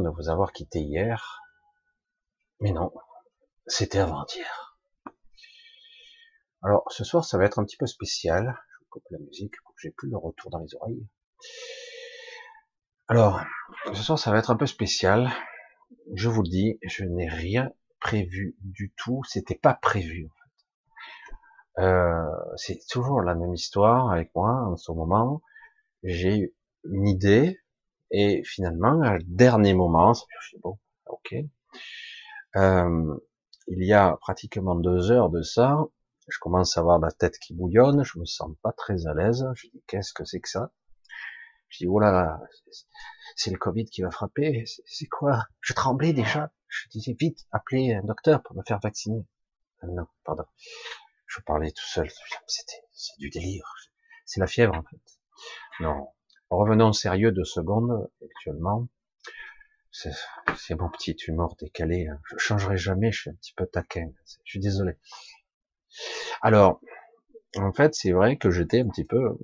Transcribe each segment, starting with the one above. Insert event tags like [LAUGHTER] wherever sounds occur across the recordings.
de vous avoir quitté hier, mais non, c'était avant-hier. Alors ce soir ça va être un petit peu spécial. Je coupe la musique pour que j'ai plus le retour dans les oreilles. Alors ce soir ça va être un peu spécial. Je vous le dis, je n'ai rien prévu du tout. C'était pas prévu. Euh, c'est toujours la même histoire avec moi en ce moment. J'ai une idée et finalement, à dernier moment, bon, ok. Euh, il y a pratiquement deux heures de ça, je commence à avoir la tête qui bouillonne, je me sens pas très à l'aise. Je dis qu'est-ce que c'est que ça? Je dis oh là là, c'est le Covid qui va frapper. C'est quoi? Je tremblais déjà. Je disais vite, appelez un docteur pour me faire vacciner. Euh, non, pardon je parlais tout seul. C'était, c'est du délire. C'est la fièvre, en fait. Non. Revenons sérieux deux secondes, actuellement. C'est, mon petit humour décalé. Hein. Je changerai jamais, je suis un petit peu taquin. Je suis désolé. Alors, en fait, c'est vrai que j'étais un petit peu,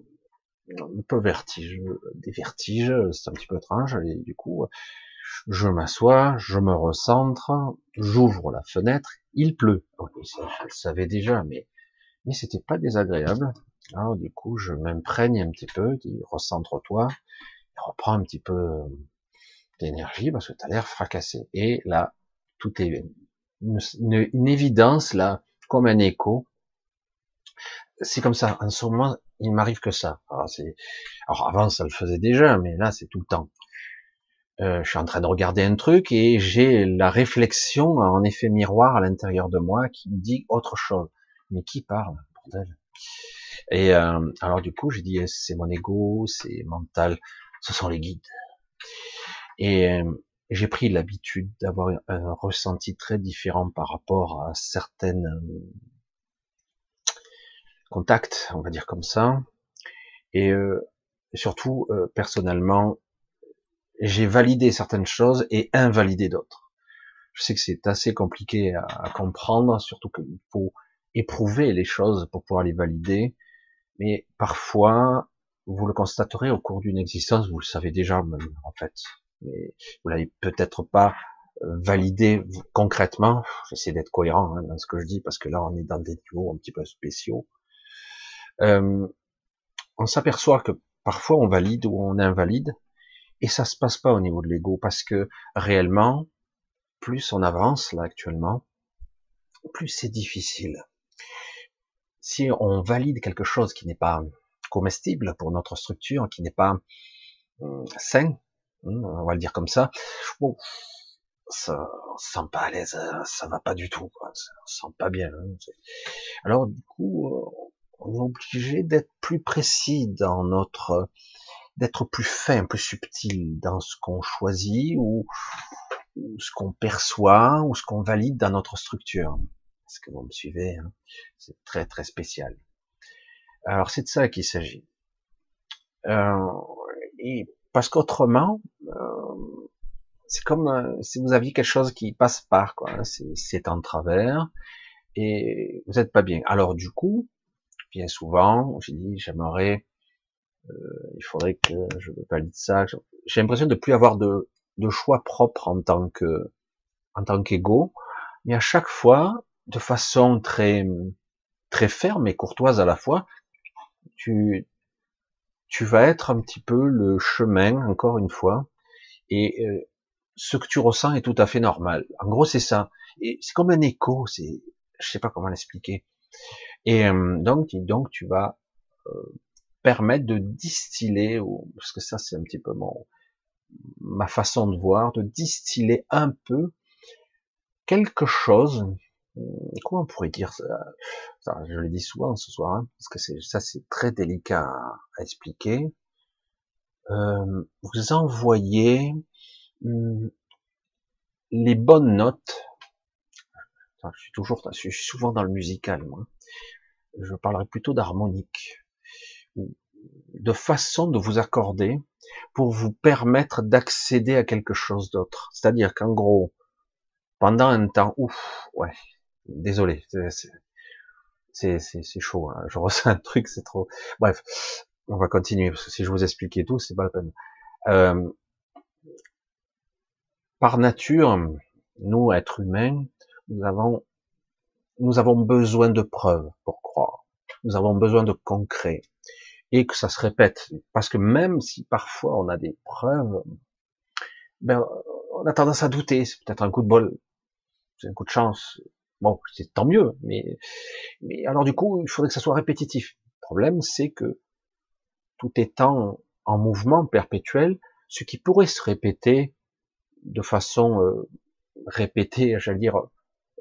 un peu vertigeux, des vertiges, c'est un petit peu étrange, et du coup, je m'assois, je me recentre, j'ouvre la fenêtre, il pleut. je le savais déjà, mais mais c'était pas désagréable. Alors du coup, je m'imprègne un petit peu, dis recentre-toi, reprends un petit peu euh, d'énergie parce que tu as l'air fracassé. Et là, tout est une, évidence là, comme un écho. C'est comme ça. En ce moment, il m'arrive que ça. Alors, Alors avant, ça le faisait déjà, mais là, c'est tout le temps. Euh, je suis en train de regarder un truc et j'ai la réflexion en effet miroir à l'intérieur de moi qui me dit autre chose mais qui parle, bordel? Et euh, alors du coup, j'ai dit, c'est mon ego, c'est mental, ce sont les guides. Et euh, j'ai pris l'habitude d'avoir un ressenti très différent par rapport à certaines euh, contacts, on va dire comme ça. Et surtout, personnellement, j'ai validé certaines choses et invalidé d'autres. Je sais que c'est assez compliqué à comprendre, surtout qu'il faut éprouver les choses pour pouvoir les valider, mais parfois, vous le constaterez au cours d'une existence, vous le savez déjà même, en fait, mais vous l'avez peut-être pas euh, validé concrètement. J'essaie d'être cohérent hein, dans ce que je dis parce que là, on est dans des niveaux un petit peu spéciaux. Euh, on s'aperçoit que parfois on valide ou on invalide, et ça se passe pas au niveau de l'ego parce que réellement, plus on avance là actuellement, plus c'est difficile si on valide quelque chose qui n'est pas comestible pour notre structure, qui n'est pas hum, sain, hum, on va le dire comme ça, bon, ça, on se sent pas à l'aise, ça va pas du tout, quoi, ça, on se sent pas bien. Hein, Alors du coup, euh, on est obligé d'être plus précis dans notre, d'être plus fin, plus subtil dans ce qu'on choisit ou ce qu'on perçoit ou ce qu'on valide dans notre structure. Est-ce que vous me suivez hein C'est très très spécial. Alors c'est de ça qu'il s'agit. Euh, et parce qu'autrement, euh, c'est comme euh, si vous aviez quelque chose qui passe par, quoi. Hein, c'est en travers et vous n'êtes pas bien. Alors du coup, bien souvent, j'ai dit, j'aimerais, il faudrait que je pas dire ça. J'ai l'impression de plus avoir de, de choix propre en tant que en tant qu'ego, mais à chaque fois, de façon très très ferme et courtoise à la fois, tu tu vas être un petit peu le chemin encore une fois et euh, ce que tu ressens est tout à fait normal. En gros, c'est ça. Et c'est comme un écho, c'est je sais pas comment l'expliquer. Et euh, donc donc tu vas euh, permettre de distiller parce que ça c'est un petit peu mon ma façon de voir, de distiller un peu quelque chose comment on pourrait dire ça, Je le dis souvent ce soir, hein, parce que ça c'est très délicat à, expliquer. Euh, vous envoyez hum, les bonnes notes. je suis toujours, je suis souvent dans le musical, moi. Je parlerai plutôt d'harmonique, de façon de vous accorder pour vous permettre d'accéder à quelque chose d'autre. C'est-à-dire qu'en gros, pendant un temps, ouf, ouais, désolé, c'est chaud. Hein. Je [LAUGHS] ressens un truc, c'est trop. Bref, on va continuer parce que si je vous expliquais tout, c'est pas la peine. Euh, par nature, nous, êtres humains, nous avons, nous avons besoin de preuves pour croire. Nous avons besoin de concret et que ça se répète. Parce que même si parfois on a des preuves, ben, on a tendance à douter. C'est peut-être un coup de bol, c'est un coup de chance. Bon, c'est tant mieux, mais, mais alors du coup, il faudrait que ça soit répétitif. Le problème, c'est que tout étant en mouvement perpétuel, ce qui pourrait se répéter de façon euh, répétée, j'allais dire,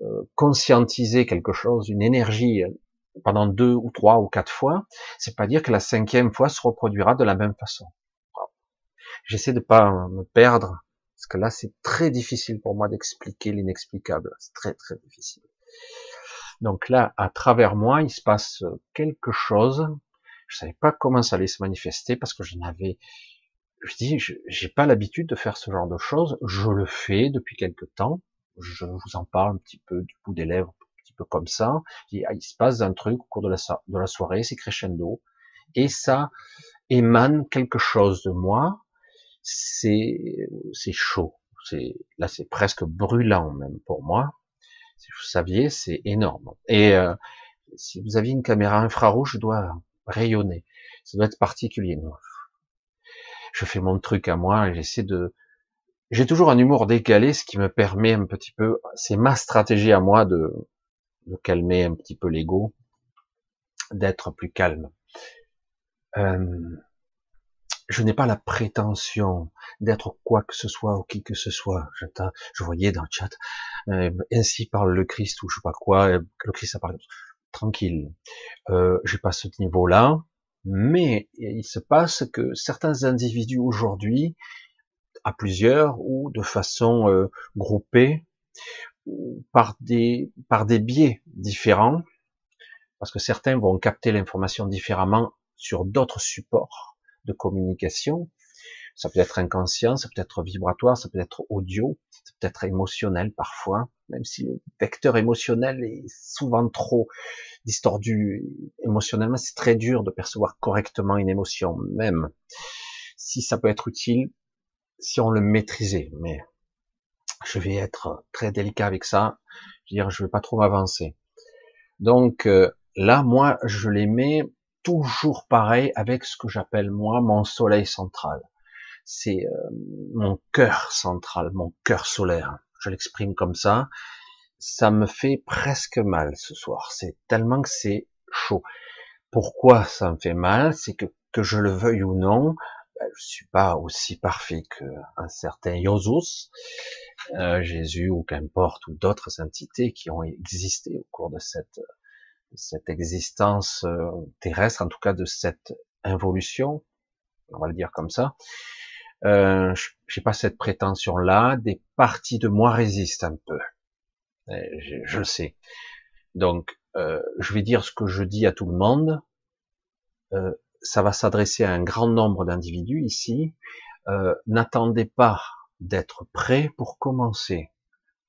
euh, conscientiser quelque chose, une énergie euh, pendant deux ou trois ou quatre fois, c'est pas dire que la cinquième fois se reproduira de la même façon. J'essaie de pas me perdre, parce que là c'est très difficile pour moi d'expliquer l'inexplicable, c'est très très difficile. Donc là, à travers moi, il se passe quelque chose. Je savais pas comment ça allait se manifester parce que je n'avais, je dis, j'ai pas l'habitude de faire ce genre de choses. Je le fais depuis quelque temps. Je vous en parle un petit peu du bout des lèvres peu comme ça. Il, se passe un truc au cours de la soirée, c'est crescendo, et ça émane quelque chose de moi. C'est c'est chaud. C'est là, c'est presque brûlant même pour moi. Si vous saviez, c'est énorme. Et euh, si vous aviez une caméra infrarouge, je dois rayonner. Ça doit être particulier. Je fais mon truc à moi et j'essaie de. J'ai toujours un humour décalé, ce qui me permet un petit peu. C'est ma stratégie à moi de de calmer un petit peu l'ego, d'être plus calme. Euh, je n'ai pas la prétention d'être quoi que ce soit ou qui que ce soit. Je voyais dans le chat, euh, ainsi parle le Christ ou je sais pas quoi, euh, le Christ a parlé. Tranquille. Euh, j'ai pas ce niveau-là, mais il se passe que certains individus aujourd'hui, à plusieurs ou de façon euh, groupée, par des, par des biais différents, parce que certains vont capter l'information différemment sur d'autres supports de communication. Ça peut être inconscient, ça peut être vibratoire, ça peut être audio, ça peut être émotionnel parfois, même si le vecteur émotionnel est souvent trop distordu émotionnellement, c'est très dur de percevoir correctement une émotion, même si ça peut être utile si on le maîtrisait, mais je vais être très délicat avec ça. Je veux dire, je vais pas trop m'avancer. Donc euh, là, moi, je les mets toujours pareil avec ce que j'appelle moi mon soleil central. C'est euh, mon cœur central, mon cœur solaire. Je l'exprime comme ça. Ça me fait presque mal ce soir. C'est tellement que c'est chaud. Pourquoi ça me fait mal? C'est que que je le veuille ou non, ben, je suis pas aussi parfait qu'un certain Yosus, euh, Jésus ou qu'importe, ou d'autres entités qui ont existé au cours de cette, cette existence euh, terrestre, en tout cas de cette involution, on va le dire comme ça. Euh, j'ai pas cette prétention-là. Des parties de moi résistent un peu. Je, je, le sais. Donc, euh, je vais dire ce que je dis à tout le monde. Euh, ça va s'adresser à un grand nombre d'individus ici. Euh, N'attendez pas d'être prêt pour commencer.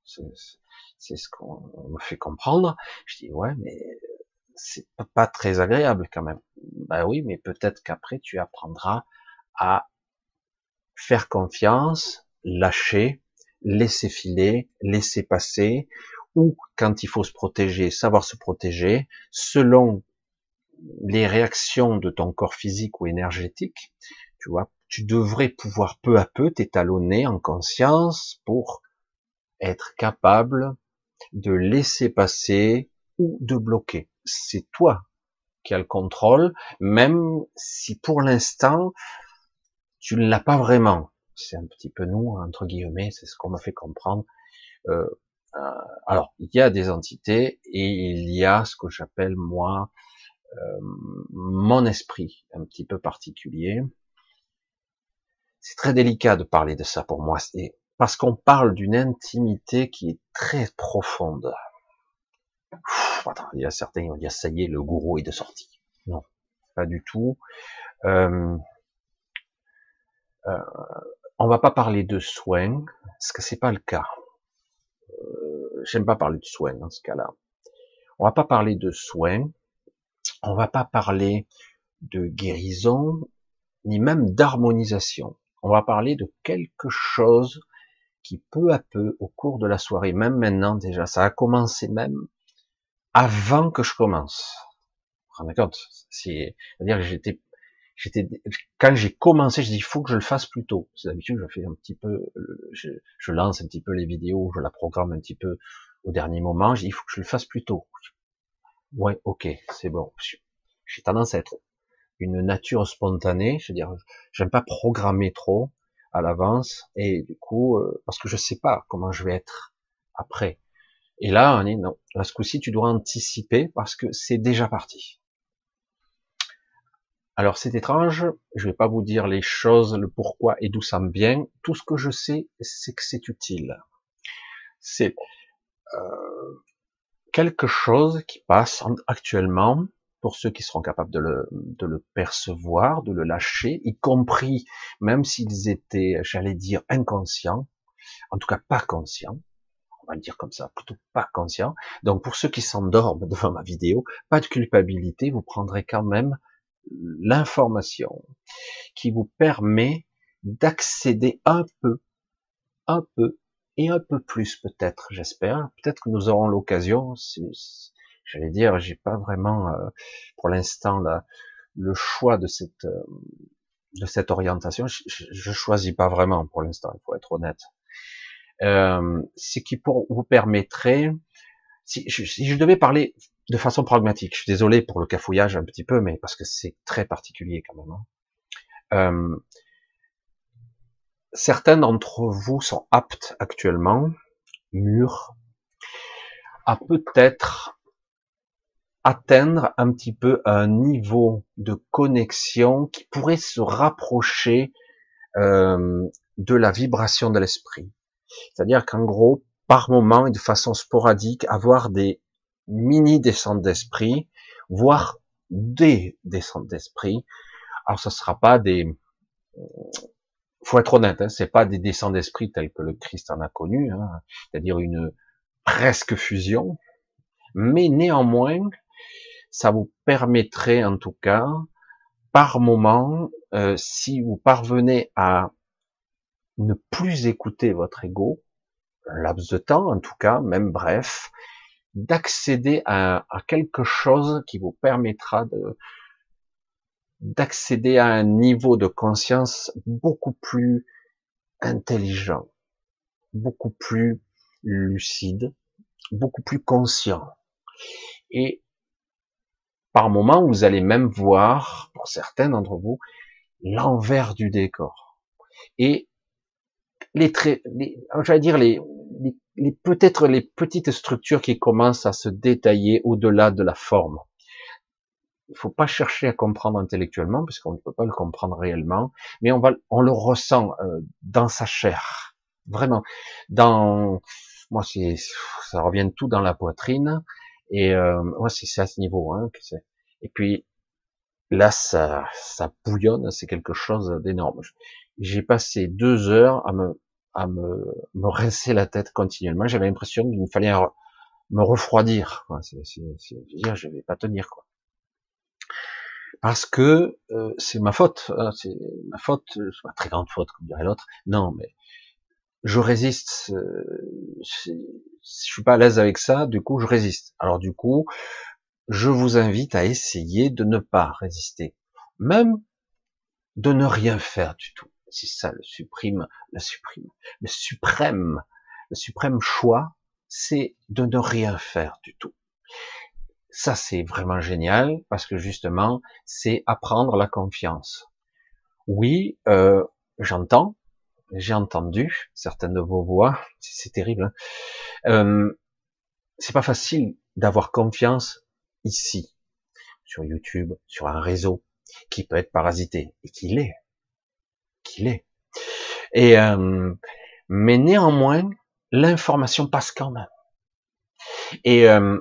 C'est ce qu'on me fait comprendre. Je dis ouais, mais c'est pas très agréable quand même. Bah oui, mais peut-être qu'après tu apprendras à faire confiance, lâcher, laisser filer, laisser passer, ou quand il faut se protéger, savoir se protéger selon les réactions de ton corps physique ou énergétique, tu vois, tu devrais pouvoir peu à peu t'étalonner en conscience pour être capable de laisser passer ou de bloquer. C'est toi qui as le contrôle, même si pour l'instant tu ne l'as pas vraiment. C'est un petit peu nous, entre guillemets, c'est ce qu'on m'a fait comprendre. Euh, euh, alors, il y a des entités et il y a ce que j'appelle moi euh, mon esprit un petit peu particulier. C'est très délicat de parler de ça pour moi, parce qu'on parle d'une intimité qui est très profonde. Il y a certains qui vont dire ça y est, le gourou est de sortie. Non, pas du tout. Euh, euh, on va pas parler de soins, parce que c'est pas le cas. Euh, J'aime pas parler de soins dans ce cas-là. On va pas parler de soins, On va pas parler de guérison, ni même d'harmonisation. On va parler de quelque chose qui peu à peu, au cours de la soirée, même maintenant déjà, ça a commencé même avant que je commence. Vous rendez compte? C'est-à-dire que j'étais, j'étais, quand j'ai commencé, je dis, il faut que je le fasse plus tôt. C'est d'habitude, je fais un petit peu, je, je, lance un petit peu les vidéos, je la programme un petit peu au dernier moment. Je dis, il faut que je le fasse plus tôt. Ouais, ok, c'est bon. J'ai tendance à être une nature spontanée, je veux dire, j'aime pas programmer trop à l'avance et du coup, euh, parce que je sais pas comment je vais être après. Et là, on est non. Là, ce coup-ci, tu dois anticiper parce que c'est déjà parti. Alors c'est étrange, je vais pas vous dire les choses, le pourquoi et d'où ça me vient. Tout ce que je sais, c'est que c'est utile. C'est euh, quelque chose qui passe actuellement pour ceux qui seront capables de le, de le percevoir, de le lâcher, y compris même s'ils étaient, j'allais dire, inconscients, en tout cas pas conscients, on va le dire comme ça, plutôt pas conscients. Donc pour ceux qui s'endorment [LAUGHS] devant ma vidéo, pas de culpabilité, vous prendrez quand même l'information qui vous permet d'accéder un peu, un peu et un peu plus peut-être, j'espère. Peut-être que nous aurons l'occasion. J'allais dire, j'ai pas vraiment euh, pour l'instant le choix de cette euh, de cette orientation. Je, je, choisis pas vraiment pour l'instant, il faut être honnête. Euh, ce qui pour vous permettrait, si je, si je devais parler de façon pragmatique. Je suis désolé pour le cafouillage un petit peu, mais parce que c'est très particulier quand même. Hein. Euh, certains d'entre vous sont aptes actuellement, mûrs, à peut-être atteindre un petit peu un niveau de connexion qui pourrait se rapprocher euh, de la vibration de l'esprit. C'est-à-dire qu'en gros, par moment et de façon sporadique, avoir des mini descente d'esprit, voire des descentes d'esprit. Alors ce sera pas des, faut être honnête, hein, c'est pas des descentes d'esprit tels que le Christ en a connu, hein, c'est-à-dire une presque fusion, mais néanmoins, ça vous permettrait en tout cas, par moment, euh, si vous parvenez à ne plus écouter votre ego, laps de temps en tout cas, même bref, d'accéder à, quelque chose qui vous permettra de d'accéder à un niveau de conscience beaucoup plus intelligent, beaucoup plus lucide, beaucoup plus conscient. Et par moment, vous allez même voir, pour certains d'entre vous, l'envers du décor. Les traits, j'allais dire les, les, peut-être les petites structures qui commencent à se détailler au-delà de la forme. Il faut pas chercher à comprendre intellectuellement parce qu'on ne peut pas le comprendre réellement, mais on va, on le ressent euh, dans sa chair, vraiment. Dans, moi, c'est, ça revient tout dans la poitrine et euh, moi, c'est à ce niveau. Hein, que. Et puis là, ça, ça bouillonne, c'est quelque chose d'énorme. J'ai passé deux heures à me à me, me rincer la tête continuellement. J'avais l'impression qu'il me fallait me refroidir. C'est, dire, je vais pas tenir quoi. Parce que euh, c'est ma faute, hein, c'est ma faute, c'est ma très grande faute comme dirait l'autre. Non, mais je résiste. Euh, je suis pas à l'aise avec ça, du coup je résiste. Alors du coup, je vous invite à essayer de ne pas résister, même de ne rien faire du tout. C'est ça le suprême, le suprême, le suprême, le suprême choix, c'est de ne rien faire du tout. Ça, c'est vraiment génial parce que justement, c'est apprendre la confiance. Oui, euh, j'entends, j'ai entendu certaines de vos voix, [LAUGHS] c'est terrible. Hein. Euh, c'est pas facile d'avoir confiance ici, sur YouTube, sur un réseau qui peut être parasité et qui l'est qu'il est. Et euh, mais néanmoins, l'information passe quand même. Et euh,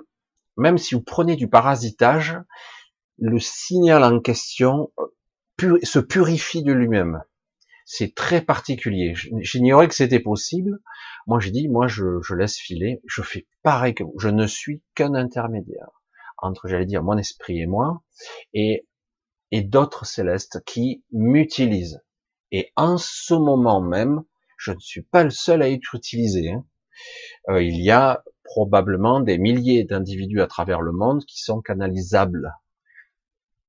même si vous prenez du parasitage, le signal en question euh, se purifie de lui-même. C'est très particulier. J'ignorais que c'était possible. Moi, j'ai dit, moi, je, je, laisse filer. Je fais pareil que vous. Je ne suis qu'un intermédiaire entre, j'allais dire, mon esprit et moi, et, et d'autres célestes qui m'utilisent. Et en ce moment même, je ne suis pas le seul à être utilisé. Hein. Euh, il y a probablement des milliers d'individus à travers le monde qui sont canalisables,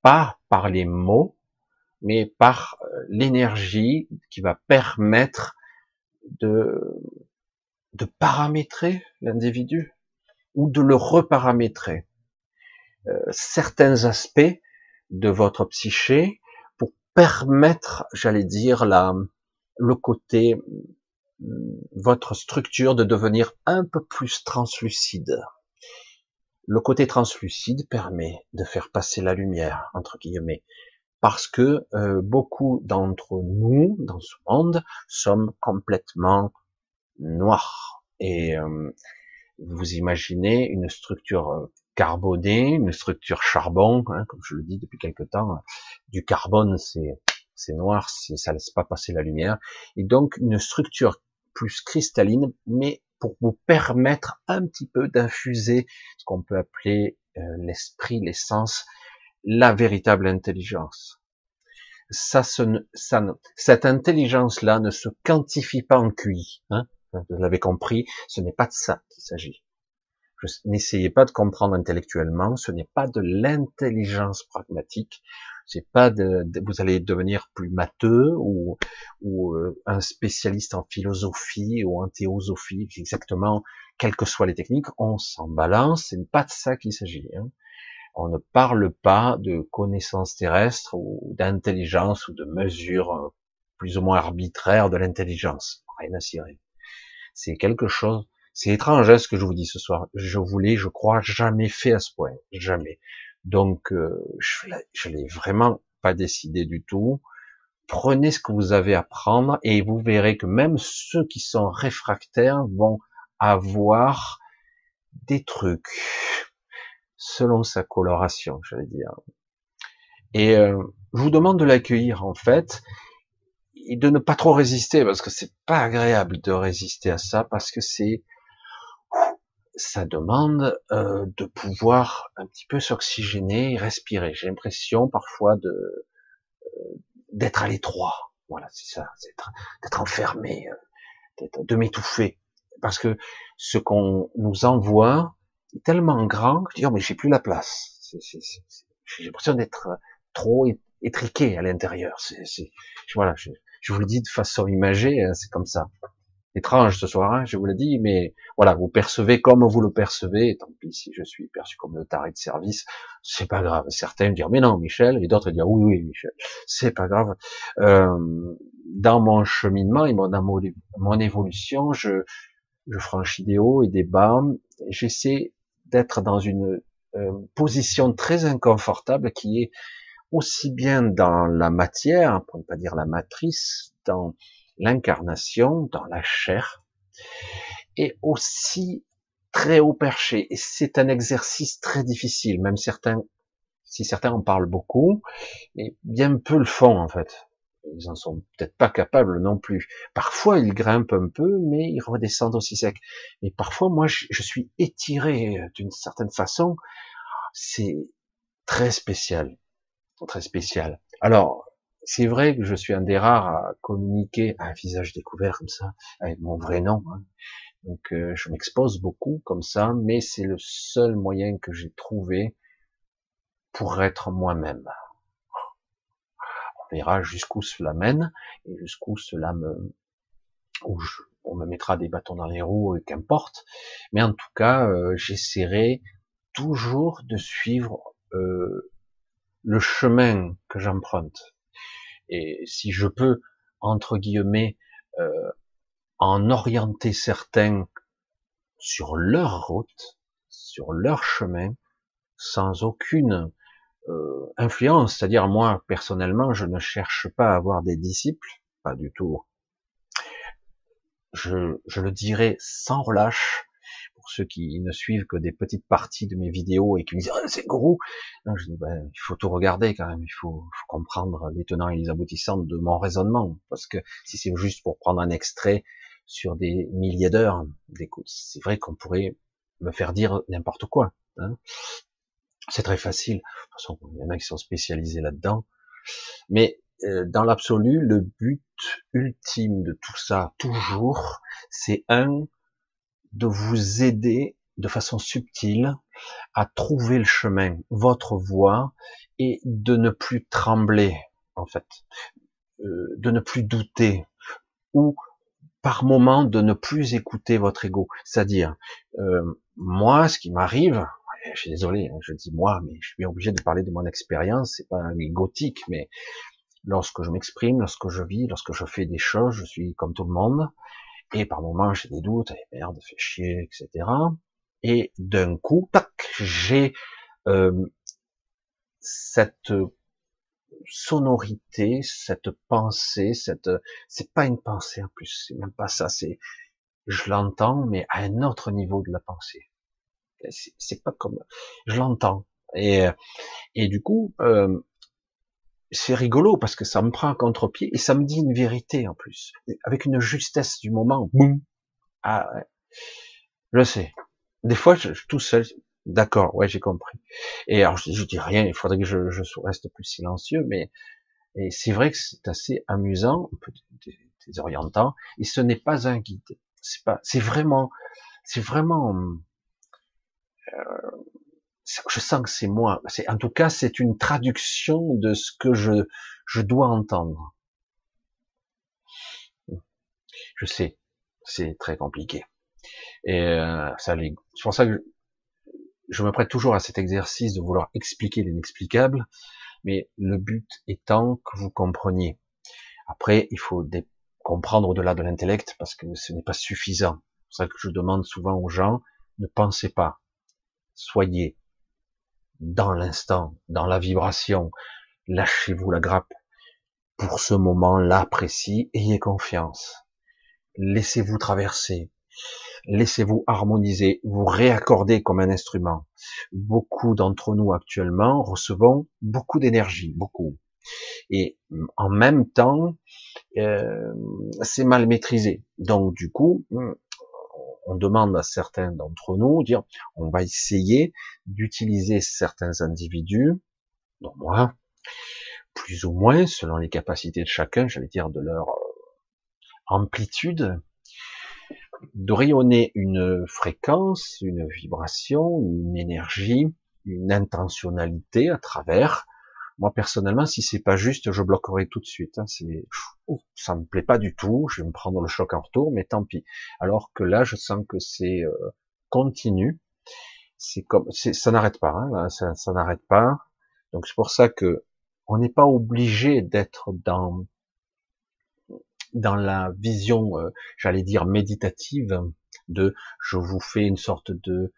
pas par les mots, mais par euh, l'énergie qui va permettre de, de paramétrer l'individu ou de le reparamétrer. Euh, certains aspects de votre psyché permettre, j'allais dire, la, le côté, mm, votre structure de devenir un peu plus translucide. Le côté translucide permet de faire passer la lumière, entre guillemets, parce que euh, beaucoup d'entre nous, dans ce monde, sommes complètement noirs. Et euh, vous imaginez une structure euh, carbonée, une structure charbon, hein, comme je le dis depuis quelque temps. Du carbone, c'est c'est noir, ça laisse pas passer la lumière. Et donc une structure plus cristalline, mais pour vous permettre un petit peu d'infuser ce qu'on peut appeler l'esprit, l'essence, la véritable intelligence. Ça, ça, cette intelligence-là ne se quantifie pas en QI. Hein vous l'avez compris, ce n'est pas de ça qu'il s'agit. N'essayez pas de comprendre intellectuellement, ce n'est pas de l'intelligence pragmatique, c'est pas de, vous allez devenir plus matheux ou, ou euh, un spécialiste en philosophie ou en théosophie, exactement, quelles que soient les techniques, on s'en balance, ce n'est pas de ça qu'il s'agit. Hein on ne parle pas de connaissances terrestres ou d'intelligence ou de mesures euh, plus ou moins arbitraires de l'intelligence. Rien à cirer. C'est quelque chose, c'est étrange hein, ce que je vous dis ce soir. Je voulais, je crois, jamais fait à ce point. Jamais. Donc, euh, je l'ai vraiment pas décidé du tout. Prenez ce que vous avez à prendre et vous verrez que même ceux qui sont réfractaires vont avoir des trucs, selon sa coloration, j'allais dire. Et euh, je vous demande de l'accueillir en fait et de ne pas trop résister parce que c'est pas agréable de résister à ça parce que c'est ça demande euh, de pouvoir un petit peu s'oxygéner respirer. J'ai l'impression parfois de euh, d'être à l'étroit. Voilà, c'est ça, d'être enfermé, euh, de m'étouffer parce que ce qu'on nous envoie est tellement grand que je dis, oh, mais j'ai plus la place. J'ai l'impression d'être trop étriqué à l'intérieur. Voilà, je, je, vous le dis de façon imagée, hein, c'est comme ça. Étrange ce soir, hein, je vous le dis, mais voilà, vous percevez comme vous le percevez. tant pis si je suis perçu comme le taré de service, c'est pas grave. Certains dire mais non, Michel, et d'autres dire oui, oui, Michel, c'est pas grave. Euh, dans mon cheminement et dans mon, mon évolution, je, je franchis des hauts et des bas. J'essaie d'être dans une euh, position très inconfortable qui est aussi bien dans la matière, pour ne pas dire la matrice, dans l'incarnation, dans la chair, et aussi très haut perché. Et c'est un exercice très difficile, même certains, si certains en parlent beaucoup, mais bien peu le font en fait ils en sont peut-être pas capables non plus. Parfois, ils grimpent un peu, mais ils redescendent aussi sec. Et parfois, moi, je, suis étiré euh, d'une certaine façon. C'est très spécial, très spécial. Alors, c'est vrai que je suis un des rares à communiquer à un visage découvert comme ça, avec mon vrai nom. Hein. Donc, euh, je m'expose beaucoup comme ça, mais c'est le seul moyen que j'ai trouvé pour être moi-même verra jusqu'où cela mène et jusqu'où cela me, où on me mettra des bâtons dans les roues et qu'importe. Mais en tout cas, euh, j'essaierai toujours de suivre euh, le chemin que j'emprunte. Et si je peux, entre guillemets, euh, en orienter certains sur leur route, sur leur chemin, sans aucune euh, influence, c'est-à-dire moi personnellement, je ne cherche pas à avoir des disciples, pas du tout. Je, je le dirai sans relâche ceux qui ne suivent que des petites parties de mes vidéos et qui me disent ah, c'est gourou. je dis ben, il faut tout regarder quand même, il faut, faut comprendre les tenants et les aboutissants de mon raisonnement, parce que si c'est juste pour prendre un extrait sur des milliers d'heures d'écoute, c'est vrai qu'on pourrait me faire dire n'importe quoi. Hein C'est très facile. De toute façon, il y en a qui sont spécialisés là-dedans. Mais euh, dans l'absolu, le but ultime de tout ça, toujours, c'est un, de vous aider de façon subtile à trouver le chemin, votre voie, et de ne plus trembler, en fait, euh, de ne plus douter, ou par moment de ne plus écouter votre ego. C'est-à-dire, euh, moi, ce qui m'arrive, je suis désolé, hein, je dis moi, mais je suis obligé de parler de mon expérience, c'est pas gothique, mais lorsque je m'exprime, lorsque je vis, lorsque je fais des choses, je suis comme tout le monde, et par moments j'ai des doutes, et merde, fait chier, etc. Et d'un coup, tac, j'ai euh, cette sonorité, cette pensée, cette, c'est pas une pensée en plus, c'est même pas ça, c'est, je l'entends, mais à un autre niveau de la pensée. C'est pas comme, je l'entends. Et, et du coup, euh, c'est rigolo parce que ça me prend à contre-pied et ça me dit une vérité en plus, avec une justesse du moment. Boum. Ah ouais. Je sais. Des fois, je, tout seul, D'accord, ouais, j'ai compris. Et alors, je, dis rien, il faudrait que je, je reste plus silencieux, mais et c'est vrai que c'est assez amusant, désorientant, et ce n'est pas un guide. C'est pas, c'est vraiment, c'est vraiment, euh, je sens que c'est moi. En tout cas, c'est une traduction de ce que je, je dois entendre. Je sais, c'est très compliqué. Et euh, ça, c'est pour ça que je me prête toujours à cet exercice de vouloir expliquer l'inexplicable, mais le but étant que vous compreniez. Après, il faut comprendre au-delà de l'intellect parce que ce n'est pas suffisant. C'est pour ça que je demande souvent aux gens, ne pensez pas. Soyez dans l'instant, dans la vibration. Lâchez-vous la grappe. Pour ce moment-là précis, ayez confiance. Laissez-vous traverser laissez-vous harmoniser, vous réaccorder comme un instrument. Beaucoup d'entre nous actuellement recevons beaucoup d'énergie, beaucoup. Et en même temps, euh, c'est mal maîtrisé. Donc du coup, on demande à certains d'entre nous, dire, on va essayer d'utiliser certains individus, dont moi, plus ou moins, selon les capacités de chacun, j'allais dire de leur amplitude, de rayonner une fréquence, une vibration, une énergie, une intentionnalité à travers. Moi personnellement, si c'est pas juste, je bloquerai tout de suite. Hein. C'est, ça me plaît pas du tout. Je vais me prendre le choc en retour, mais tant pis. Alors que là, je sens que c'est euh, continu. C'est comme, ça n'arrête pas. Hein, ça, ça n'arrête pas. Donc c'est pour ça que on n'est pas obligé d'être dans dans la vision, euh, j'allais dire méditative, de je vous fais une sorte de,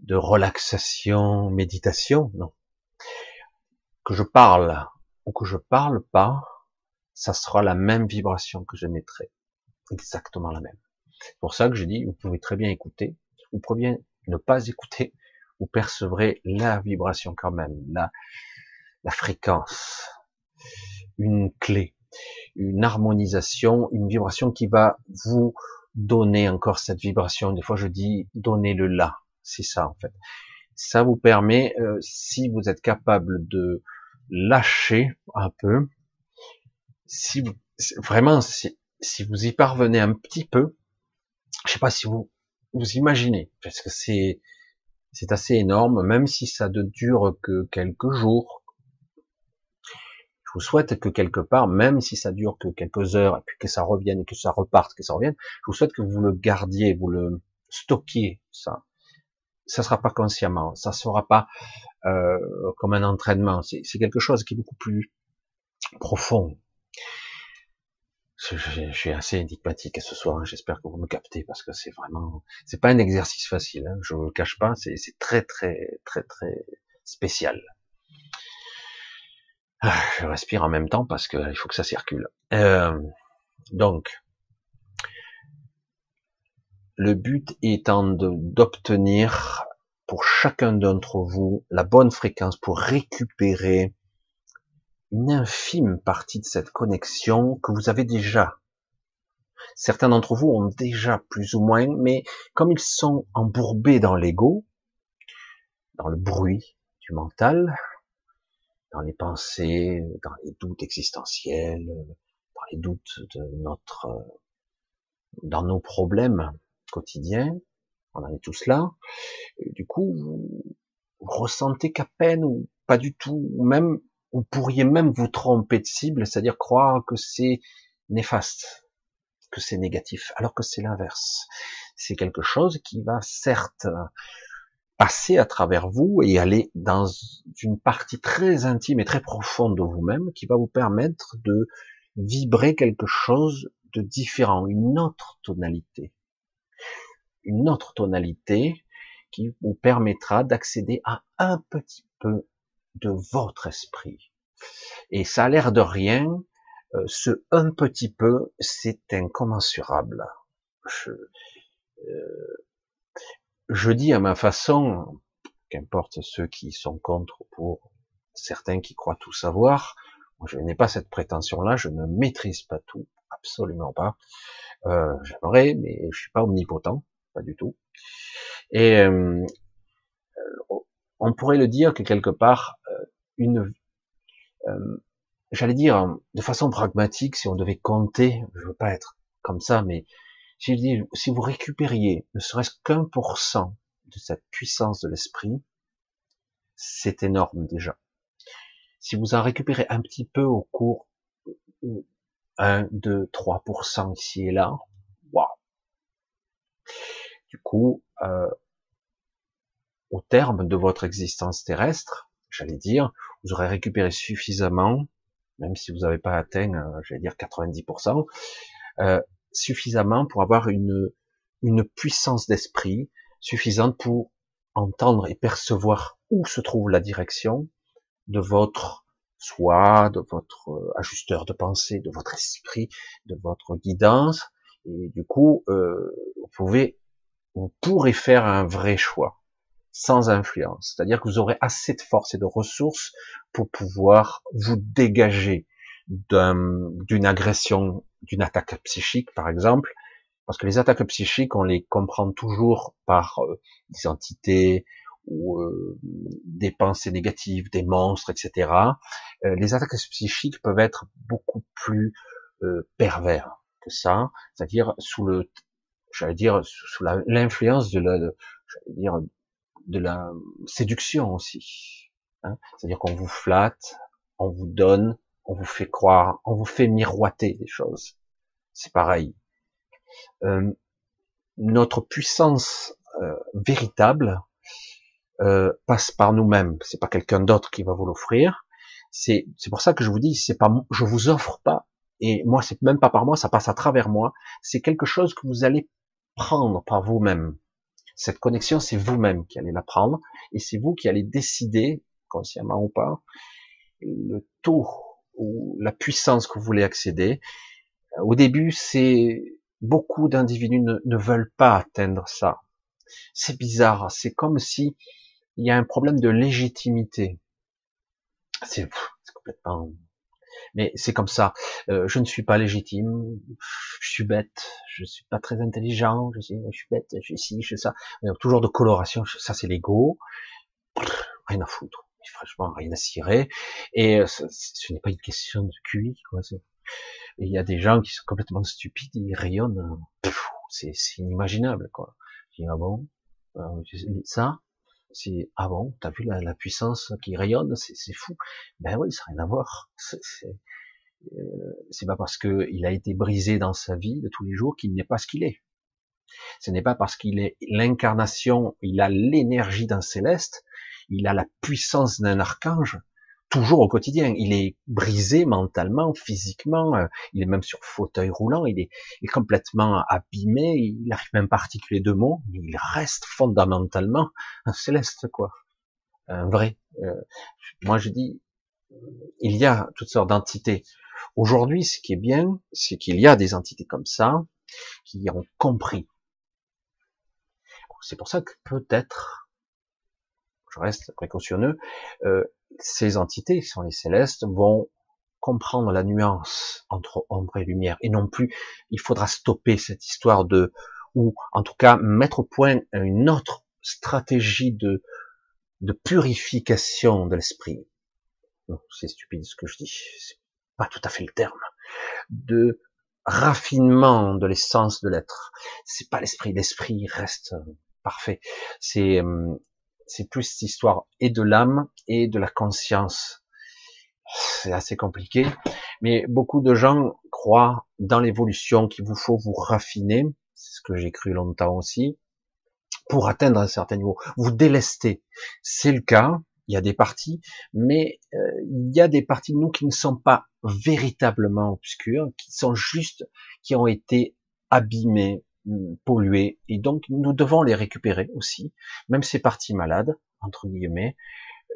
de relaxation, méditation, non. Que je parle ou que je parle pas, ça sera la même vibration que je mettrai. Exactement la même. C'est pour ça que je dis, vous pouvez très bien écouter, vous pouvez ne pas écouter, vous percevrez la vibration quand même, la, la fréquence, une clé une harmonisation, une vibration qui va vous donner encore cette vibration. Des fois, je dis donner le là. C'est ça, en fait. Ça vous permet, euh, si vous êtes capable de lâcher un peu, si vous, vraiment, si, vous y parvenez un petit peu, je sais pas si vous vous imaginez, parce que c'est c'est assez énorme, même si ça ne dure que quelques jours, vous souhaite que quelque part, même si ça dure que quelques heures, et puis que ça revienne, que ça reparte, que ça revienne, je vous souhaite que vous le gardiez, vous le stockiez, ça. Ça sera pas consciemment, ça sera pas euh, comme un entraînement. C'est quelque chose qui est beaucoup plus profond. Je, suis assez énigmatique ce soir. Hein. J'espère que vous me captez parce que c'est vraiment, c'est pas un exercice facile. Hein. Je vous le cache pas. C'est très très très très spécial. Ah, je respire en même temps parce qu'il faut que ça circule. Euh, donc, le but étant d'obtenir pour chacun d'entre vous la bonne fréquence pour récupérer une infime partie de cette connexion que vous avez déjà. Certains d'entre vous ont déjà plus ou moins, mais comme ils sont embourbés dans l'ego, dans le bruit du mental, dans les pensées, dans les doutes existentiels, dans les doutes de notre, dans nos problèmes quotidiens. On en est tous là. du coup, vous, ressentez qu'à peine ou pas du tout, ou même, vous pourriez même vous tromper de cible, c'est-à-dire croire que c'est néfaste, que c'est négatif, alors que c'est l'inverse. C'est quelque chose qui va certes passer à travers vous et aller dans une partie très intime et très profonde de vous-même qui va vous permettre de vibrer quelque chose de différent, une autre tonalité. Une autre tonalité qui vous permettra d'accéder à un petit peu de votre esprit. Et ça a l'air de rien, euh, ce un petit peu, c'est incommensurable. Je, euh, je dis à ma façon, qu'importe ceux qui sont contre pour certains qui croient tout savoir, je n'ai pas cette prétention-là, je ne maîtrise pas tout, absolument pas. Euh, J'aimerais, mais je suis pas omnipotent, pas du tout. Et euh, on pourrait le dire que quelque part, euh, une, euh, j'allais dire de façon pragmatique, si on devait compter, je veux pas être comme ça, mais si, vous récupériez ne serait-ce qu'un pour cent de cette puissance de l'esprit, c'est énorme déjà. Si vous en récupérez un petit peu au cours 1, 2, 3% ici et là. Du coup, euh, au terme de votre existence terrestre, j'allais dire, vous aurez récupéré suffisamment, même si vous n'avez pas atteint, euh, j'allais dire 90%, euh, suffisamment pour avoir une, une puissance d'esprit suffisante pour entendre et percevoir où se trouve la direction de votre soi, de votre euh, ajusteur de pensée, de votre esprit, de votre guidance. Et du coup, euh, vous pouvez, vous pourrez faire un vrai choix sans influence. C'est-à-dire que vous aurez assez de force et de ressources pour pouvoir vous dégager d'une agression, d'une attaque psychique, par exemple, parce que les attaques psychiques, on les comprend toujours par euh, des entités ou euh, des pensées négatives, des monstres, etc. Euh, les attaques psychiques peuvent être beaucoup plus pervers que ça, c'est-à-dire sous le, j'allais dire, sous l'influence de la, j'allais dire, de la séduction aussi. Hein c'est-à-dire qu'on vous flatte, on vous donne, on vous fait croire, on vous fait miroiter des choses. C'est pareil. Euh, notre puissance euh, véritable euh, passe par nous-mêmes. C'est pas quelqu'un d'autre qui va vous l'offrir. C'est c'est pour ça que je vous dis, c'est pas je vous offre pas. Et moi, c'est même pas par moi, ça passe à travers moi. C'est quelque chose que vous allez prendre par vous-même. Cette connexion, c'est vous-même qui allez la prendre, et c'est vous qui allez décider, consciemment ou pas, le taux ou la puissance que vous voulez accéder. Au début, c'est beaucoup d'individus ne, veulent pas atteindre ça. C'est bizarre. C'est comme si il y a un problème de légitimité. C'est complètement. Mais c'est comme ça. Euh, je ne suis pas légitime. Je suis bête. Je suis pas très intelligent. Je suis, je suis bête. Je suis ci, je suis ça. toujours de coloration. Ça, c'est l'ego. Rien à foutre franchement rien à cirer. Et euh, ce, n'est pas une question de QI, quoi. Il y a des gens qui sont complètement stupides, ils rayonnent. C'est inimaginable, quoi. Je dis, ah bon, euh, ça, c'est ah bon, t'as vu la, puissance qui rayonne, c'est fou. Ben oui, ça n'a rien à voir. [LAUGHS] Euh, c'est pas parce que il a été brisé dans sa vie de tous les jours qu'il n'est pas ce qu'il est. Ce n'est pas parce qu'il est l'incarnation, il a l'énergie d'un céleste il a la puissance d'un archange, toujours au quotidien. Il est brisé mentalement, physiquement, euh, il est même sur fauteuil roulant, il est, complètement abîmé, il n'arrive même pas à articuler deux mots, mais il reste fondamentalement un céleste, quoi. Un vrai. Euh, moi, je dis, il y a toutes sortes d'entités. Aujourd'hui, ce qui est bien, c'est qu'il y a des entités comme ça qui ont compris. C'est pour ça que peut-être je reste précautionneux, euh, ces entités, qui sont les célestes, vont comprendre la nuance entre ombre et lumière, et non plus, il faudra stopper cette histoire de, ou en tout cas mettre au point une autre stratégie de de purification de l'esprit. C'est stupide ce que je dis, c'est pas tout à fait le terme. De raffinement de l'essence de l'être. C'est pas l'esprit, l'esprit reste parfait. C'est euh, c'est plus cette histoire et de l'âme et de la conscience. C'est assez compliqué, mais beaucoup de gens croient dans l'évolution qu'il vous faut vous raffiner, c'est ce que j'ai cru longtemps aussi, pour atteindre un certain niveau. Vous délester, c'est le cas, il y a des parties, mais euh, il y a des parties de nous qui ne sont pas véritablement obscures, qui sont juste, qui ont été abîmées, polluées, et donc nous devons les récupérer aussi, même ces parties malades, entre guillemets,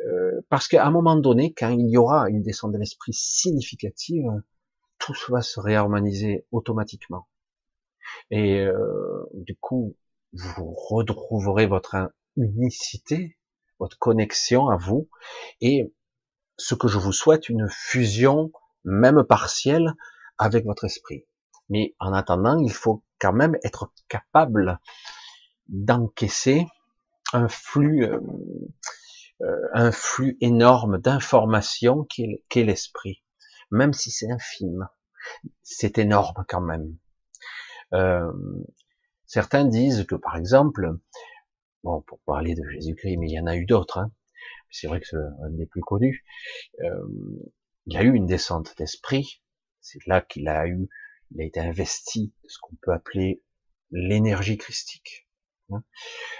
euh, parce qu'à un moment donné, quand il y aura une descente de l'esprit significative, tout va se réharmoniser automatiquement. Et euh, du coup, vous retrouverez votre unicité, votre connexion à vous, et ce que je vous souhaite, une fusion, même partielle, avec votre esprit. Mais en attendant, il faut quand même être capable d'encaisser un flux, euh, euh, un flux énorme d'informations qu'est l'esprit, même si c'est infime, c'est énorme quand même. Euh, certains disent que, par exemple, bon, pour parler de Jésus-Christ, mais il y en a eu d'autres, hein, c'est vrai que c'est un des plus connus, euh, il y a eu une descente d'esprit, c'est là qu'il a eu, il a été investi de ce qu'on peut appeler l'énergie christique. Hein.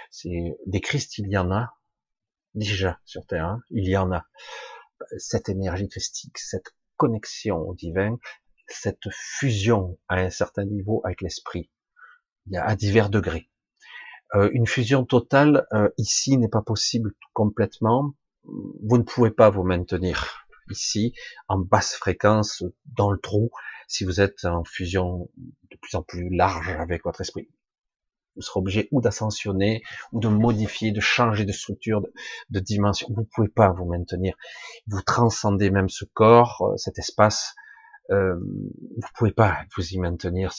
C'est des Christ, il y en a déjà sur Terre, hein, il y en a cette énergie christique, cette connexion au divin, cette fusion à un certain niveau avec l'esprit. Il y a à divers degrés. Euh, une fusion totale euh, ici n'est pas possible complètement. Vous ne pouvez pas vous maintenir ici en basse fréquence dans le trou si vous êtes en fusion de plus en plus large avec votre esprit. Vous serez obligé ou d'ascensionner ou de modifier, de changer de structure, de, dimension. Vous ne pouvez pas vous maintenir. Vous transcendez même ce corps, euh, cet espace. Euh, vous pouvez pas vous y maintenir.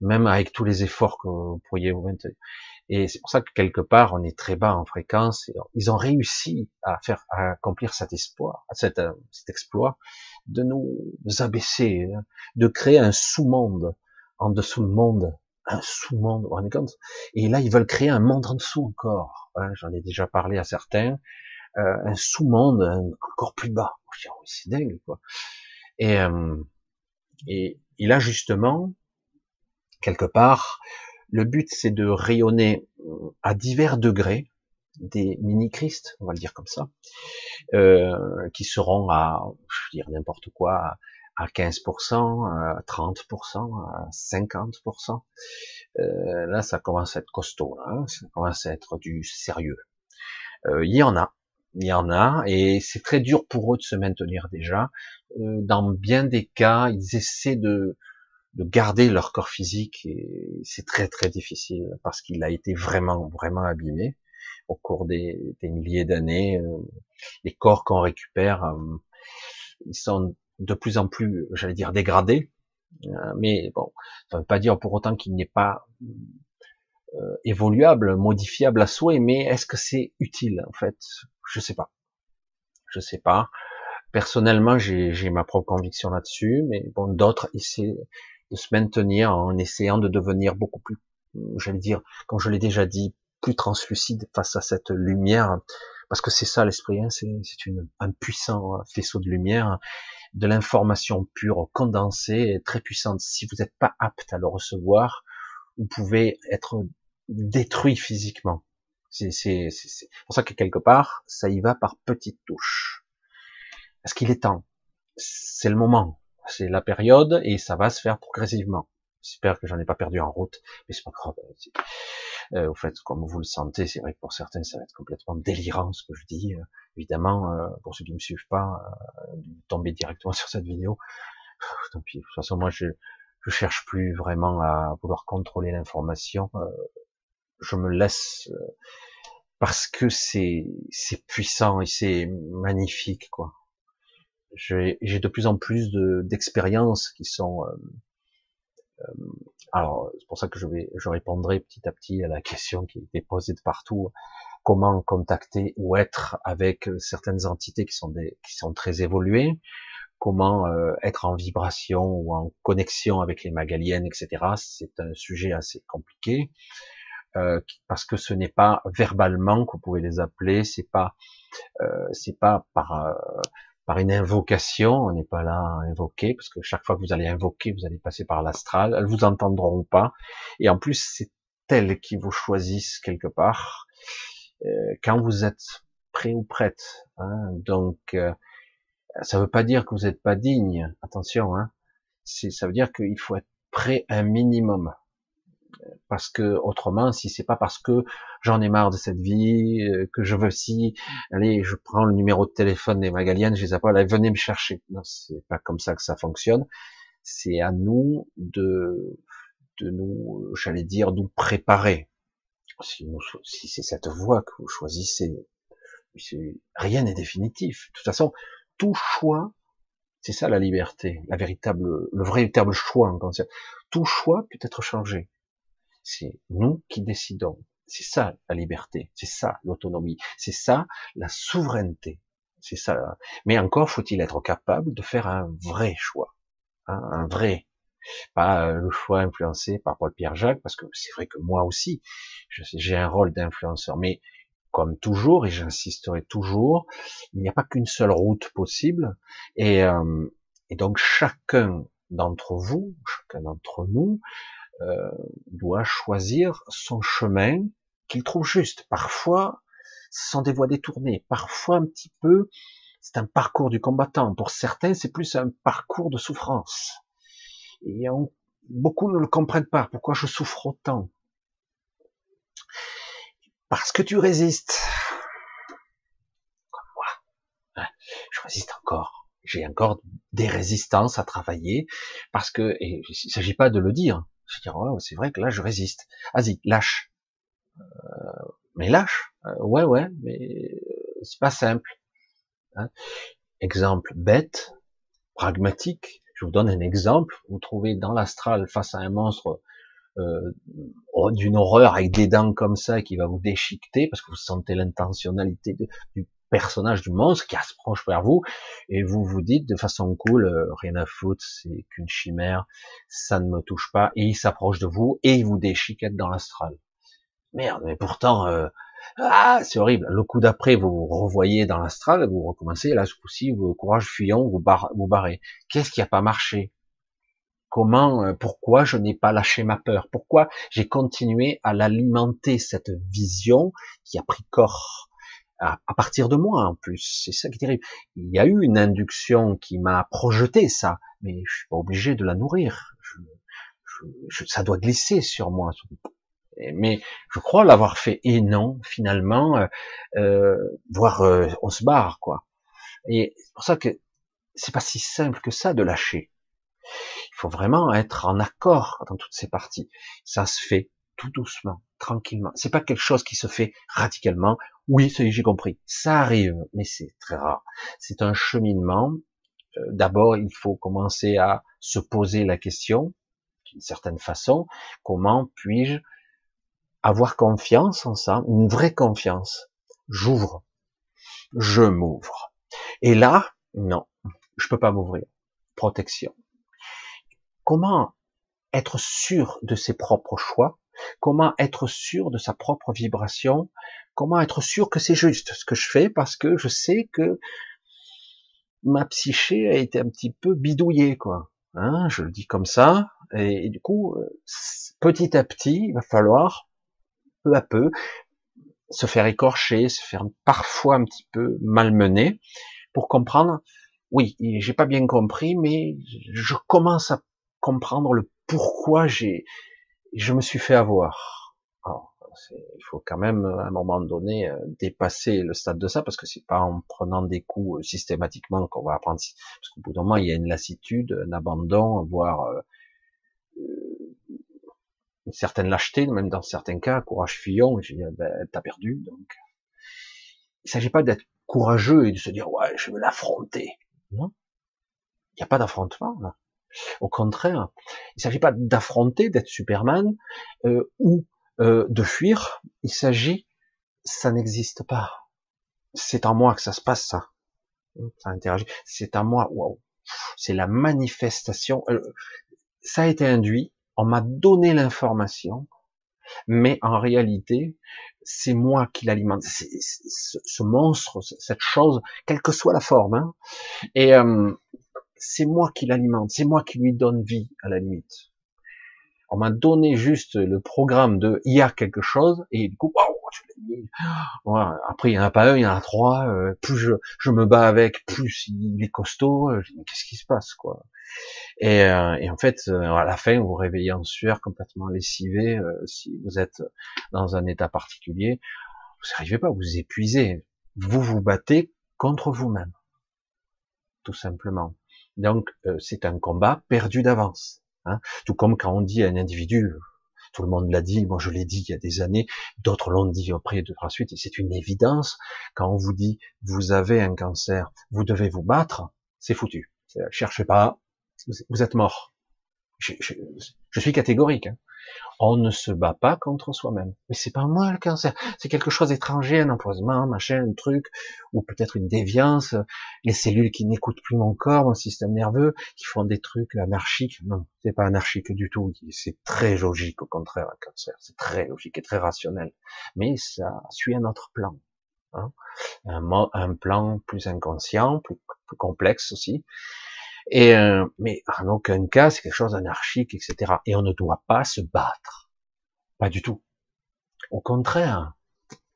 Même avec tous les efforts que vous pourriez vous maintenir. Et c'est pour ça que quelque part, on est très bas en fréquence. ils ont réussi à faire, à accomplir cet espoir, cet, euh, cet exploit, de nous abaisser, hein, de créer un sous-monde en dessous du monde, un sous-monde, vous vous rendez compte? Et là, ils veulent créer un monde en dessous encore. Hein, J'en ai déjà parlé à certains. Euh, un sous-monde encore plus bas. C'est dingue, quoi. Et, euh, et, et là, justement, quelque part, le but, c'est de rayonner euh, à divers degrés des mini-Christ, on va le dire comme ça, euh, qui seront à, je dire n'importe quoi, à 15%, à 30%, à 50%. Euh, là, ça commence à être costaud, hein, ça commence à être du sérieux. Euh, il y en a, il y en a, et c'est très dur pour eux de se maintenir déjà. Euh, dans bien des cas, ils essaient de, de garder leur corps physique et c'est très très difficile parce qu'il a été vraiment vraiment abîmé au cours des, des milliers d'années. Euh, les corps qu'on récupère, euh, ils sont de plus en plus, j'allais dire, dégradés. Euh, mais bon, ça ne veut pas dire pour autant qu'il n'est pas évoluable, modifiable à souhait. Mais est-ce que c'est utile en fait? Je sais pas. Je sais pas. Personnellement, j'ai ma propre conviction là-dessus, mais bon, d'autres essaient de se maintenir en essayant de devenir beaucoup plus, j'allais dire, comme je l'ai déjà dit, plus translucide face à cette lumière, parce que c'est ça l'esprit, hein, c'est un puissant faisceau de lumière, de l'information pure, condensée, très puissante. Si vous n'êtes pas apte à le recevoir, vous pouvez être détruit physiquement. C'est pour ça que quelque part, ça y va par petites touches. Est-ce qu'il est temps? C'est le moment c'est la période et ça va se faire progressivement. J'espère que j'en ai pas perdu en route, mais c'est pas grave. Euh, au fait, comme vous le sentez, c'est vrai que pour certains, ça va être complètement délirant ce que je dis. Euh, évidemment, euh, pour ceux qui me suivent pas, euh, tomber directement [LAUGHS] sur cette vidéo. Tant pis. De toute façon, moi, je je cherche plus vraiment à vouloir contrôler l'information. Euh, je me laisse parce que c'est puissant et c'est magnifique, quoi j'ai de plus en plus d'expériences qui sont euh, euh, alors c'est pour ça que je vais je répondrai petit à petit à la [LAUGHS] question qui est posée de partout. Comment contacter ou être avec certaines entités qui sont des, qui sont très évoluées, comment euh, être en vibration ou en connexion avec les magaliennes, etc. C'est un sujet assez compliqué euh, parce que ce n'est pas verbalement que vous pouvez les appeler, c'est pas euh, c'est pas par par une invocation, on n'est pas là à invoquer parce que chaque fois que vous allez invoquer, vous allez passer par l'astral, elles vous entendront pas et en plus c'est elles qui vous choisissent quelque part quand vous êtes prêt ou prête. Hein, donc ça veut pas dire que vous n'êtes pas digne. Attention, hein. Ça veut dire qu'il faut être prêt un minimum. Parce que autrement, si c'est pas parce que j'en ai marre de cette vie, euh, que je veux si, allez, je prends le numéro de téléphone des Magaliennes, je les appelle, allez, venez me chercher. Non, c'est pas comme ça que ça fonctionne. C'est à nous de, de nous, j'allais dire, nous préparer. Si, si c'est cette voie que vous choisissez, rien n'est définitif. De toute façon, tout choix, c'est ça la liberté, la véritable, le véritable choix en. Tout choix peut être changé. C'est nous qui décidons. C'est ça la liberté, c'est ça l'autonomie, c'est ça la souveraineté. C'est ça. Mais encore faut-il être capable de faire un vrai choix, hein, un vrai, pas le choix influencé par Paul Pierre Jacques, parce que c'est vrai que moi aussi, j'ai un rôle d'influenceur, mais comme toujours, et j'insisterai toujours, il n'y a pas qu'une seule route possible, et, euh, et donc chacun d'entre vous, chacun d'entre nous, euh, doit choisir son chemin qu'il trouve juste. Parfois, ce sont des voies détournées, parfois un petit peu, c'est un parcours du combattant. Pour certains, c'est plus un parcours de souffrance. Et beaucoup ne le comprennent pas. Pourquoi je souffre autant parce que tu résistes. Comme moi. Je résiste encore. J'ai encore des résistances à travailler parce que, il s'agit pas de le dire. Je dire, oh, c'est vrai que là, je résiste. Vas-y, lâche. Euh, mais lâche. Euh, ouais, ouais, mais euh, c'est pas simple. Hein. exemple bête, pragmatique. Je vous donne un exemple. Vous trouvez dans l'astral face à un monstre euh, d'une horreur avec des dents comme ça qui va vous déchiqueter parce que vous sentez l'intentionnalité du personnage du monstre qui approche vers vous et vous vous dites de façon cool euh, rien à foutre c'est qu'une chimère ça ne me touche pas et il s'approche de vous et il vous déchiquette dans l'astral. Merde mais pourtant euh, ah c'est horrible. Le coup d'après vous vous revoyez dans l'astral vous recommencez là ce coup-ci vous courage fuyant vous, vous barrez. Qu'est-ce qui a pas marché? Comment, euh, pourquoi je n'ai pas lâché ma peur? Pourquoi j'ai continué à l'alimenter cette vision qui a pris corps? À, partir de moi en plus C'est ça qui est terrible. Il y a eu une induction qui m'a projeté ça, mais je suis pas obligé de la nourrir. Je, ça doit glisser sur moi. Mais je crois l'avoir fait et non, finalement, euh, euh voire euh, on se barre quoi. Et c'est pour ça que c'est pas si simple que ça de lâcher. Il faut vraiment être en accord dans toutes ces parties. Ça se fait tout doucement, tranquillement. C'est pas quelque chose qui se fait radicalement. Oui, j'ai compris. Ça arrive, mais c'est très rare. C'est un cheminement. Euh, d'abord, il faut commencer à se poser la question, d'une certaine façon, comment puis-je avoir confiance en ça, une vraie confiance? J'ouvre, je m'ouvre. Et là, non, je peux pas m'ouvrir. Protection. Comment être sûr de ses propres choix? Comment être sûr de sa propre vibration? Comment être sûr que c'est juste ce que je fais parce que je sais que ma psyché a été un petit peu bidouillée, quoi. Hein, je le dis comme ça. Et, du coup, euh, petit à petit, il va falloir peu à peu se faire écorcher, se faire parfois un petit peu malmener pour comprendre. Oui, j'ai pas bien compris, mais je commence à comprendre le pourquoi j'ai, je me suis fait avoir. il faut quand même à un moment donné euh, dépasser le stade de ça parce que c'est pas en prenant des coups euh, systématiquement qu'on va apprendre. Parce qu'au bout d'un moment, il y a une lassitude, un abandon, voire euh, une certaine lâcheté, même dans certains cas, courage fuyant. Je dis, ben, t'as perdu. Donc, il s'agit pas d'être courageux et de se dire ouais, je vais l'affronter. Non, il n'y a pas d'affrontement là. Au contraire, il ne s'agit pas d'affronter, d'être Superman, euh, ou euh, de fuir. Il s'agit ça n'existe pas. C'est en moi que ça se passe, ça. Ça interagit. C'est en moi. Waouh. C'est la manifestation. Euh, ça a été induit. On m'a donné l'information, mais en réalité, c'est moi qui l'alimente. Ce monstre, cette chose, quelle que soit la forme, hein, et euh, c'est moi qui l'alimente, c'est moi qui lui donne vie à la limite. On m'a donné juste le programme de il y a quelque chose et du coup, waouh, je l'ai mis. après, il n'y en a pas un, il y en a trois. Euh, plus je, je, me bats avec, plus il est costaud. Euh, qu'est-ce qui se passe, quoi? Et, euh, et, en fait, à la fin, vous vous réveillez en sueur, complètement lessivé. si vous êtes dans un état particulier, vous n'arrivez pas, vous épuisez. Vous vous battez contre vous-même, tout simplement. Donc, c'est un combat perdu d'avance. Hein. Tout comme quand on dit à un individu, tout le monde l'a dit, moi je l'ai dit il y a des années, d'autres l'ont dit après de suite, et c'est une évidence, quand on vous dit, vous avez un cancer, vous devez vous battre, c'est foutu. Cherchez pas, vous êtes mort. Je, je suis catégorique. Hein on ne se bat pas contre soi-même. Mais c'est pas moi le cancer, c'est quelque chose d'étranger, un empoisonnement, machin, un truc, ou peut-être une déviance, les cellules qui n'écoutent plus mon corps, mon système nerveux, qui font des trucs anarchiques. Non, c'est pas anarchique du tout. C'est très logique au contraire un cancer, c'est très logique et très rationnel. Mais ça suit un autre plan, hein. un plan plus inconscient, plus complexe aussi, et euh, mais en aucun cas c'est quelque chose d'anarchique, etc. Et on ne doit pas se battre, pas du tout. Au contraire,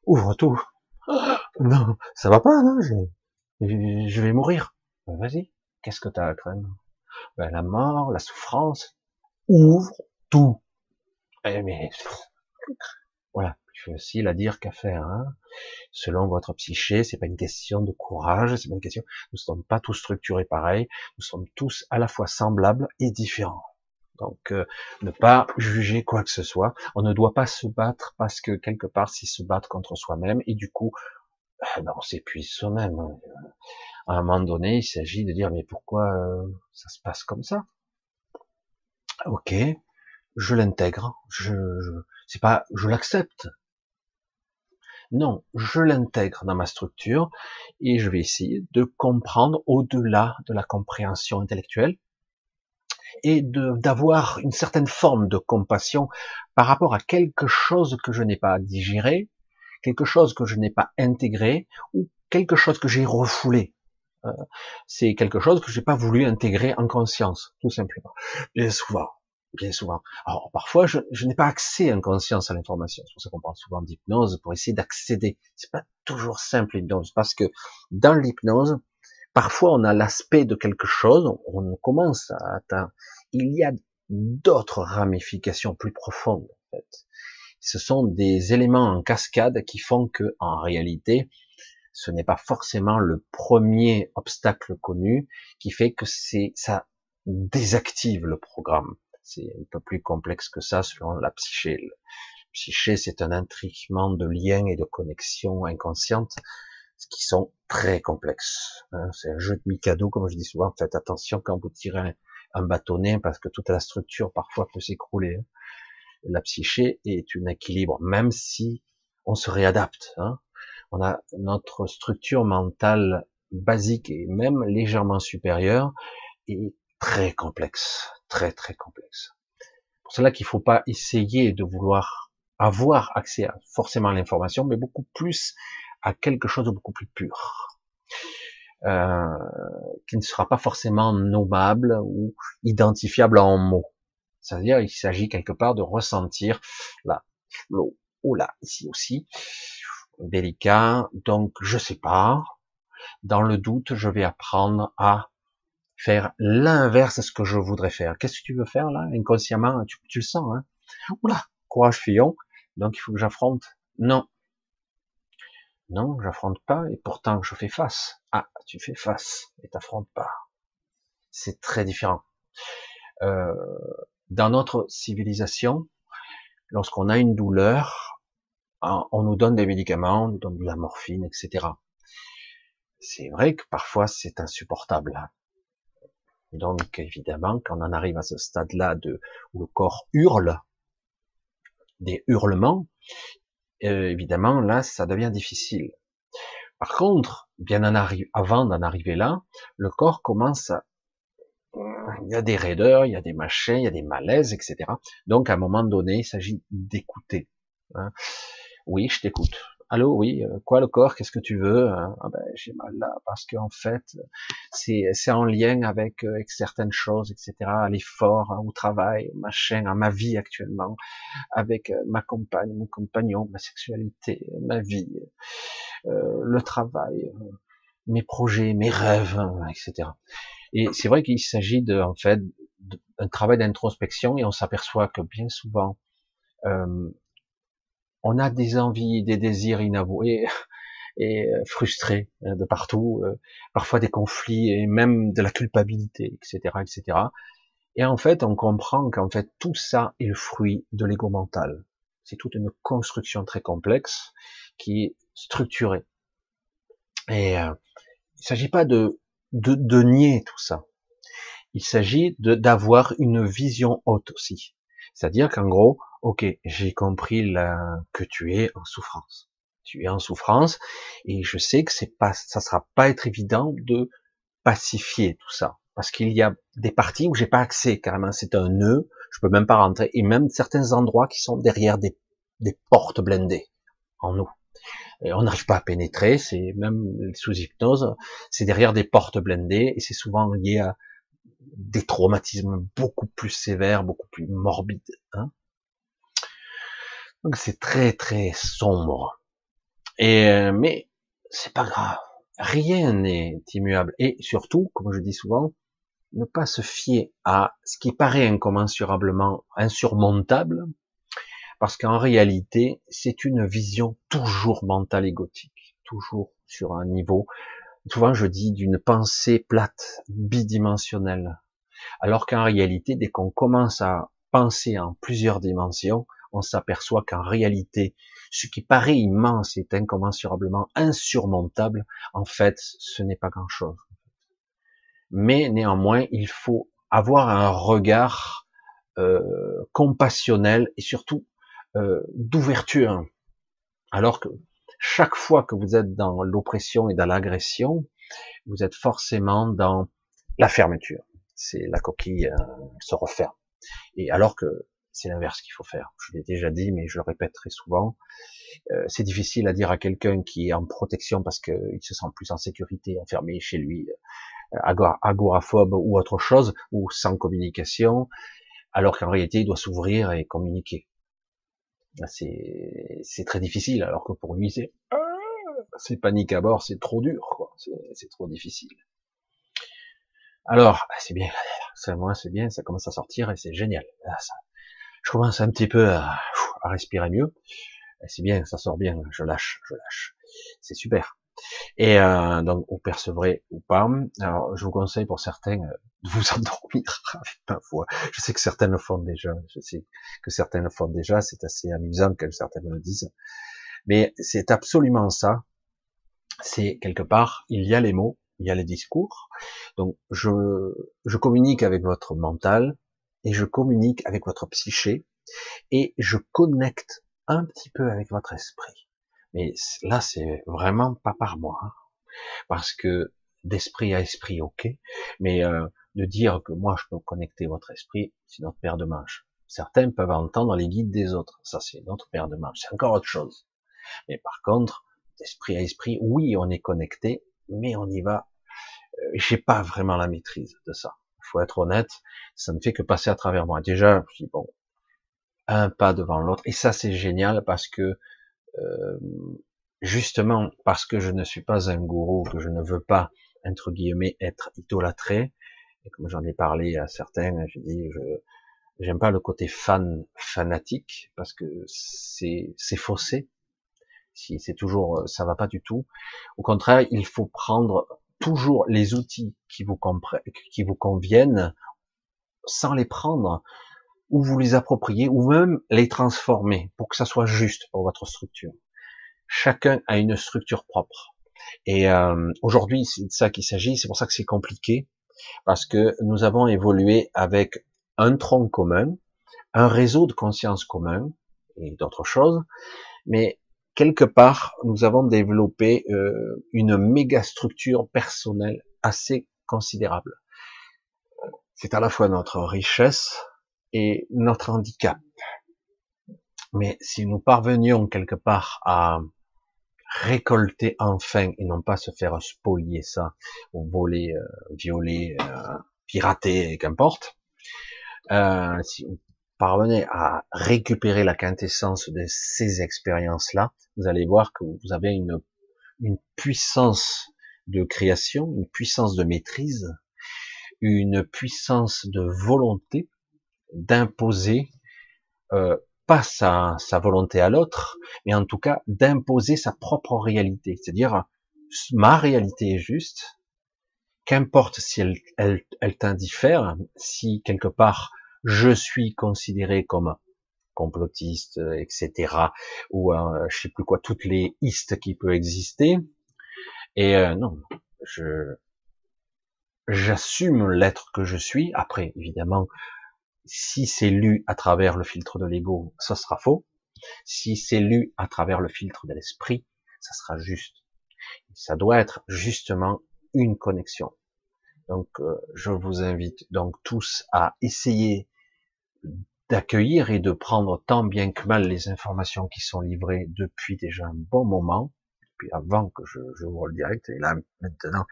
ouvre tout. [GASPS] non, ça va pas, non, je, je vais mourir. Ben, vas-y, qu'est-ce que tu as à craindre? Ben, La mort, la souffrance. Ouvre tout. Eh, mais voilà, facile à dire qu'à faire. Hein selon votre psyché. C'est pas une question de courage, c'est pas une question. Nous ne sommes pas tous structurés pareil. Nous sommes tous à la fois semblables et différents. Donc, euh, ne pas juger quoi que ce soit. On ne doit pas se battre parce que quelque part, c'est se battre contre soi-même et du coup, ben, on s'épuise soi-même. À un moment donné, il s'agit de dire mais pourquoi euh, ça se passe comme ça? Ok, je l'intègre. Je, je c'est pas, je l'accepte. Non, je l'intègre dans ma structure et je vais essayer de comprendre au-delà de la compréhension intellectuelle et d'avoir une certaine forme de compassion par rapport à quelque chose que je n'ai pas digéré, quelque chose que je n'ai pas intégré ou quelque chose que j'ai refoulé. Euh, c'est quelque chose que je n'ai pas voulu intégrer en conscience, tout simplement. Bien souvent, bien souvent. Alors parfois, je, n'ai pas accès en conscience à l'information. C'est pour ça qu'on parle souvent d'hypnose pour essayer d'accéder. C'est pas toujours simple l'hypnose parce que dans l'hypnose, parfois on a l'aspect de quelque chose, on commence à atteindre. Il y a d'autres ramifications plus profondes en fait. Ce sont des éléments en cascade qui font que, en réalité, ce n'est pas forcément le premier obstacle connu qui fait que c'est ça désactive le programme. C'est un peu plus complexe que ça selon la psyché. Le psyché, c'est un intriquement de liens et de connexions inconscientes qui sont très complexes. Hein. C'est un jeu de Mikado, comme je dis souvent. Faites attention quand vous tirez un, bâtonnet parce que toute la structure parfois peut s'écrouler. Hein. La psyché est un équilibre, même si on se réadapte. Hein. On a notre structure mentale basique et même légèrement supérieure est très complexe, très très complexe. Pour cela qu'il ne faut pas essayer de vouloir avoir accès à forcément l'information, mais beaucoup plus à quelque chose de beaucoup plus pur, euh, qui ne sera pas forcément nommable ou identifiable en mots. C'est-à-dire, il s'agit quelque part de ressentir là, l'eau, ou là, ici aussi, délicat. Donc, je sais pas. Dans le doute, je vais apprendre à faire l'inverse de ce que je voudrais faire. Qu'est-ce que tu veux faire là? Inconsciemment, tu, le sens. Hein Oula, courage fillon. Donc il faut que j'affronte. Non. Non, j'affronte pas et pourtant je fais face. Ah, tu fais face et t'affrontes pas. C'est très différent. Euh, dans notre civilisation, lorsqu'on a une douleur, on nous donne des médicaments, on nous donne de la morphine, etc. C'est vrai que parfois c'est insupportable. Donc évidemment, quand on arrive à ce stade-là de où le corps hurle, des hurlements, euh, évidemment, là, ça devient difficile. Par contre, bien en avant d'en arriver là, le corps commence à... Il y a des raideurs, il y a des machins, il y a des malaises, etc. Donc, à un moment donné, il s'agit d'écouter. Hein. Oui, je t'écoute allô, oui, euh, quoi le corps, qu'est-ce que tu veux hein? ah ben, J'ai mal là parce qu'en fait, c'est en lien avec, euh, avec certaines choses, etc. L'effort hein, au travail, machin, à ma vie actuellement, avec euh, ma compagne, mon compagnon, ma sexualité, ma vie, euh, le travail, mes projets, mes rêves, hein, etc. Et c'est vrai qu'il s'agit de, en fait, d'un travail d'introspection et on s'aperçoit que bien souvent, euh, on a des envies, des désirs inavoués [LAUGHS] et euh, frustrés euh, de partout, euh, parfois des conflits et même de la culpabilité, etc., etc. Et en fait, on comprend qu'en fait tout ça est le fruit de l'ego mental. C'est toute une construction très complexe qui est structurée. Et il il s'agit pas de, de, de nier tout ça. Il s'agit d'avoir une vision haute aussi. C'est-à-dire qu'en gros, ok, j'ai compris que tu es en souffrance. Tu es en souffrance et je sais que c'est pas, ça sera pas être évident de pacifier tout ça parce qu'il y a des parties où j'ai pas accès carrément. C'est un nœud, je peux même pas rentrer et même certains endroits qui sont derrière des, des portes blindées en nous. Et on n'arrive pas à pénétrer, c'est même sous hypnose, c'est derrière des portes blindées et c'est souvent lié à des traumatismes beaucoup plus sévères, beaucoup plus morbides. Hein donc c'est très très sombre. Et euh, mais c'est pas grave. Rien n'est immuable. Et surtout, comme je dis souvent, ne pas se fier à ce qui paraît incommensurablement insurmontable, parce qu'en réalité, c'est une vision toujours mentale égotique, toujours sur un niveau, souvent je dis d'une pensée plate, bidimensionnelle, alors qu'en réalité, dès qu'on commence à penser en plusieurs dimensions, on s'aperçoit qu'en réalité, ce qui paraît immense est incommensurablement insurmontable, en fait, ce n'est pas grand-chose. Mais néanmoins, il faut avoir un regard euh, compassionnel et surtout euh, d'ouverture. Alors que chaque fois que vous êtes dans l'oppression et dans l'agression, vous êtes forcément dans la fermeture. C'est la coquille euh, se referme. Et alors que c'est l'inverse qu'il faut faire. Je l'ai déjà dit, mais je le répète très souvent. Euh, c'est difficile à dire à quelqu'un qui est en protection parce qu'il se sent plus en sécurité, enfermé chez lui, euh, agoraphobe ou autre chose, ou sans communication, alors qu'en réalité, il doit s'ouvrir et communiquer. C'est très difficile, alors que pour lui, c'est c'est panique à bord, c'est trop dur, c'est trop difficile. Alors, c'est bien, c'est moi, c'est bien, ça commence à sortir et c'est génial. Ça, je commence un petit peu à, respirer mieux. C'est bien, ça sort bien, je lâche, je lâche. C'est super. Et euh, donc, vous percevrez ou pas. Alors, je vous conseille pour certains euh, [LAUGHS] de vous endormir [LAUGHS] avec ma voix. Je sais que certaines le font déjà. Je sais que certaines le font déjà. C'est assez amusant que certaines le disent. Mais c'est absolument ça. C'est quelque part, il y a les mots, il y a les discours. Donc, je, je communique avec votre mental, et je communique avec votre psyché et je connecte un petit peu avec votre esprit. Mais là, c'est vraiment pas par moi, hein. parce que d'esprit à esprit, ok, mais euh, de dire que moi je peux connecter votre esprit, c'est notre paire de manches. Certains peuvent entendre les guides des autres, ça c'est notre paire de manches, c'est encore autre chose. Mais par contre, d'esprit à esprit, oui, on est connecté, mais on y va. Euh, J'ai pas vraiment la maîtrise de ça faut être honnête, ça ne fait que passer à travers moi. Déjà, je dis bon, un pas devant l'autre, et ça c'est génial parce que euh, justement parce que je ne suis pas un gourou, que je ne veux pas entre guillemets être idolâtré, et comme j'en ai parlé à certains, je dis je j'aime pas le côté fan fanatique parce que c'est c'est faussé. Si c'est toujours ça va pas du tout. Au contraire, il faut prendre toujours les outils qui vous, conviennent sans les prendre ou vous les approprier ou même les transformer pour que ça soit juste pour votre structure. Chacun a une structure propre. Et euh, aujourd'hui, c'est de ça qu'il s'agit. C'est pour ça que c'est compliqué parce que nous avons évolué avec un tronc commun, un réseau de conscience commun et d'autres choses. Mais quelque part, nous avons développé euh, une méga structure personnelle assez considérable. C'est à la fois notre richesse et notre handicap. Mais si nous parvenions quelque part à récolter enfin et non pas se faire spolier ça, voler, euh, violer, euh, pirater, qu'importe, euh, si parvenez à récupérer la quintessence de ces expériences-là, vous allez voir que vous avez une, une puissance de création, une puissance de maîtrise, une puissance de volonté d'imposer euh, pas sa, sa volonté à l'autre, mais en tout cas d'imposer sa propre réalité. C'est-à-dire, ma réalité est juste, qu'importe si elle, elle, elle t'indiffère, si quelque part je suis considéré comme complotiste, etc., ou euh, je sais plus quoi, toutes les istes qui peuvent exister, et euh, non, j'assume l'être que je suis. Après, évidemment, si c'est lu à travers le filtre de l'ego, ça sera faux. Si c'est lu à travers le filtre de l'esprit, ça sera juste. Ça doit être justement une connexion. Donc, euh, je vous invite donc tous à essayer d'accueillir et de prendre tant bien que mal les informations qui sont livrées depuis déjà un bon moment, depuis avant que je, je vous le direct, et là maintenant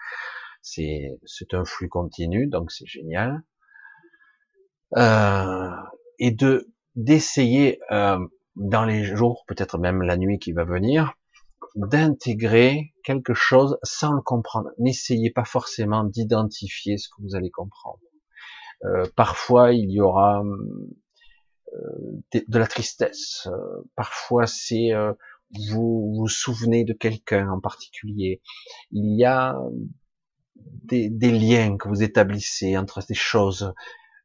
c'est c'est un flux continu, donc c'est génial euh, et de d'essayer euh, dans les jours, peut-être même la nuit qui va venir, d'intégrer quelque chose sans le comprendre. N'essayez pas forcément d'identifier ce que vous allez comprendre. Euh, parfois, il y aura euh, de, la tristesse. Euh, parfois, c'est vous vous souvenez de quelqu'un en particulier. Il y a des, des, liens que vous établissez entre ces choses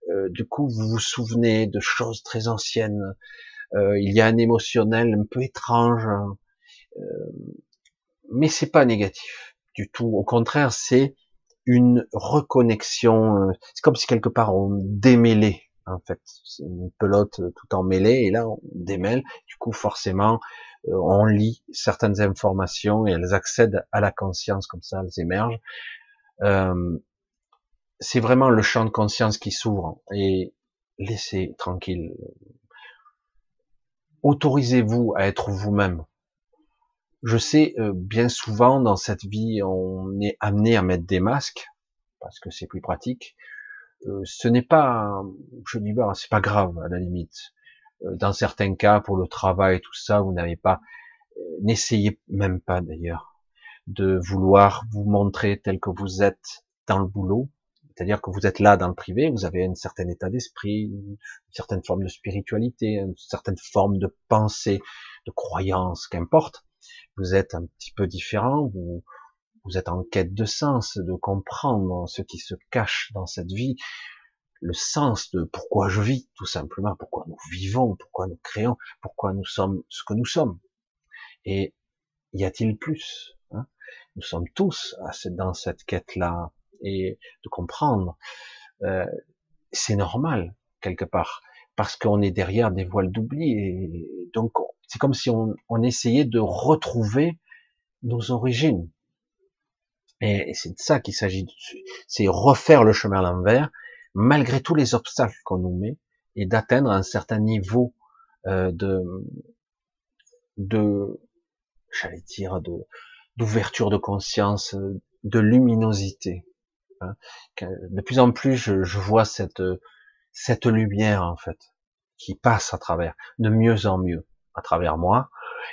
euh, du coup vous vous souvenez de choses très anciennes, euh, il y a un émotionnel un peu étrange, euh, mais c'est pas négatif du tout. Au contraire, c'est une reconnexion. C'est comme si quelque part on démêlait en fait. C'est une pelote tout en mêlée et là on démêle. Du coup, forcément, on lit certaines informations et elles accèdent à la conscience comme ça, elles émergent. Euh, c'est vraiment le champ de conscience qui s'ouvre et laissez tranquille. Autorisez-vous à être vous-même. Je sais, euh, bien souvent dans cette vie, on est amené à mettre des masques parce que c'est plus pratique. Euh, ce n'est pas, je dis pas, c'est pas grave à la limite. Euh, dans certains cas, pour le travail, tout ça, vous n'avez pas, n'essayez même pas d'ailleurs de vouloir vous montrer tel que vous êtes dans le boulot c'est-à-dire que vous êtes là dans le privé, vous avez un certain état d'esprit, une certaine forme de spiritualité, une certaine forme de pensée, de croyance, qu'importe. Vous êtes un petit peu différent, vous, vous êtes en quête de sens, de comprendre ce qui se cache dans cette vie, le sens de pourquoi je vis, tout simplement, pourquoi nous vivons, pourquoi nous créons, pourquoi nous sommes ce que nous sommes. Et y a-t-il plus hein? Nous sommes tous dans cette quête-là et de comprendre. Euh, c'est normal quelque part parce qu'on est derrière des voiles d'oubli et donc c'est comme si on, on, essayait de retrouver nos origines. Et, c'est de ça qu'il s'agit. C'est refaire le chemin à l'envers malgré tous les obstacles qu'on nous met et d'atteindre un certain niveau euh, de de j'allais dire d'ouverture de conscience, de luminosité. Hein, de plus en plus, je, je, vois cette cette lumière en fait qui passe à travers, de mieux en mieux à travers moi.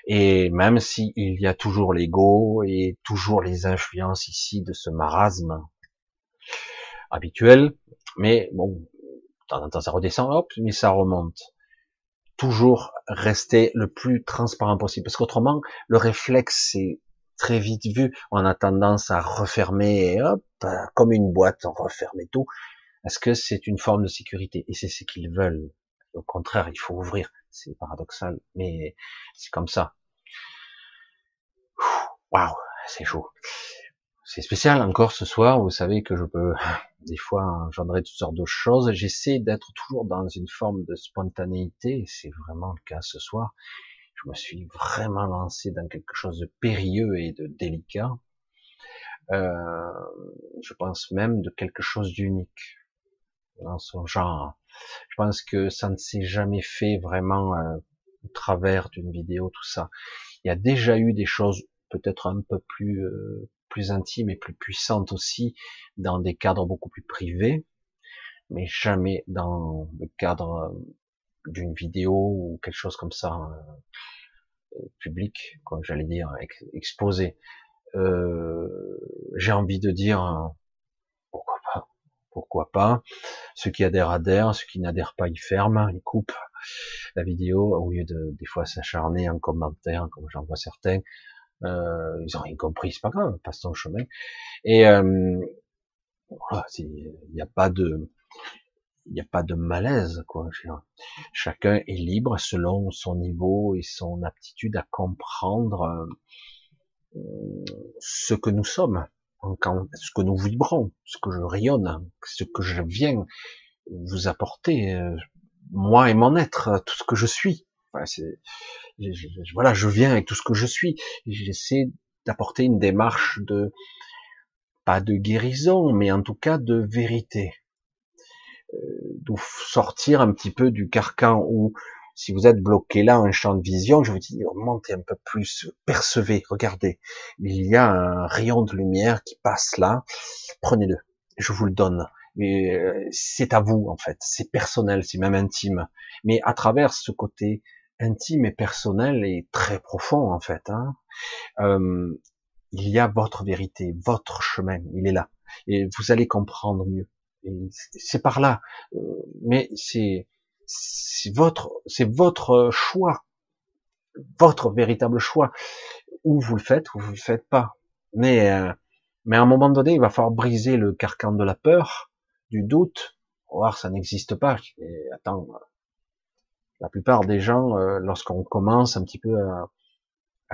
Et même si il y a toujours l'ego et toujours les influences ici de ce marasme habituel, mais bon, de temps en temps ça redescend, hop, mais ça remonte. Toujours rester le plus transparent possible, parce qu'autrement, le réflexe, c'est très vite vu, on a tendance à refermer, et hop, comme une boîte, on referme tout. Est-ce que c'est une forme de sécurité? Et c'est ce qu'ils veulent. Au contraire, il faut ouvrir. C'est paradoxal, mais c'est comme ça. Waouh, c'est chaud. C'est spécial encore ce soir. Vous savez que je peux [LAUGHS] des fois engendrer toutes sortes de choses. J'essaie d'être toujours dans une forme de spontanéité. C'est vraiment le cas ce soir. je me suis vraiment lancé dans quelque chose de périlleux et de délicat. Euh, je pense même de quelque chose d'unique dans son genre. Je pense que ça ne s'est jamais fait vraiment euh, au travers d'une vidéo, tout ça. Il y a déjà eu des choses peut-être un peu plus euh, plus intimes et plus puissantes aussi dans des cadres beaucoup plus privés, mais jamais dans le cadre euh, d'une vidéo ou quelque chose comme ça euh, public, comme j'allais dire, exposé. J'ai envie de dire pourquoi pas. Ceux qui adhèrent adhèrent, ceux qui n'adhèrent pas ils ferment, ils coupent la vidéo au lieu de des fois s'acharner en commentaire, comme j'en vois certains. Euh, ils ont rien compris, c'est pas grave, passe ton chemin. Et euh, voilà, il n'y a pas de, malaise. Chacun est libre selon son niveau et son aptitude à comprendre euh, ce que nous sommes, ce que nous vibrons, ce que je rayonne, ce que je viens vous apporter, euh, moi et mon être, tout ce que je suis. Voilà, je viens avec tout ce que je suis. J'essaie d'apporter une démarche de, pas de guérison, mais en tout cas de vérité. Euh, sortir un petit peu du carcan où, si vous êtes bloqué là, un champ de vision, je vous dis, montez un peu plus, percevez, regardez. Il y a un rayon de lumière qui passe là. Prenez-le. Je vous le donne. Mais euh, c'est à vous, en fait. C'est personnel, c'est même intime. Mais à travers ce côté intime et personnel et très profond en fait. Hein. Euh, il y a votre vérité, votre chemin, il est là, et vous allez comprendre mieux. C'est par là, euh, mais c'est votre, c'est votre choix, votre véritable choix. Ou vous le faites, ou vous le faites pas. Mais euh, mais à un moment donné, il va falloir briser le carcan de la peur, du doute. Voir, ça n'existe pas. Et attends, la plupart des gens, euh, lorsqu'on commence un petit peu à,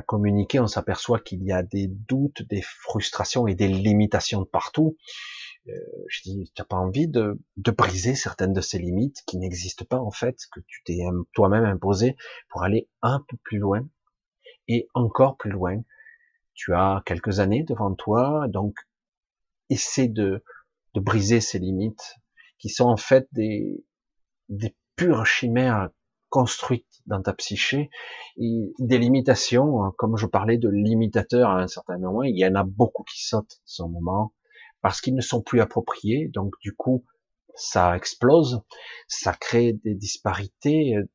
communiquer, on s'aperçoit qu'il y a des doutes, des frustrations et des limitations de partout. Euh, je dis, tu n'as pas envie de, briser certaines de ces limites qui n'existent pas en fait, que tu t'es toi-même imposé pour aller un peu plus loin et encore plus loin. Tu as quelques années devant toi, donc essaie de, de briser ces limites qui sont en fait des, des pures chimères construite dans ta psyché, et des limitations, hein, comme je parlais de limitateurs à un certain moment, il y en a beaucoup qui sautent ce moment, parce qu'ils ne sont plus appropriés, donc du coup, ça explose, ça crée des disparités, euh,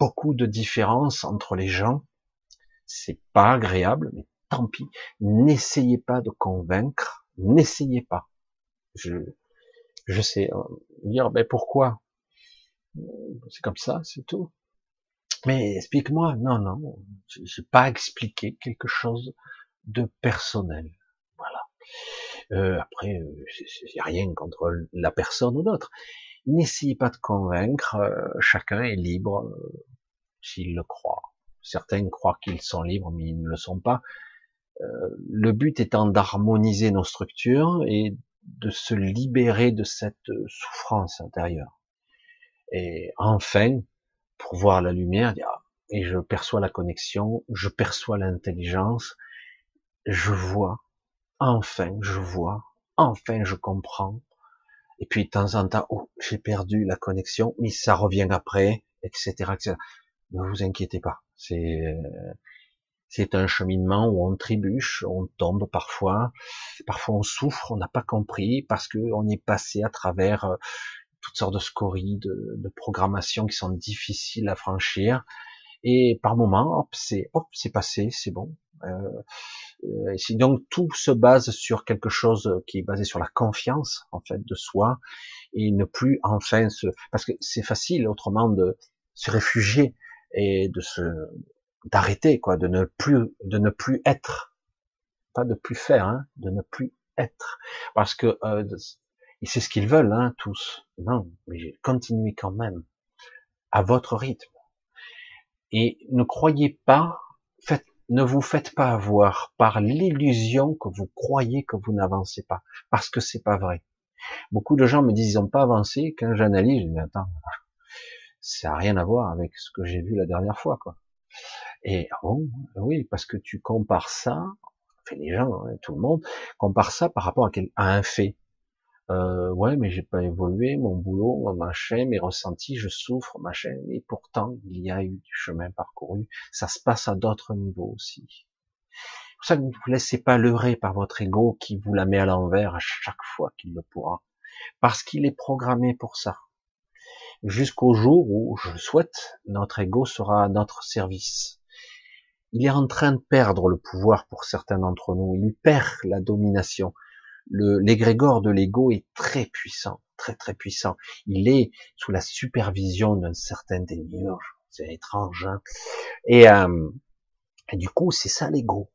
beaucoup de différences entre les gens, c'est pas agréable, mais tant pis, n'essayez pas de convaincre, n'essayez pas. Je, je sais euh, dire, ben pourquoi? C'est comme ça, c'est tout. Mais explique-moi, non, non, j'ai pas expliqué quelque chose de personnel. Voilà. Euh, après, il euh, a rien contre la personne ou l'autre. N'essayez pas de convaincre. Euh, chacun est libre euh, s'il le croit. Certains croient qu'ils sont libres, mais ils ne le sont pas. le but étant d'harmoniser nos structures et de se libérer de cette souffrance intérieure. Et enfin, pour voir la lumière, et je perçois la connexion, je perçois l'intelligence, je vois, enfin je vois, enfin je comprends. Et puis de temps en temps, oh, j'ai perdu la connexion, mais ça revient après, etc., etc. Ne vous inquiétez pas, c'est c'est un cheminement où on trébuche, on tombe parfois, parfois on souffre, on n'a pas compris parce que on est passé à travers euh, toutes sortes de scories, de, de programmations qui sont difficiles à franchir. Et par moment, hop, c'est hop, c'est passé, c'est bon. Euh, euh donc tout se base sur quelque chose qui est basé sur la confiance en fait de soi et ne plus enfin se parce que c'est facile autrement de se réfugier et de se d'arrêter quoi, de ne plus de ne plus être, pas de plus faire, hein, de ne plus être parce que euh, et c'est ce qu'ils veulent, hein, tous. Non, mais continuez quand même à votre rythme. Et ne croyez pas, ne vous faites pas avoir par l'illusion que vous croyez que vous n'avancez pas, parce que c'est pas vrai. Beaucoup de gens me disent ils n'ont pas avancé. Quand j'analyse, je dis attends, ça n'a rien à voir avec ce que j'ai vu la dernière fois, quoi. Et ah bon, oui, parce que tu compares ça, les gens, hein, tout le monde, compare ça par rapport à un fait. Euh, ouais, mais j'ai pas évolué, mon boulot, mon machin, mes ressentis, je souffre, machin, mais pourtant il y a eu du chemin parcouru. Ça se passe à d'autres niveaux aussi. C'est pour ça ne vous laissez pas leurrer par votre ego qui vous la met à l'envers à chaque fois qu'il le pourra, parce qu'il est programmé pour ça. Jusqu'au jour où, je souhaite, notre ego sera à notre service. Il est en train de perdre le pouvoir pour certains d'entre nous. Il perd la domination l'égrégore de l'ego est très puissant, très très puissant. Il est sous la supervision d'un certain démiurge, c'est étrange. Hein et, euh, du coup, c'est ça l'ego.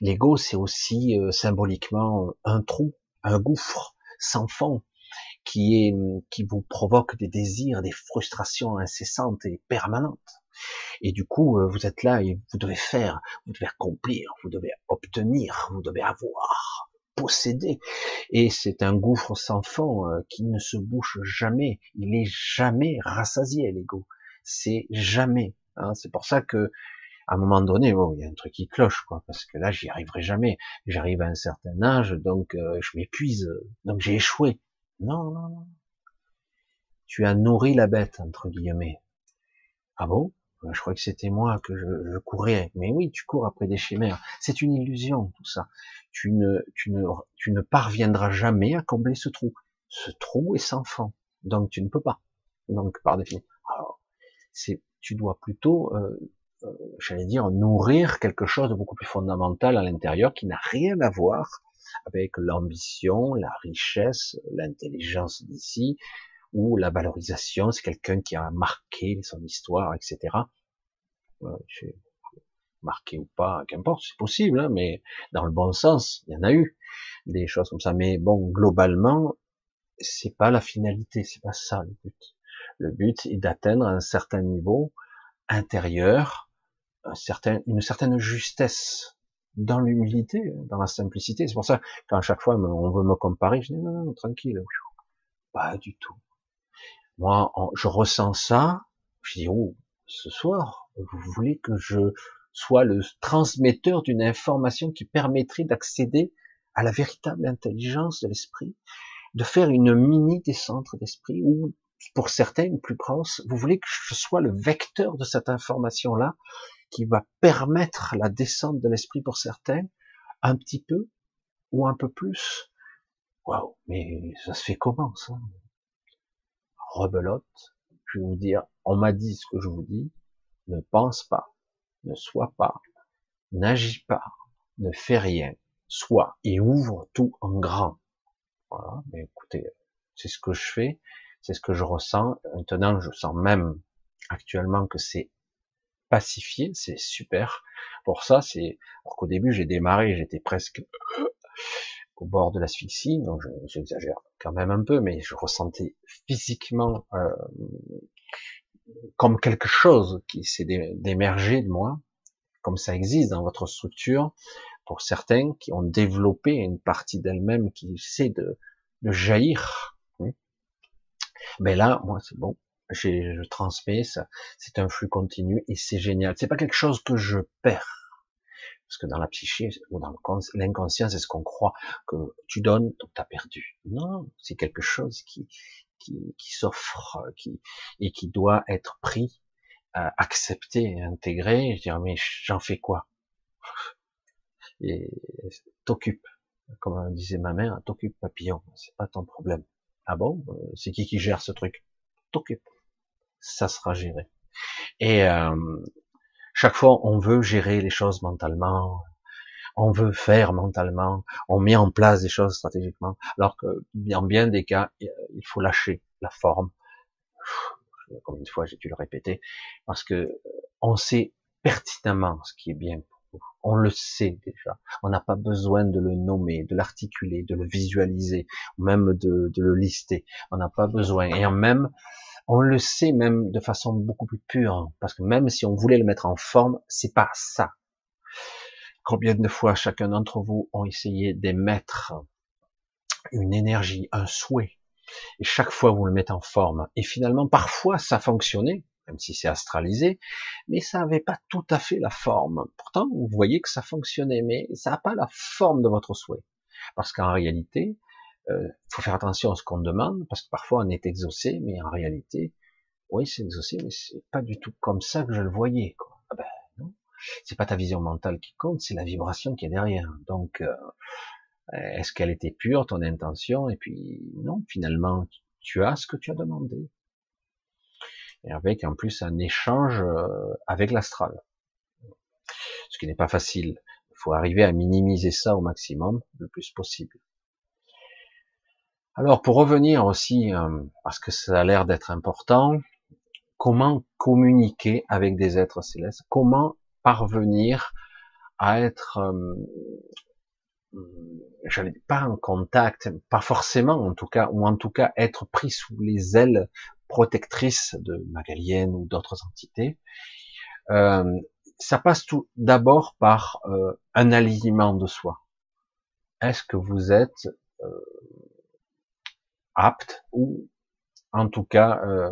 L'ego, c'est aussi euh, symboliquement un trou, un gouffre sans fond qui est qui vous provoque des désirs, des frustrations incessantes et permanentes. Et du coup, euh, vous êtes là et vous devez faire, vous devez accomplir, vous devez obtenir, vous devez avoir posséder. Et c'est un gouffre sans fond euh, qui ne se bouche jamais. Il est jamais rassasié, l'ego. C'est jamais. Hein. C'est pour ça que, à un moment donné, bon, il y a un truc qui cloche, quoi, parce que là, j'y arriverai jamais. J'arrive à un certain âge, donc euh, je m'épuise, donc j'ai échoué. Non, non, non. Tu as nourri la bête, entre guillemets. Ah bon? Je crois que c'était moi que je, je, courais. Mais oui, tu cours après des chimères. C'est une illusion, tout ça tu ne, tu ne, tu ne parviendras jamais à combler ce trou. Ce trou est sans fond, donc tu ne peux pas. Donc par définition, alors c'est, tu dois plutôt, euh, euh, j'allais dire, nourrir quelque chose de beaucoup plus fondamental à l'intérieur qui n'a rien à voir avec l'ambition, la richesse, l'intelligence d'ici, ou la valorisation. C'est quelqu'un qui a marqué son histoire, etc. Marqué ou pas, qu'importe, c'est possible, hein, mais dans le bon sens, il y en a eu des choses comme ça. Mais bon, globalement, c'est pas la finalité, c'est pas ça le but. Le but est d'atteindre un certain niveau intérieur, un certain, une certaine justesse dans l'humilité, dans la simplicité. C'est pour ça qu'à chaque fois on veut me comparer, je dis non, non, tranquille, pas du tout. Moi, je ressens ça, je dis oh, ce soir, vous voulez que je soit le transmetteur d'une information qui permettrait d'accéder à la véritable intelligence de l'esprit, de faire une mini descente d'esprit ou pour certains une plus grosse. Vous voulez que je sois le vecteur de cette information-là qui va permettre la descente de l'esprit pour certains, un petit peu ou un peu plus? Waouh, mais ça se fait comment ça? Rebelote, je vais vous dire, on m'a dit ce que je vous dis, ne pense pas ne sois pas, n'agis pas, ne fais rien, sois et ouvre tout en grand. Voilà, mais écoutez, c'est ce que je fais, c'est ce que je ressens. Maintenant, je sens même actuellement que c'est pacifié, c'est super. Pour ça, c'est alors qu'au début j'ai démarré, j'étais presque au bord de l'asphyxie, donc j'exagère quand même un peu, mais je ressentais physiquement euh, comme quelque chose qui s'est d'émerger de moi, comme ça existe dans votre structure, pour certains qui ont développé une partie d'elle-même qui essaie de, de jaillir. Mais hein. ben là, moi, c'est bon. Je transmets ça. C'est un flux continu et c'est génial. C'est pas quelque chose que je perds. Parce que dans la psyché ou dans l'inconscient, c'est ce qu'on croit que tu donnes, donc tu as perdu. Non, c'est quelque chose qui, qui, qui s'offre, qui et qui doit être pris, euh, accepté, intégré. Je dirais mais j'en fais quoi? [LAUGHS] Et t'occupe, comme disait ma mère, t'occupe papillon, c'est pas ton problème. Ah bon? Euh, C'est qui qui gère ce truc? T'occupe, ça sera géré. Et euh, chaque fois, on veut gérer les choses mentalement, on veut faire mentalement, on met en place des choses stratégiquement, alors que dans bien des cas, il faut lâcher la forme. Combien de fois j'ai dû le répéter, parce que on sait pertinemment ce qui est bien pour vous. On le sait déjà. On n'a pas besoin de le nommer, de l'articuler, de le visualiser, même de, de le lister. On n'a pas besoin. Et en même, on le sait même de façon beaucoup plus pure, parce que même si on voulait le mettre en forme, c'est pas ça Combien de fois chacun d'entre vous ont essayé d'émettre une énergie, un souhait, et chaque fois vous le mettez en forme, et finalement parfois ça fonctionnait, même si c'est astralisé, mais ça n'avait pas tout à fait la forme. Pourtant, vous voyez que ça fonctionnait, mais ça n'a pas la forme de votre souhait. Parce qu'en réalité, euh, faut faire attention à ce qu'on demande, parce que parfois on est exaucé, mais en réalité, oui, c'est exaucé, mais c'est pas du tout comme ça que je le voyais. Quoi. Ah ben non, c'est pas ta vision mentale qui compte, c'est la vibration qui est derrière. Donc, euh, est-ce qu'elle était pure, ton intention? Et puis non, finalement, tu as ce que tu as demandé. Et avec en plus un échange euh, avec l'astral. Ce qui n'est pas facile. Il faut arriver à minimiser ça au maximum, le plus possible. Alors pour revenir aussi, euh, parce que ça a l'air d'être important, comment communiquer avec des êtres célestes? Comment parvenir à être, euh, j'allais pas en contact, pas forcément en tout cas, ou en tout cas être pris sous les ailes protectrices de Magalienne ou d'autres entités. Euh, ça passe tout d'abord par euh, un alignement de soi. Est-ce que vous êtes apte ou en tout cas euh,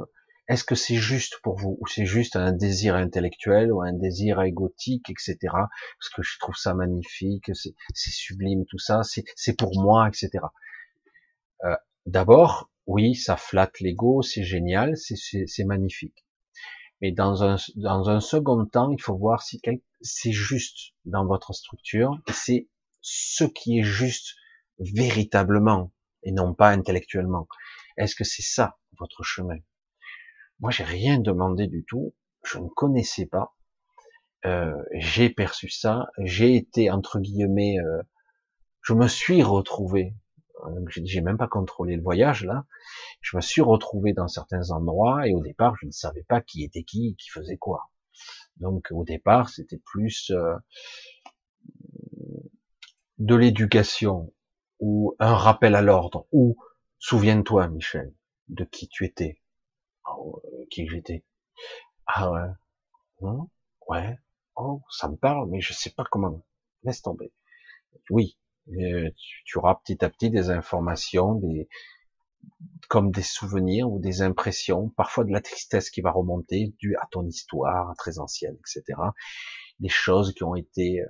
est-ce que c'est juste pour vous ou c'est juste un désir intellectuel ou un désir égotique etc parce que je trouve ça magnifique c'est sublime tout ça c'est pour moi etc euh, d'abord oui ça flatte l'ego c'est génial c'est magnifique. Mais dans un, dans un second temps il faut voir si c'est juste dans votre structure c'est ce qui est juste véritablement et non pas intellectuellement. Est-ce que c'est ça votre chemin? Moi, j'ai rien demandé du tout. Je ne connaissais pas. Euh, j'ai perçu ça. J'ai été entre guillemets. Euh, je me suis retrouvé. J'ai même pas contrôlé le voyage là. Je me suis retrouvé dans certains endroits et au départ, je ne savais pas qui était qui, qui faisait quoi. Donc au départ, c'était plus euh, de l'éducation ou un rappel à l'ordre, ou souviens-toi, Michel, de qui tu étais, oh, qui j'étais. Ah ouais, non, ouais, oh, ça me parle, mais je sais pas comment. Laisse tomber. Oui, euh, tu, auras petit à petit des informations, des comme des souvenirs ou des impressions, parfois de la tristesse qui va remonter due à ton histoire très ancienne, etc. Des choses qui ont été euh,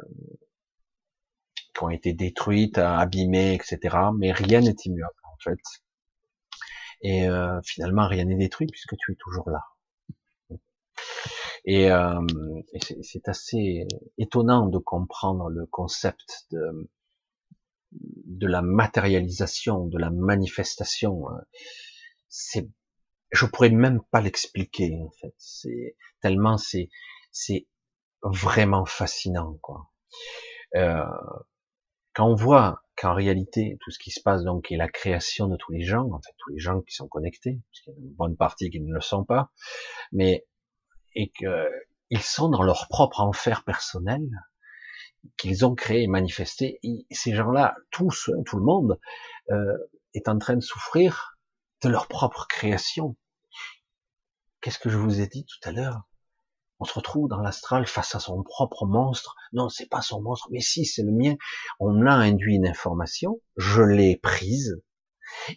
qui ont été détruites, abîmées, etc. Mais rien n'est immuable en fait. Et euh, finalement, rien n'est détruit puisque tu es toujours là. Et, euh, c'est assez étonnant de comprendre le concept de, de la matérialisation, de la manifestation. C'est, je pourrais même pas l'expliquer en fait. C'est tellement c'est c'est vraiment fascinant quoi. Euh, quand on voit qu'en réalité, tout ce qui se passe donc est la création de tous les gens, en fait, tous les gens qui sont connectés, parce qu'il y a une bonne partie qui ne le sont pas, mais, et qu'ils sont dans leur propre enfer personnel, qu'ils ont créé et manifesté, et ces gens-là, tous, tout le monde, euh, est en train de souffrir de leur propre création. Qu'est-ce que je vous ai dit tout à l'heure? On se retrouve dans l'astral face à son propre monstre. Non, c'est pas son monstre, mais si, c'est le mien. On a induit une information, je l'ai prise,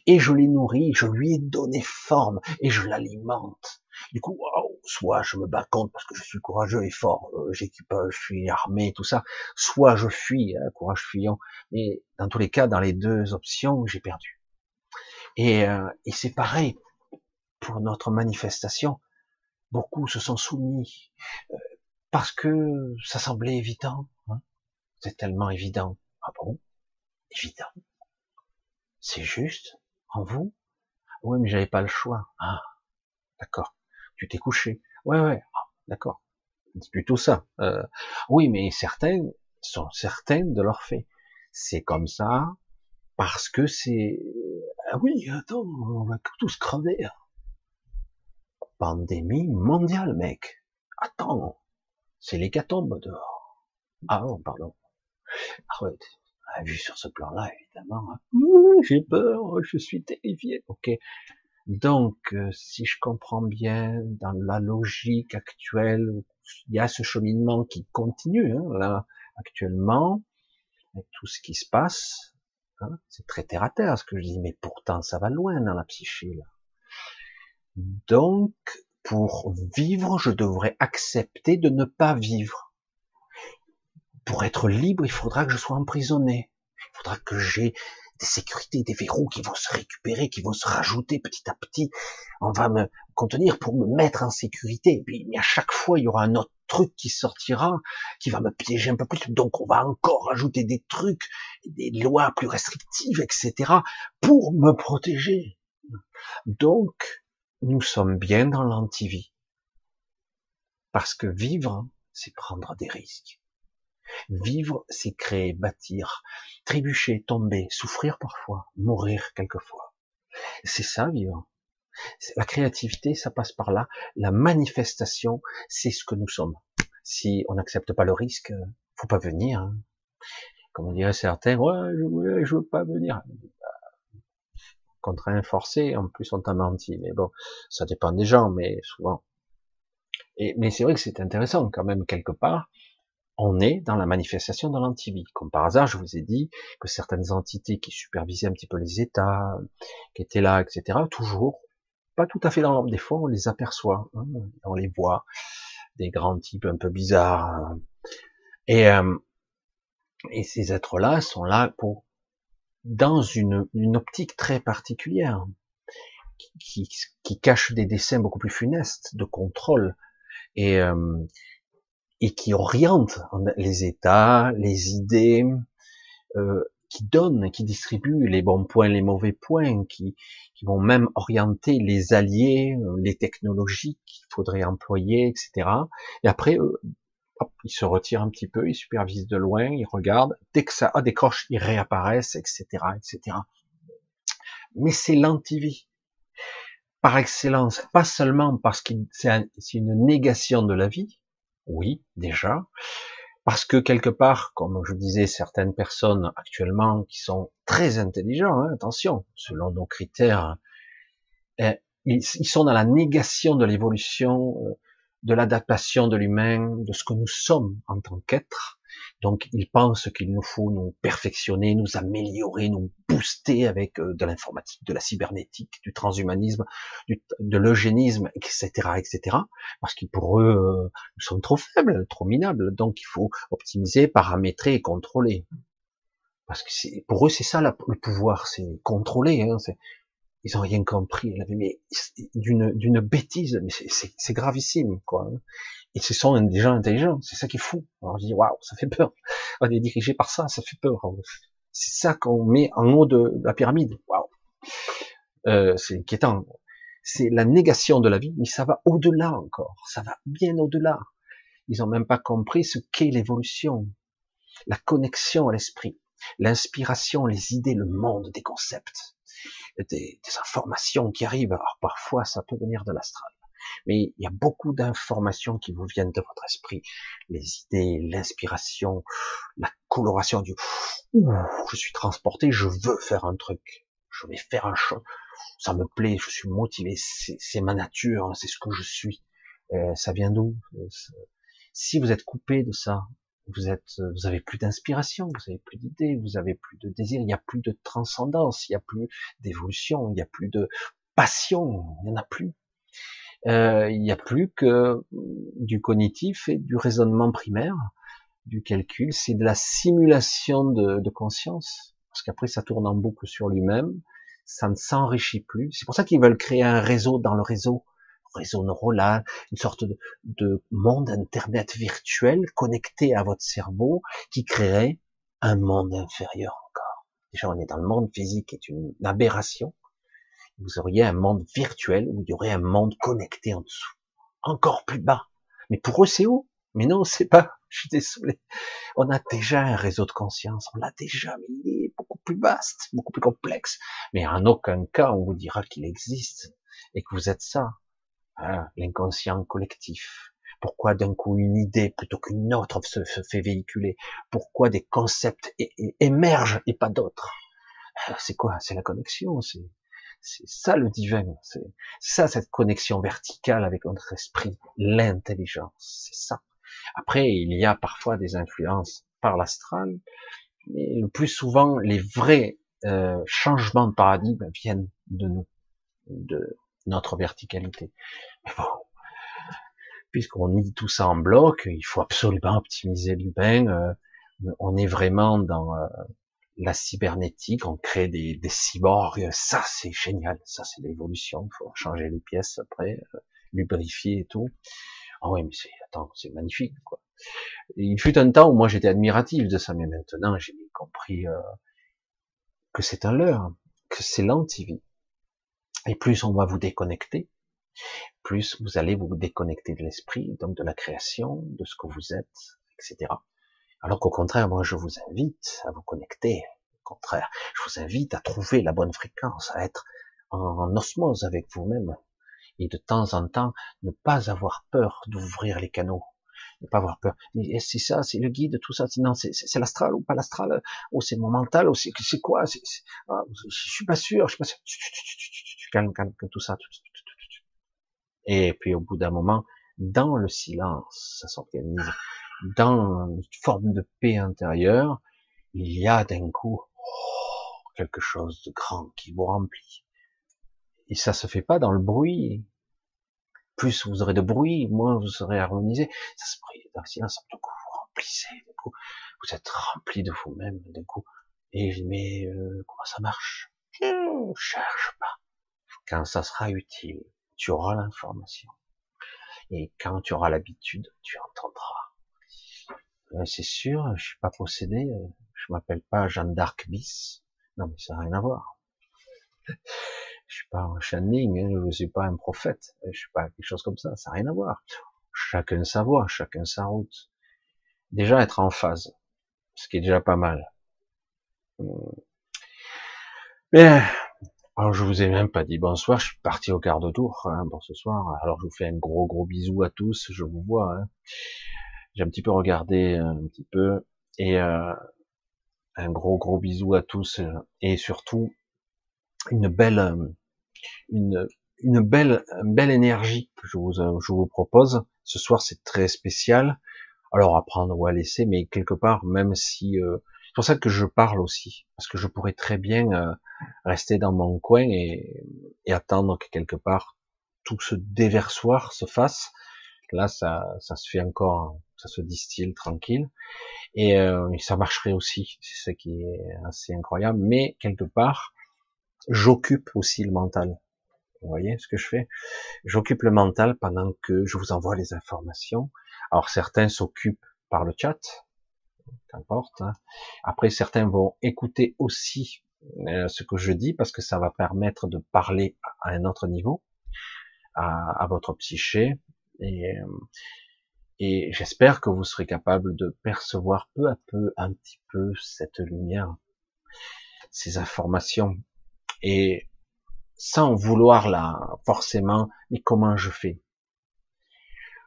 et je l'ai nourrie, je lui ai donné forme, et je l'alimente. Du coup, soit je me bats contre parce que je suis courageux et fort, euh, j'équipe, euh, je suis armé, tout ça, soit je fuis, hein, courage fuyant. Mais dans tous les cas, dans les deux options, j'ai perdu. Et, euh, et c'est pareil pour notre manifestation beaucoup se sont soumis euh, parce que ça semblait évident. Hein. C'est tellement évident. Ah bon? Évident. C'est juste en vous? Oui, mais j'avais pas le choix. Ah, d'accord. Tu t'es couché. Ouais, ouais. Ah, d'accord. C'est plutôt ça. Euh, oui, mais certaines sont certaines de leur fait. C'est comme ça parce que c'est. Ah oui, attends, on va tous crever. Pandémie mondiale, mec. Attends, c'est l'hécatombe dehors. Ah pardon. Arrête. Ah, vu sur ce plan-là, évidemment. Hein. J'ai peur, je suis terrifié. Ok. Donc, euh, si je comprends bien, dans la logique actuelle, il y a ce cheminement qui continue, hein, là, actuellement, avec tout ce qui se passe. Hein, c'est très terre à terre ce que je dis, mais pourtant ça va loin dans la psyché. Là. Donc, pour vivre, je devrais accepter de ne pas vivre. Pour être libre, il faudra que je sois emprisonné. Il faudra que j'ai des sécurités, des verrous qui vont se récupérer, qui vont se rajouter petit à petit. On va me contenir pour me mettre en sécurité. Et puis, à chaque fois, il y aura un autre truc qui sortira, qui va me piéger un peu plus. Donc, on va encore rajouter des trucs, des lois plus restrictives, etc., pour me protéger. Donc, nous sommes bien dans l'antivie. Parce que vivre, c'est prendre des risques. Vivre, c'est créer, bâtir, trébucher, tomber, souffrir parfois, mourir quelquefois. C'est ça, vivre. La créativité, ça passe par là. La manifestation, c'est ce que nous sommes. Si on n'accepte pas le risque, faut pas venir. Hein. Comme on dirait certains, ouais, je, je veux pas venir. Contraint, forcé, en plus on t'a menti. Mais bon, ça dépend des gens, mais souvent. Et, mais c'est vrai que c'est intéressant quand même quelque part on est dans la manifestation de l'antivie. Comme par hasard, je vous ai dit que certaines entités qui supervisaient un petit peu les États, qui étaient là, etc., toujours, pas tout à fait dans des fois, on les aperçoit, hein, on les voit, des grands types un peu bizarres. Hein. Et, euh, et ces êtres-là sont là pour, dans une, une optique très particulière, qui, qui, cache des dessins beaucoup plus funestes de contrôle. Et, euh, et qui oriente les États, les idées, euh, qui donne, qui distribue les bons points, les mauvais points, qui, qui vont même orienter les alliés, euh, les technologies qu'il faudrait employer, etc. Et après, euh, hop, ils se retirent un petit peu, ils supervisent de loin, ils regardent. Dès que ça a décroche, ils réapparaissent, etc., etc. Mais c'est l'antivie par excellence, pas seulement parce que c'est une négation de la vie, oui, déjà. Parce que quelque part, comme je disais, certaines personnes actuellement qui sont très intelligents, hein, attention, selon nos critères, eh, ils, sont dans la négation de l'évolution, euh, de l'adaptation de l'humain, de ce que nous sommes en tant qu'être. Donc ils pensent qu'il nous faut nous perfectionner, nous améliorer, nous booster avec euh, de l'informatique, de la cybernétique, du transhumanisme, du, de l'eugénisme, etc., etc. Parce que pour eux, euh, nous sommes trop faibles, trop minables. Donc il faut optimiser, paramétrer et contrôler. Parce que pour eux, c'est ça le pouvoir, c'est contrôler. Hein, ils ont rien compris. Mais d'une d'une bêtise, mais c'est gravissime, quoi. Et ce sont des gens intelligents, c'est ça qui est fou. Alors je dis waouh, ça fait peur. [LAUGHS] On est dirigé par ça, ça fait peur. C'est ça qu'on met en haut de la pyramide. Waouh, euh, c'est inquiétant. C'est la négation de la vie, mais ça va au-delà encore. Ça va bien au-delà. Ils ont même pas compris ce qu'est l'évolution, la connexion à l'esprit, l'inspiration, les idées, le monde des concepts, des, des informations qui arrivent. Alors parfois, ça peut venir de l'astral. Mais il y a beaucoup d'informations qui vous viennent de votre esprit, les idées, l'inspiration, la coloration du Ouh, je suis transporté, je veux faire un truc, je vais faire un chose, ça me plaît, je suis motivé, c'est ma nature, c'est ce que je suis. Euh, ça vient d'où? Si vous êtes coupé de ça, vous êtes, vous avez plus d'inspiration, vous avez plus d'idées, vous avez plus de désir, il n'y a plus de transcendance, il n'y a plus d'évolution, il n'y a plus de passion, il n'y en a plus euh, il n'y a plus que du cognitif et du raisonnement primaire, du calcul, c'est de la simulation de, de conscience, parce qu'après ça tourne en boucle sur lui-même, ça ne s'enrichit plus. C'est pour ça qu'ils veulent créer un réseau dans le réseau, réseau neuronal, une sorte de, de monde internet virtuel connecté à votre cerveau qui créerait un monde inférieur encore. Déjà, on est dans le monde physique, qui est une aberration vous auriez un monde virtuel où il y aurait un monde connecté en dessous, encore plus bas. Mais pour eux, c'est haut. Mais non, c'est pas. [LAUGHS] Je suis désolé. On a déjà un réseau de conscience. On l'a déjà, mais il est beaucoup plus vaste, beaucoup plus complexe. Mais en aucun cas, on vous dira qu'il existe et que vous êtes ça. Hein, l'inconscient collectif. Pourquoi d'un coup une idée plutôt qu'une autre se, fait véhiculer? Pourquoi des concepts émergent et pas d'autres? C'est quoi? C'est la connexion. C'est c'est ça le divin, c'est ça cette connexion verticale avec notre esprit, l'intelligence, c'est ça. Après, il y a parfois des influences par l'astral, mais le plus souvent, les vrais euh, changements de paradigme viennent de nous, de notre verticalité. Mais bon, puisqu'on dit tout ça en bloc, il faut absolument optimiser l'humain. Euh, on est vraiment dans euh, la cybernétique, on crée des, des cyborgs, ça c'est génial, ça c'est l'évolution, il faut changer les pièces après, euh, lubrifier et tout. Ah oui, mais c'est, attends, c'est magnifique, quoi. il fut un temps où moi j'étais admiratif de ça, mais maintenant j'ai compris euh, que c'est un leurre, que c'est l'antivie. Et plus on va vous déconnecter, plus vous allez vous déconnecter de l'esprit, donc de la création, de ce que vous êtes, etc. Alors qu'au contraire, moi, je vous invite à vous connecter. Au contraire, je vous invite à trouver la bonne fréquence, à être en osmose avec vous-même. Et de temps en temps, ne pas avoir peur d'ouvrir les canaux. Ne pas avoir peur. Mais c'est ça, c'est le guide, tout ça? Non, c'est l'astral ou pas l'astral, ou c'est mon mental, ou c'est quoi? Ah, Je suis pas sûr, je suis pas sûr. Calme, calme, tout ça. Et puis au bout d'un moment, dans le silence, ça s'organise dans une forme de paix intérieure, il y a d'un coup oh, quelque chose de grand qui vous remplit. Et ça se fait pas dans le bruit. Plus vous aurez de bruit, moins vous serez harmonisé. Ça se brille dans le silence. D'un coup, vous remplissez. D'un coup, vous êtes rempli de vous-même. D'un coup, et mais euh, comment ça marche? Je Cherche pas. Quand ça sera utile, tu auras l'information. Et quand tu auras l'habitude, tu entendras. Euh, c'est sûr, je suis pas possédé, euh, je m'appelle pas Jeanne d'Arc bis. Non, mais ça n'a rien à voir. [LAUGHS] Je suis pas un channeling, hein, je suis pas un prophète, je suis pas quelque chose comme ça, ça n'a rien à voir. Chacun sa voie, chacun sa route. Déjà être en phase, ce qui est déjà pas mal. Mais, alors je vous ai même pas dit bonsoir, je suis parti au quart de tour hein, pour ce soir. Alors je vous fais un gros gros bisou à tous, je vous vois. Hein j'ai un petit peu regardé euh, un petit peu et euh, un gros gros bisou à tous euh, et surtout une belle une une belle belle énergie que je vous je vous propose ce soir c'est très spécial alors à prendre ou à laisser mais quelque part même si c'est pour ça que je parle aussi parce que je pourrais très bien rester dans mon coin et, et attendre que quelque part tout ce déversoir se fasse là ça ça se fait encore ça se distille tranquille. Et euh, ça marcherait aussi, c'est ce qui est assez incroyable. Mais quelque part, j'occupe aussi le mental. Vous voyez ce que je fais? J'occupe le mental pendant que je vous envoie les informations. Alors certains s'occupent par le chat, qu'importe. Hein. Après certains vont écouter aussi ce que je dis parce que ça va permettre de parler à un autre niveau, à, à votre psyché. Et, euh, et j'espère que vous serez capable de percevoir peu à peu, un petit peu, cette lumière, ces informations. Et sans vouloir là, forcément, mais comment je fais?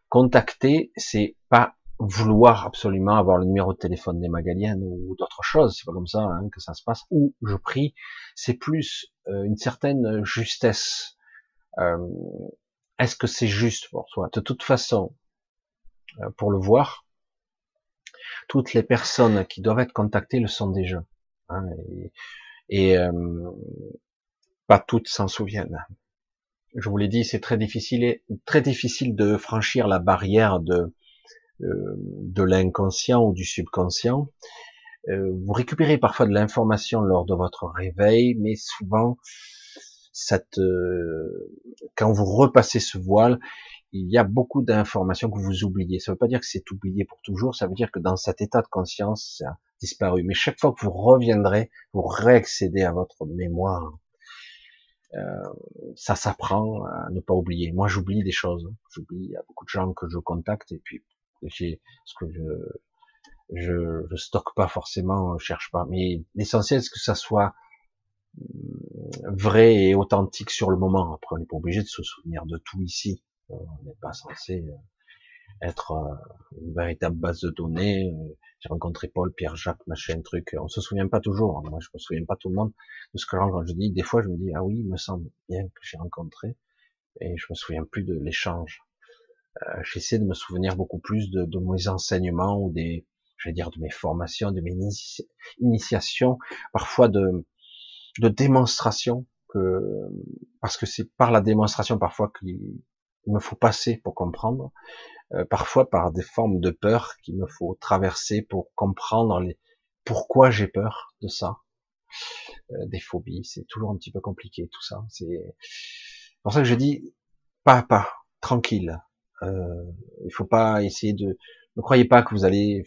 Contacter, c'est pas vouloir absolument avoir le numéro de téléphone des Magaliennes ou d'autres choses, c'est pas comme ça hein, que ça se passe. Ou je prie, c'est plus euh, une certaine justesse. Euh, Est-ce que c'est juste pour toi De toute façon, euh, pour le voir. Toutes les personnes qui doivent être contactées le sont déjà. Hein, et, euh, pas toutes s'en souviennent. Je vous l'ai dit, c'est très difficile, très difficile de franchir la barrière de, de l'inconscient ou du subconscient. vous récupérez parfois de l'information lors de votre réveil, mais souvent, cette, quand vous repassez ce voile, il y a beaucoup d'informations que vous oubliez. Ça ne veut pas dire que c'est oublié pour toujours, ça veut dire que dans cet état de conscience, ça a disparu. Mais chaque fois que vous reviendrez, vous réaccédez à votre mémoire. Euh, ça s'apprend à ne pas oublier. Moi, j'oublie des choses. J'oublie. Il y a beaucoup de gens que je contacte et puis ce que je je, je stocke pas forcément, je cherche pas. Mais l'essentiel, c'est que ça soit hum, vrai et authentique sur le moment. Après, on n'est pas obligé de se souvenir de tout ici. On n'est pas censé euh, être euh, une véritable base de données. Euh, j'ai rencontré Paul, Pierre, Jacques, machin, truc. On se souvient pas toujours. Moi, je me souviens pas tout le monde de ce que quand je dis. Des fois, je me dis ah oui, il me semble bien que j'ai rencontré, et je me souviens plus de l'échange. J'essaie de me souvenir beaucoup plus de, de mes enseignements ou des, je vais dire, de mes formations, de mes initiations, parfois de, de démonstration que parce que c'est par la démonstration parfois qu'il Il me faut passer pour comprendre, euh, parfois par des formes de peur qu'il me faut traverser pour comprendre les pourquoi j'ai peur de ça. Euh, des phobies, c'est toujours un petit peu compliqué tout ça. C'est pour ça que je dis pas à pas, tranquille. Euh, il faut pas essayer de. Ne croyez pas que vous allez,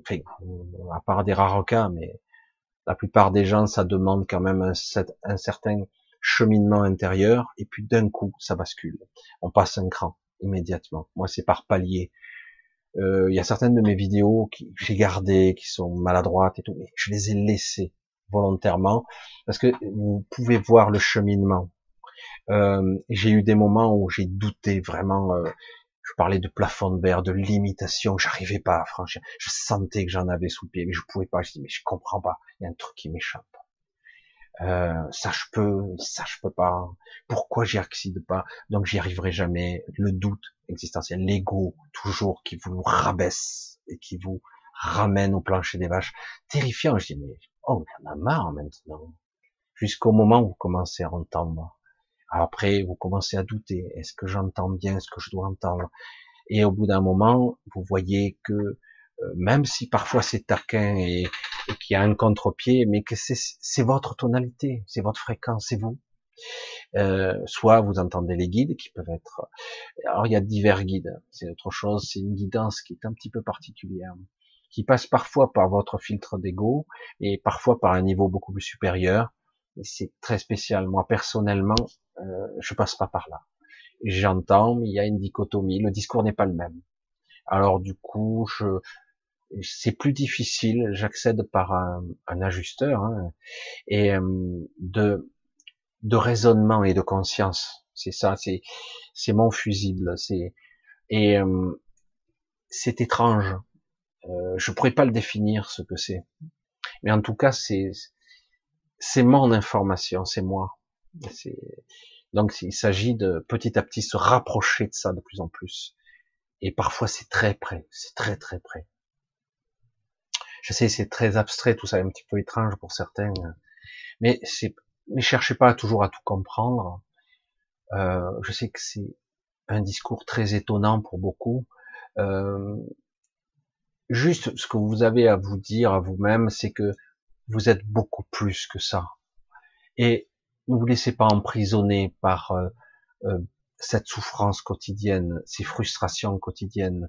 enfin, à part des rares cas, mais la plupart des gens, ça demande quand même un, certain cheminement intérieur, et puis d'un coup, ça bascule. On passe un cran immédiatement. Moi, c'est par palier. Euh, il y a certaines de mes vidéos qui j'ai gardées, qui sont maladroites et tout, mais je les ai laissées volontairement parce que vous pouvez voir le cheminement. Euh, j'ai eu des moments où j'ai douté vraiment. Euh, je parlais de plafond de verre, de limitation, j'arrivais pas à franchir. Je sentais que j'en avais sous le pied, mais je pouvais pas. Je dis mais je comprends pas. Il y a un truc qui m'échappe. Euh, ça je peux, ça je peux pas. Pourquoi j'y accède pas? Donc j'y arriverai jamais. Le doute existentiel, l'ego toujours qui vous rabaisse et qui vous ramène au plancher des vaches. Terrifiant. Je dis mais oh, y en a marre maintenant. Jusqu'au moment où vous commencez à entendre. Après, vous commencez à douter. Est-ce que j'entends bien? Ce que je dois entendre? Et au bout d'un moment, vous voyez que euh, même si parfois c'est taquin et, qu'il y a un contre-pied, mais que c'est votre tonalité, c'est votre fréquence, c'est vous. Euh, soit vous entendez les guides qui peuvent être. Alors il y a divers guides, c'est autre chose, c'est une guidance qui est un petit peu particulière, qui passe parfois par votre filtre d'ego et parfois par un niveau beaucoup plus supérieur. C'est très spécial. Moi personnellement, euh, je passe pas par là. J'entends, mais il y a une dichotomie. Le discours n'est pas le même. Alors du coup, je, c'est plus difficile. J'accède par un, ajusteur hein, et euh, de de raisonnement et de conscience. C'est ça, c'est c'est mon fusible. C'est et euh, c'est étrange. Euh, je pourrais pas le définir ce que c'est, mais en tout cas c'est c'est mon information, c'est moi. Donc il s'agit de petit à petit se rapprocher de ça de plus en plus. Et parfois c'est très près, c'est très très près. Je sais, c'est très abstrait, tout ça, un petit peu étrange pour certains, mais ne cherchez pas toujours à tout comprendre. Euh, je sais que c'est un discours très étonnant pour beaucoup. Euh, juste ce que vous avez à vous dire à vous-même, c'est que vous êtes beaucoup plus que ça. Et ne vous laissez pas emprisonner par euh, euh cette souffrance quotidienne, ces frustrations quotidiennes,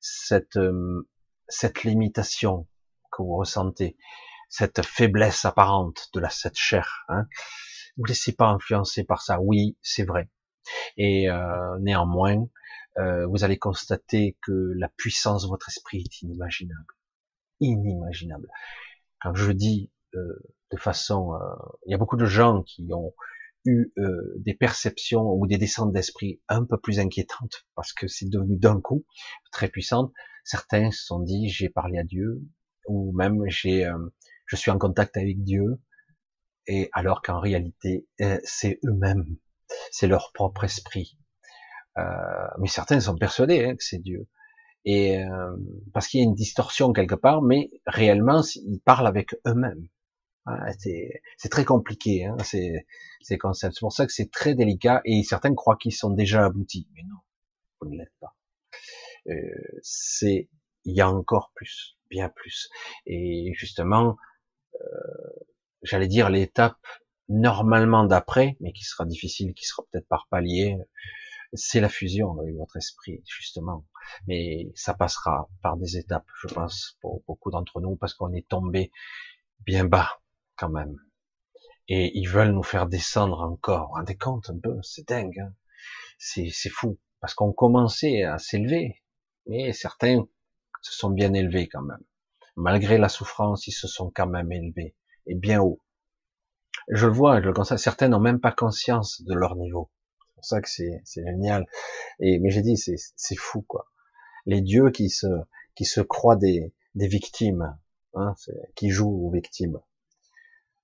cette, euh, cette limitation que vous ressentez, cette faiblesse apparente de la cette chair. Hein. Vous laissez pas influencer par ça. Oui, c'est vrai. Et euh, néanmoins, euh, vous allez constater que la puissance de votre esprit est inimaginable, inimaginable. Quand je dis euh, de façon, euh, il y a beaucoup de gens qui ont eu euh, des perceptions ou des descentes d'esprit un peu plus inquiétantes parce que c'est devenu d'un coup très puissante. Certains se sont dit j'ai parlé à Dieu, ou même j'ai, je suis en contact avec Dieu, et alors qu'en réalité, c'est eux-mêmes, c'est leur propre esprit. Mais certains sont persuadés hein, que c'est Dieu, et parce qu'il y a une distorsion quelque part, mais réellement, ils parlent avec eux-mêmes. c'est très compliqué, hein, ces, ces concepts. C'est pour ça que c'est très délicat, et certains croient qu'ils sont déjà aboutis, mais non, vous ne l'êtes pas. c'est, il y a encore plus bien plus. Et justement, euh, j'allais dire l'étape normalement d'après, mais qui sera difficile, qui sera peut-être par palier, c'est la fusion avec votre esprit, justement. Mais ça passera par des étapes, je pense, pour beaucoup d'entre nous, parce qu'on est tombé bien bas, quand même. Et ils veulent nous faire descendre encore. Vous rendez compte un peu? C'est dingue. Hein c'est fou. Parce qu'on commençait à s'élever. Mais certains se sont bien élevés quand même. Malgré la souffrance, ils se sont quand même élevés et bien haut. Je le vois, je le constate. Certains n'ont même pas conscience de leur niveau. C'est pour ça que c'est génial. Et mais j'ai dit, c'est fou quoi. Les dieux qui se croient des victimes, hein, qui jouent aux victimes.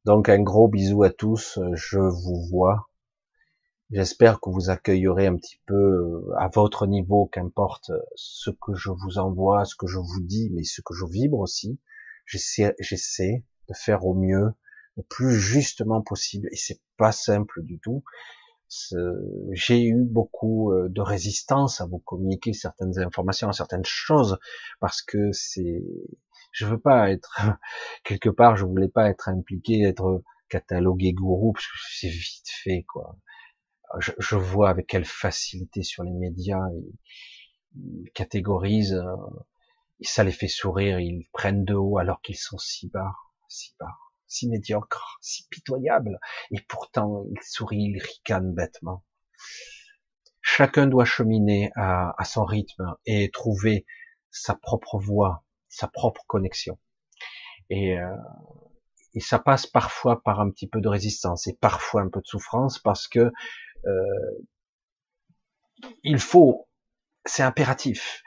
Donc un gros bisou à tous. Je vous vois J'espère que vous accueillerez un petit peu euh, à votre niveau, qu'importe ce que je vous envoie, ce que je vous dis, mais ce que je vibre aussi. J'essaie de faire au mieux, le plus justement possible, et c'est pas simple du tout, j'ai eu beaucoup euh, de résistance à vous communiquer certaines informations, certaines choses, parce que c'est, je veux pas être [LAUGHS] quelque part, je voulais pas être impliqué, être catalogué gourou, parce que c'est vite fait, quoi. Je, je, vois avec quelle facilité sur les médias ils, catégorisent, euh, ça les fait sourire, ils prennent de haut alors qu'ils sont si bas, si bas si médiocre, si pitoyable, et pourtant il sourit, il ricane bêtement. Chacun doit cheminer à, son rythme et trouver sa propre voie, sa propre connexion. Et, euh, et ça passe parfois par un petit peu de résistance et parfois un peu de souffrance parce que euh, il faut, c'est impératif.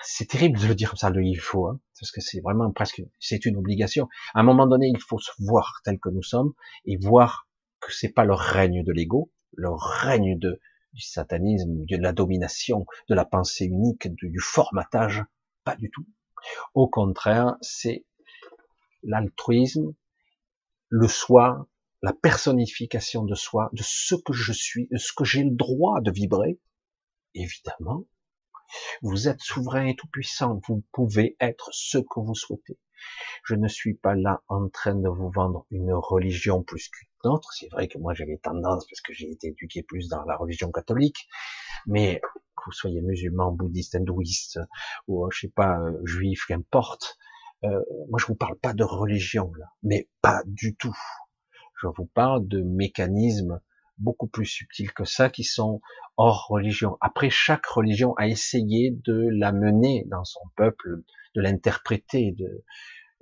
C'est terrible de le dire comme ça, le il faut, hein, parce que c'est vraiment presque, c'est une obligation. À un moment donné, il faut se voir tel que nous sommes et voir que c'est pas le règne de l'ego, le règne de, du satanisme, de la domination, de la pensée unique, du formatage, pas du tout. Au contraire, c'est l'altruisme, le soi, la personnification de soi, de ce que je suis, de ce que j'ai le droit de vibrer, évidemment, vous êtes souverain et tout puissant. Vous pouvez être ce que vous souhaitez. Je ne suis pas là en train de vous vendre une religion plus qu'une autre. C'est vrai que moi j'avais tendance, parce que j'ai été éduqué plus dans la religion catholique, mais que vous soyez musulman, bouddhiste, hindouiste, ou euh, je sais pas, euh, juif, qu'importe, euh, moi je vous parle pas de religion là, mais pas du tout. Je vous parle de mécanismes beaucoup plus subtils que ça, qui sont hors religion. Après, chaque religion a essayé de la mener dans son peuple, de l'interpréter, de,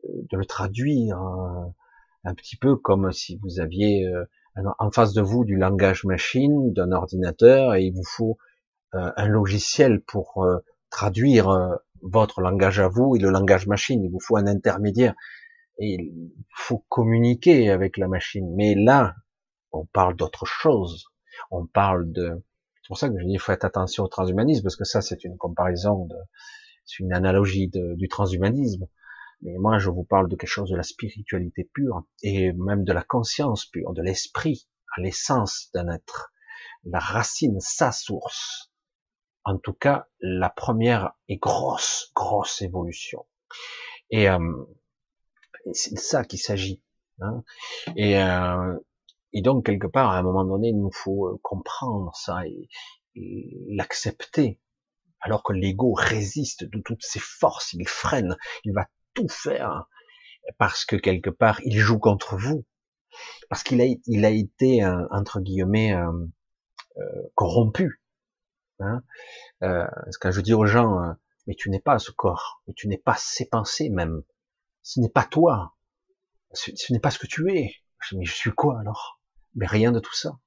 de le traduire, hein. un petit peu comme si vous aviez euh, en face de vous du langage machine, d'un ordinateur, et il vous faut euh, un logiciel pour euh, traduire votre langage à vous et le langage machine. Il vous faut un intermédiaire. Et il faut communiquer avec la machine. Mais là, on parle d'autre chose. On parle de. C'est pour ça que je dis faites attention au transhumanisme parce que ça c'est une comparaison c'est une analogie du transhumanisme. Mais moi je vous parle de quelque chose de la spiritualité pure et même de la conscience pure, de l'esprit, à l'essence d'un être, la racine, sa source. En tout cas, la première et grosse, grosse évolution. Et, euh, c'est de ça qu'il s'agit. Hein. Et euh, et donc, quelque part, à un moment donné, il nous faut euh, comprendre ça et, l'accepter. Alors que l'ego résiste de toutes ses forces, il freine, il va tout faire parce que quelque part, il joue contre vous. Parce qu'il a, il a été, euh, entre guillemets, euh, corrompu. Hein euh, quand je dis aux gens, mais tu n'es pas ce corps, mais tu n'es pas ces pensées même. Ce n'est pas toi. Ce, ce n'est pas ce que tu es. Mais je suis quoi alors? Mais rien de tout ça.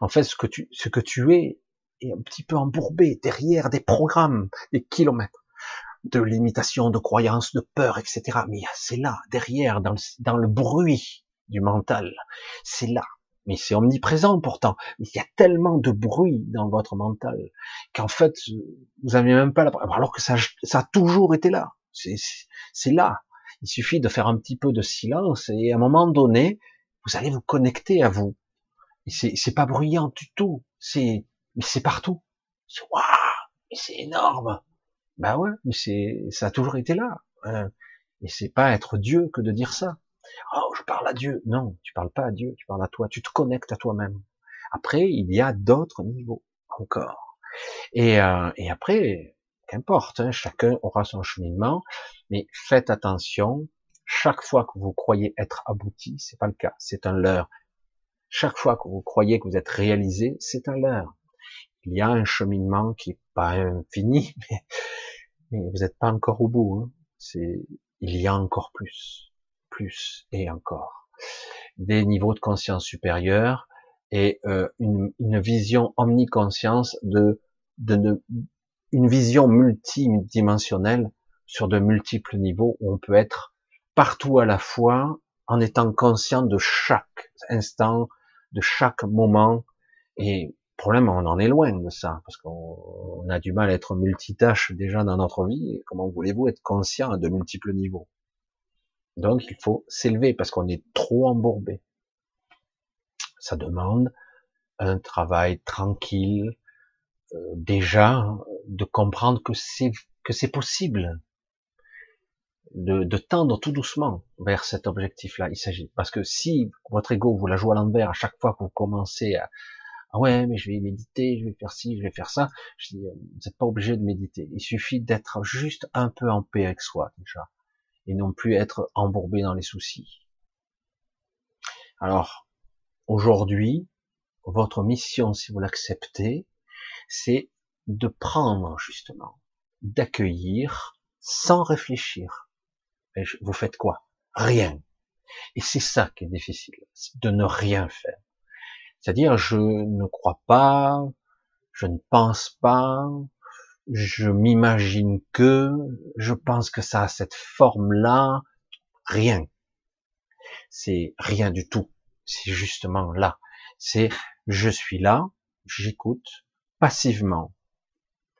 En fait, ce que tu, ce que tu es est un petit peu embourbé derrière des programmes, des kilomètres de limitation, de croyances, de peur, etc. Mais c'est là, derrière, dans le, dans le bruit du mental. C'est là. Mais c'est omniprésent pourtant. il y a tellement de bruit dans votre mental qu'en fait, vous n'avez même pas la... Alors que ça, ça a toujours été là. C'est là. Il suffit de faire un petit peu de silence et à un moment donné, vous allez vous connecter à vous. C'est pas bruyant du tout. C'est mais c'est partout. Waouh, mais c'est énorme. Bah ouais, mais c'est ça a toujours été là. Hein. Et c'est pas être Dieu que de dire ça. Oh, je parle à Dieu. Non, tu parles pas à Dieu, tu parles à toi. Tu te connectes à toi-même. Après, il y a d'autres niveaux encore. Et, euh, et après, qu'importe, hein, chacun aura son cheminement, mais faites attention chaque fois que vous croyez être abouti, c'est pas le cas, c'est un leurre. Chaque fois que vous croyez que vous êtes réalisé, c'est un leurre. Il y a un cheminement qui est pas infini, [LAUGHS] mais, vous n'êtes pas encore au bout. Hein. C'est, il y a encore plus, plus et encore. Des niveaux de conscience supérieurs et euh, une, une, vision omniconscience de, de, une vision multidimensionnelle sur de multiples niveaux où on peut être partout à la fois, en étant conscient de chaque instant, de chaque moment. Et problème, on en est loin de ça, parce qu'on a du mal à être multitâche déjà dans notre vie. comment voulez-vous être conscient à de multiples niveaux? Donc, il faut s'élever parce qu'on est trop embourbé. Ça demande un travail tranquille, euh, déjà de comprendre que c'est que c'est possible de, tendre tout doucement vers cet objectif-là. Il s'agit parce que si votre ego vous la joue à l'envers à chaque fois que vous commencez à ah ouais mais je vais méditer, je vais faire ci, je vais faire ça, je dis vous n'êtes pas obligé de méditer. Il suffit d'être juste un peu en paix avec soi déjà et non plus être embourbé dans les soucis. Alors aujourd'hui, votre mission, si vous l'acceptez, c'est de prendre justement, d'accueillir sans réfléchir. Vous faites quoi? Rien. Et c'est ça qui est difficile, de ne rien faire. C'est-à-dire, je ne crois pas, je ne pense pas, je m'imagine que, je pense que ça a cette forme-là, rien. C'est rien du tout. C'est justement là. C'est je suis là, j'écoute passivement.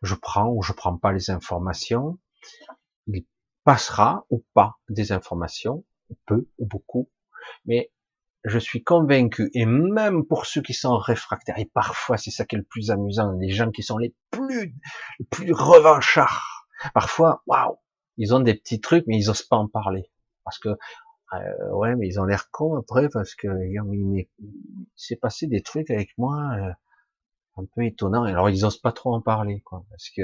Je prends ou je prends pas les informations. Passera ou pas des informations, peu ou beaucoup, mais je suis convaincu, et même pour ceux qui sont réfractaires, et parfois c'est ça qui est le plus amusant, les gens qui sont les plus, les plus revanchards, parfois, waouh, ils ont des petits trucs, mais ils osent pas en parler, parce que euh, ouais, mais ils ont l'air cons après parce que il s'est passé des trucs avec moi euh, un peu étonnants. Alors ils osent pas trop en parler, quoi, parce que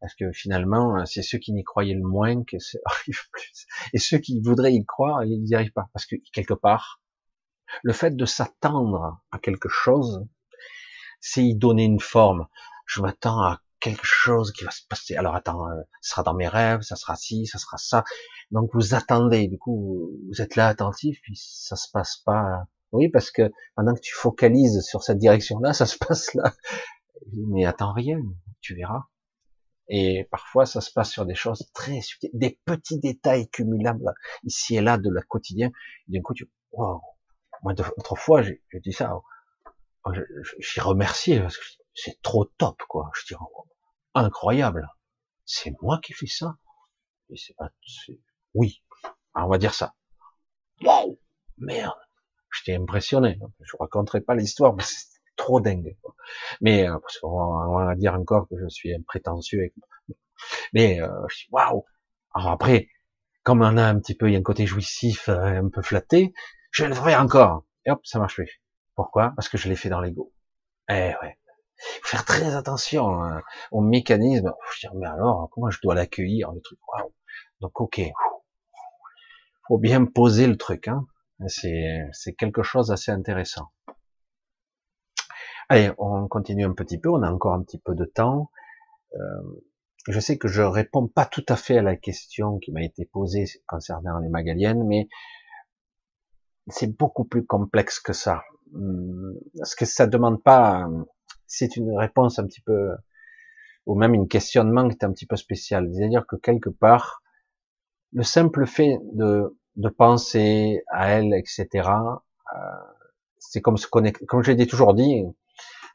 parce que finalement c'est ceux qui n'y croyaient le moins que ça [LAUGHS] arrive plus, et ceux qui voudraient y croire, ils n'y arrivent pas, parce que quelque part, le fait de s'attendre à quelque chose, c'est y donner une forme. Je m'attends à quelque chose qui va se passer. Alors attends, euh, ça sera dans mes rêves, ça sera ci, ça sera ça. Donc vous attendez, du coup vous êtes là attentif, puis ça se passe pas. Oui, parce que pendant que tu focalises sur cette direction-là, ça se [LAUGHS] passe là. Mais attends rien, tu verras. Et parfois ça se passe sur des choses très subtiles, des petits détails cumulables ici et là de la quotidien. D'un coup tu, wow. Moi autrefois j'ai dit ça, oh, j'ai remercié parce que c'est trop top quoi. Je dis oh, incroyable. C'est moi qui fais ça. Et c'est pas, oui, on va dire ça. Waouh, merde, j'étais impressionné. Je raconterai pas l'histoire, mais c'est trop dingue. Mais euh, parce qu'on va, dire encore que je suis imprétentieux. Mais euh, waouh. Alors après, comme on a un petit peu, il y a un côté jouissif, euh, un peu flatté, je vais le faire encore. Et hop, ça marche plus. Pourquoi? Parce que je l'ai fait dans l'ego. Eh ouais. Faut faire très attention hein, au mécanisme. Je mais alors, comment je dois l'accueillir le truc? Waouh. Donc ok, faut bien poser le truc. Hein. C'est quelque chose d'assez intéressant. Allez, on continue un petit peu. On a encore un petit peu de temps. Euh, je sais que je réponds pas tout à fait à la question qui m'a été posée concernant les Magaliennes, mais c'est beaucoup plus complexe que ça. Parce que ça demande pas, c'est une réponse un petit peu, ou même une questionnement qui est un petit peu spécial. C'est-à-dire que quelque part, le simple fait de, de penser à elle, etc., euh, c'est comme se connecter, comme je l'ai toujours dit,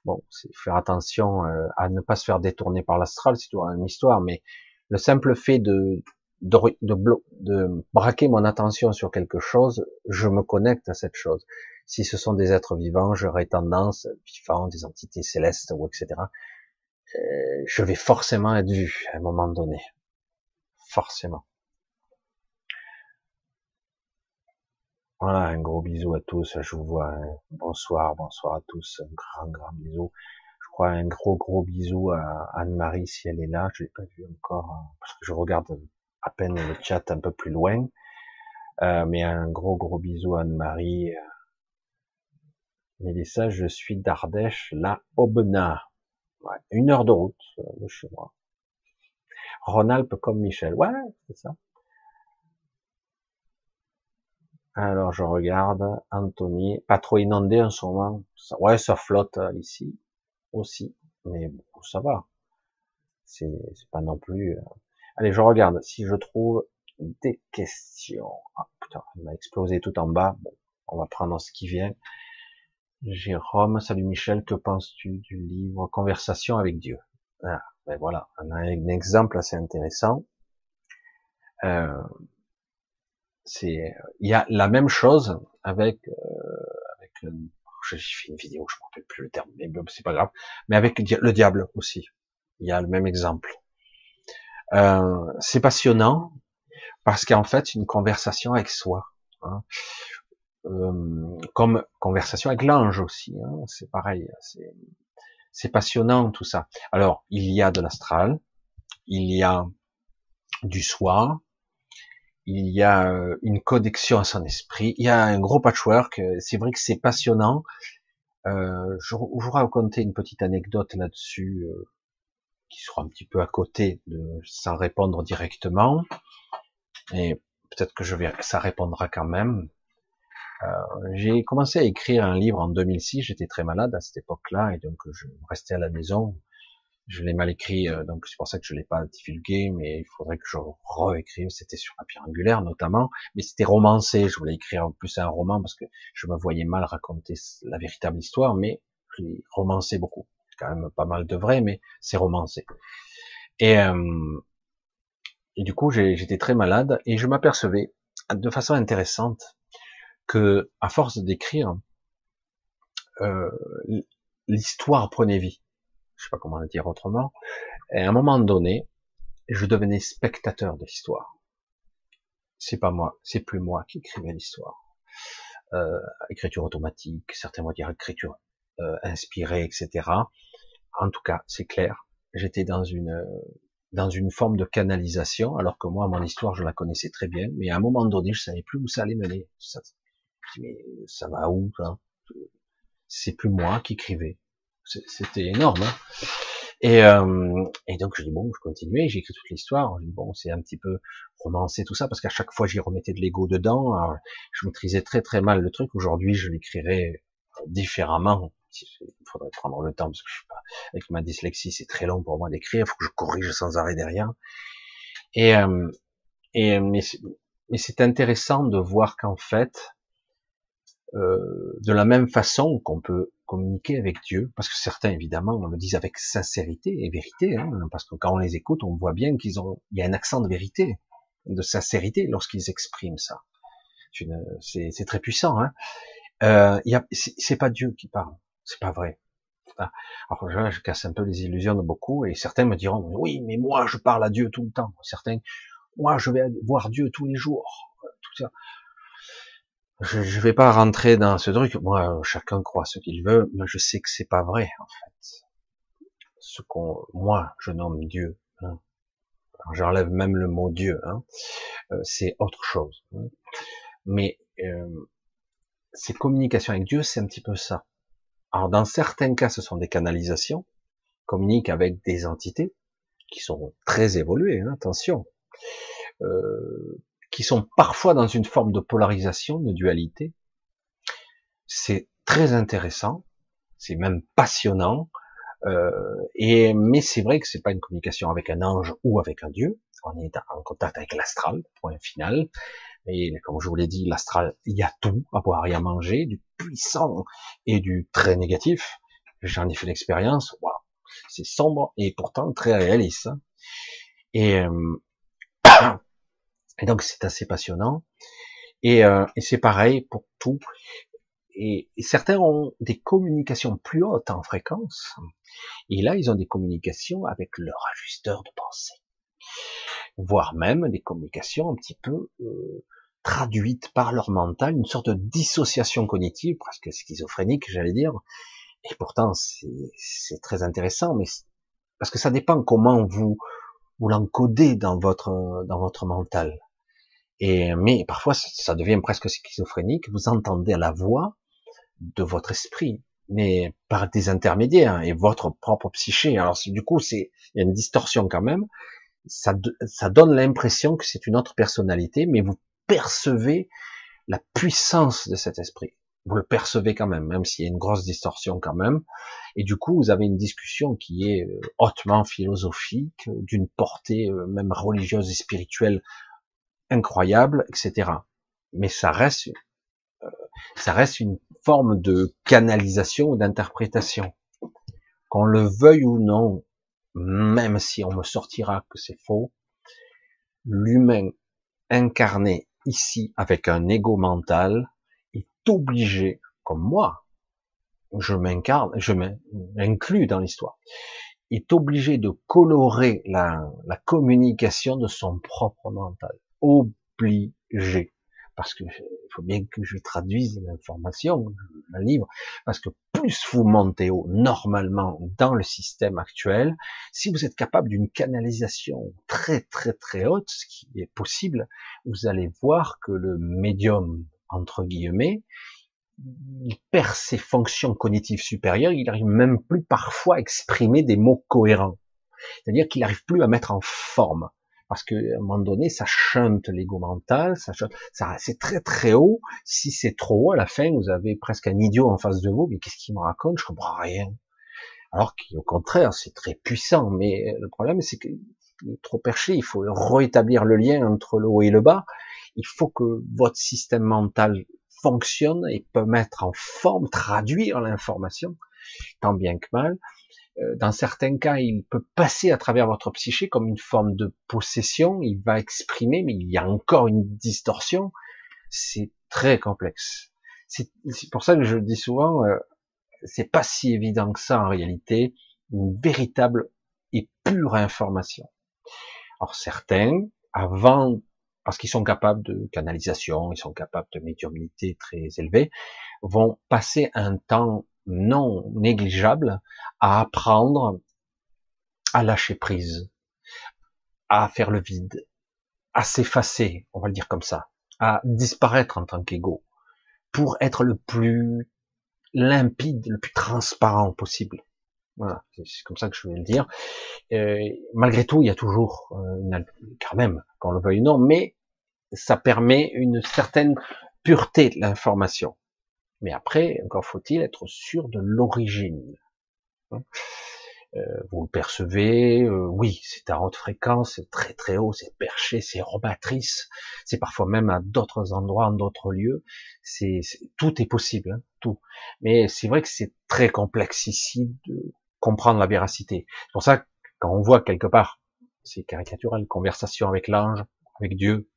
bon, c'est faire attention euh, à ne pas se faire détourner par l'astral, c'est toujours une histoire, mais le simple fait de, de, de, de, braquer mon attention sur quelque chose, je me connecte à cette chose. Si ce sont des êtres vivants, j'aurais tendance, vivants, des entités célestes ou etc., euh, je vais forcément être vu à un moment donné. Forcément. Un gros bisou à tous. Je vous vois. Hein. Bonsoir, bonsoir à tous. Un grand, grand bisou. Je crois un gros, gros bisou à Anne-Marie si elle est là. Je l'ai pas vu encore hein, parce que je regarde à peine le chat un peu plus loin. Euh, mais un gros, gros bisou à Anne-Marie. Mélissa, je suis d'Ardèche, la Aubenas. Une heure de route euh, de chez moi. Ronald comme Michel. Ouais, c'est ça. Alors je regarde, Anthony, pas trop inondé en ce moment. Ouais, ça flotte euh, ici aussi, mais bon, ça va. C'est pas non plus. Euh. Allez, je regarde si je trouve des questions. Ah putain, il m'a explosé tout en bas. Bon, on va prendre ce qui vient. Jérôme, salut Michel, que penses-tu du livre Conversation avec Dieu? Ah, ben voilà, on a un exemple assez intéressant. Euh, c'est il y a la même chose avec, euh, avec j'ai fait une vidéo, je me rappelle plus le terme, mais c'est pas grave. Mais avec le diable aussi, il y a le même exemple. Euh, c'est passionnant parce qu'en fait, une conversation avec soi, hein, euh, comme conversation avec l'ange aussi, hein, c'est pareil, c'est passionnant tout ça. Alors, il y a de l'astral, il y a du soi, il y a euh, une connexion à son esprit, il y a un gros patchwork, euh, c'est vrai que c'est passionnant. Euh, je, vous raconter une petite anecdote là-dessus, euh, qui sera un petit peu à côté, sans répondre directement, et peut-être que je vais, ça répondra quand même. J'ai commencé à écrire un livre en 2006, j'étais très malade à cette époque-là, et donc je restais à la maison, je l'ai mal écrit, euh, donc c'est pour ça que je l'ai pas divulgué, mais il faudrait que je réécrive. C'était sur papier angulaire notamment, mais c'était romancé. Je voulais écrire plus un roman parce que je me voyais mal raconter la véritable histoire, mais je l'ai romancé beaucoup. Quand même pas mal de vrai, mais c'est romancé. Et, euh, du coup, j'étais très malade et je m'apercevais de façon intéressante que, à force d'écrire, euh, l'histoire prenait vie je sais pas comment le dire autrement. Et à un moment donné, je devenais spectateur de l'histoire. C'est pas moi, c'est plus moi qui écrivais l'histoire. Euh, écriture automatique, certains vont dire écriture euh, inspirée, etc. En tout cas, c'est clair. J'étais dans une dans une forme de canalisation, alors que moi, mon histoire, je la connaissais très bien, mais à un moment donné, je savais plus où ça allait mener. Ça, mais ça va où ça C'est plus moi qui écrivais, c'était énorme. Hein et, euh, et, donc je dis bon, je continuais, j'ai écrit toute l'histoire. Je dis bon, c'est un petit peu romancé tout ça parce qu'à chaque fois j'y remettais de l'ego dedans. Alors, je maîtrisais très très mal le truc. Aujourd'hui, je l'écrirais différemment. Il faudrait prendre le temps parce que je suis avec ma dyslexie, c'est très long pour moi d'écrire. Il faut que je corrige sans arrêt derrière. Et, euh, et mais c'est intéressant de voir qu'en fait, euh, de la même façon qu'on peut communiquer avec Dieu, parce que certains évidemment on le dit avec sincérité et vérité, hein, parce que quand on les écoute, on voit bien qu'ils ont, il y a un accent de vérité, de sincérité lorsqu'ils expriment ça. C'est très puissant. Hein. Euh, c'est pas Dieu qui parle, c'est pas vrai. Alors là, je casse un peu les illusions de beaucoup, et certains me diront oui, mais moi je parle à Dieu tout le temps. Certains, moi je vais voir Dieu tous les jours. Tout ça je, je vais pas rentrer dans ce truc. Moi, chacun croit ce qu'il veut, mais je sais que c'est pas vrai en fait. Ce qu'on, moi, je nomme Dieu. Hein. J'enlève même le mot Dieu. Hein. Euh, c'est autre chose. Hein. Mais euh, ces communications avec Dieu, c'est un petit peu ça. Alors, dans certains cas, ce sont des canalisations. Communique avec des entités qui sont très évoluées. Hein, attention. Euh, qui sont parfois dans une forme de polarisation, de dualité. C'est très intéressant, c'est même passionnant, euh, et mais c'est vrai que c'est pas une communication avec un ange ou avec un dieu. On est en contact avec l'astral, point final. Et comme je vous l'ai dit, l'astral, il y a tout à boire et à manger, du puissant et du très négatif. J'en ai fait l'expérience. Wow, c'est sombre et pourtant très réaliste. Et euh, Et donc c'est assez passionnant. Et, euh, et c'est pareil pour tout. Et, certains ont des communications plus hautes en fréquence. Et là, ils ont des communications avec leur ajusteur de pensée. Voire même des communications un petit peu euh, traduites par leur mental, une sorte de dissociation cognitive, presque schizophrénique, j'allais dire. Et pourtant, c'est très intéressant, mais parce que ça dépend comment vous vous l'encodez dans votre dans votre mental. Et mais parfois ça devient presque schizophrénique. Vous entendez la voix de votre esprit, mais par des intermédiaires et votre propre psyché. Alors du coup, c'est il y a une distorsion quand même. Ça, ça donne l'impression que c'est une autre personnalité, mais vous percevez la puissance de cet esprit. Vous le percevez quand même, même s'il y a une grosse distorsion quand même. Et du coup, vous avez une discussion qui est euh, hautement philosophique, d'une portée euh, même religieuse et spirituelle incroyable, etc. Mais ça reste, euh, ça reste une forme de canalisation ou d'interprétation. Qu'on le veuille ou non, même si on me sortira que c'est faux, l'humain incarné ici avec un ego mental obligé, comme moi, je m'incarne, je m'inclus dans l'histoire, est obligé de colorer la, communication de son propre mental. Obligé parce que il faut bien que je traduise l'information, le livre, parce que plus vous montez haut normalement dans le système actuel, si vous êtes capable d'une canalisation très très très haute, ce qui est possible, vous allez voir que le médium entre guillemets, il perd ses fonctions cognitives supérieures, il n'arrive même plus parfois à exprimer des mots cohérents. C'est-à-dire qu'il n'arrive plus à mettre en forme parce qu'à un moment donné, ça chante l'ego mental, ça, ça c'est très très haut. Si c'est trop haut, à la fin, vous avez presque un idiot en face de vous, mais qu'est-ce qu'il me raconte? Je comprends rien. Alors qu'au contraire, c'est très puissant, mais le problème, c'est qu'il est trop perché. Il faut rétablir le lien entre le haut et le bas. Il faut que votre système mental fonctionne et peut mettre en forme, traduire l'information, tant bien que mal. Euh, dans certains cas, il peut passer à travers votre psyché comme une forme de possession, il va exprimer, mais il y a encore une distorsion. C'est très complexe. C'est pour ça que je dis souvent, euh, c'est pas si évident que ça en réalité, une véritable et pure information. Alors certains, avant, parce qu'ils sont capables de canalisation, ils sont capables de médiumnité très élevée, vont passer un temps non négligeable à apprendre à lâcher prise, à faire le vide, à s'effacer, on va le dire comme ça, à disparaître en tant qu'ego, pour être le plus limpide, le plus transparent possible. Voilà, c'est comme ça que je vais le dire. Euh, malgré tout, il y a toujours euh, une, quand même, qu'on le veuille ou non, mais ça permet une certaine pureté de l'information. Mais après, encore faut-il être sûr de l'origine. Hein? Euh, vous le percevez, euh, oui, c'est à haute fréquence, c'est très très haut, c'est perché, c'est robatrice, c'est parfois même à d'autres endroits, en d'autres lieux, c'est tout est possible, hein, tout. Mais c'est vrai que c'est très complexe ici de comprendre la véracité. C'est pour ça quand on voit quelque part, c'est caricatural, conversation avec l'ange, avec Dieu,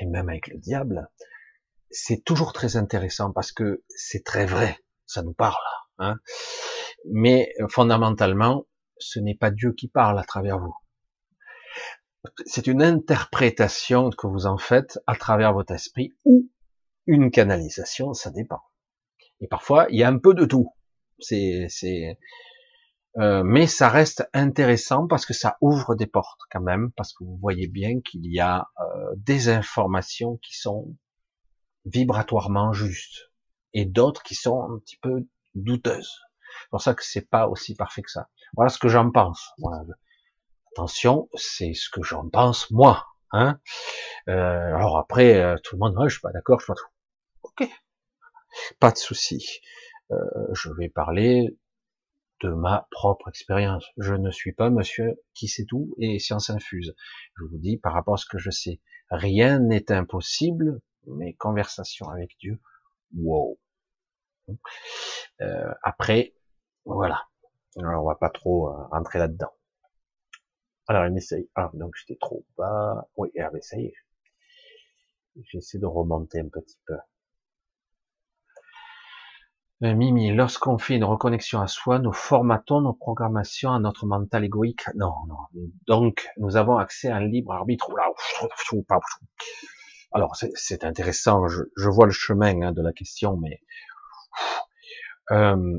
et même avec le diable, c'est toujours très intéressant parce que c'est très vrai, ça nous parle. Hein. Mais euh, fondamentalement, ce n'est pas Dieu qui parle à travers vous. C'est une interprétation que vous en faites à travers votre esprit ou une canalisation, ça dépend. Et parfois, il y a un peu de tout. C'est, c'est, euh, mais ça reste intéressant parce que ça ouvre des portes quand même, parce que vous voyez bien qu'il y a euh, des informations qui sont vibratoirement justes et d'autres qui sont un petit peu douteuses. C'est pour ça que c'est pas aussi parfait que ça. Voilà ce que j'en pense. Attention, c'est ce que j'en pense moi. Hein euh, alors après, euh, tout le monde, ouais, je suis pas d'accord, je suis pas tout. Ok, pas de souci. Euh, je vais parler de ma propre expérience. Je ne suis pas monsieur qui sait tout et science infuse. Je vous dis par rapport à ce que je sais. Rien n'est impossible mes conversations avec Dieu, wow. Euh, après, voilà. Alors, on va pas trop euh, rentrer là-dedans. Alors, il essaye. Ah, donc j'étais trop bas. Oui, ah, mais ça y est. J'essaie de remonter un petit peu. Euh, Mimi, lorsqu'on fait une reconnexion à soi, nous formatons nos programmations à notre mental égoïque. Non, non. Donc, nous avons accès à un libre arbitre. Alors c'est intéressant, je, vois le chemin hein, de la question, mais euh,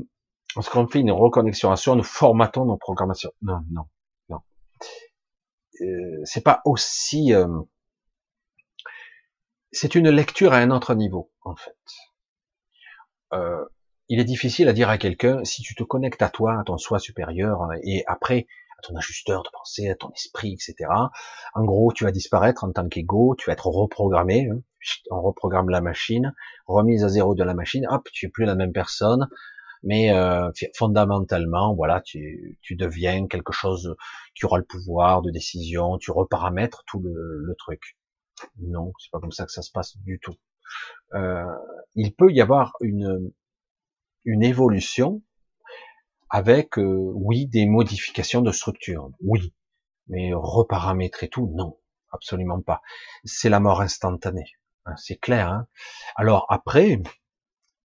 lorsqu'on fait une reconnexion à soi, nous formatons nos programmations. Non, non, non. Euh, c'est pas aussi. C'est une lecture à un autre niveau, en fait. Il est difficile à dire à quelqu'un si tu te connectes à toi, à ton soi supérieur, et après ton ajusteur de pensée, à ton esprit, etc. En gros, tu vas disparaître en tant qu'ego, tu vas être reprogrammé, hein. on reprogramme la machine, remise à zéro de la machine, hop, tu es plus la même personne, mais euh, fondamentalement, voilà, tu, tu, deviens quelque chose qui aura le pouvoir de décision, tu reparamètres tout le, le truc. Non, c'est pas comme ça que ça se passe du tout. Euh, il peut y avoir une, une évolution avec, euh, oui, des modifications de structure, oui, mais reparamétrer tout, non, absolument pas. C'est la mort instantanée, hein, c'est clair. Hein Alors après,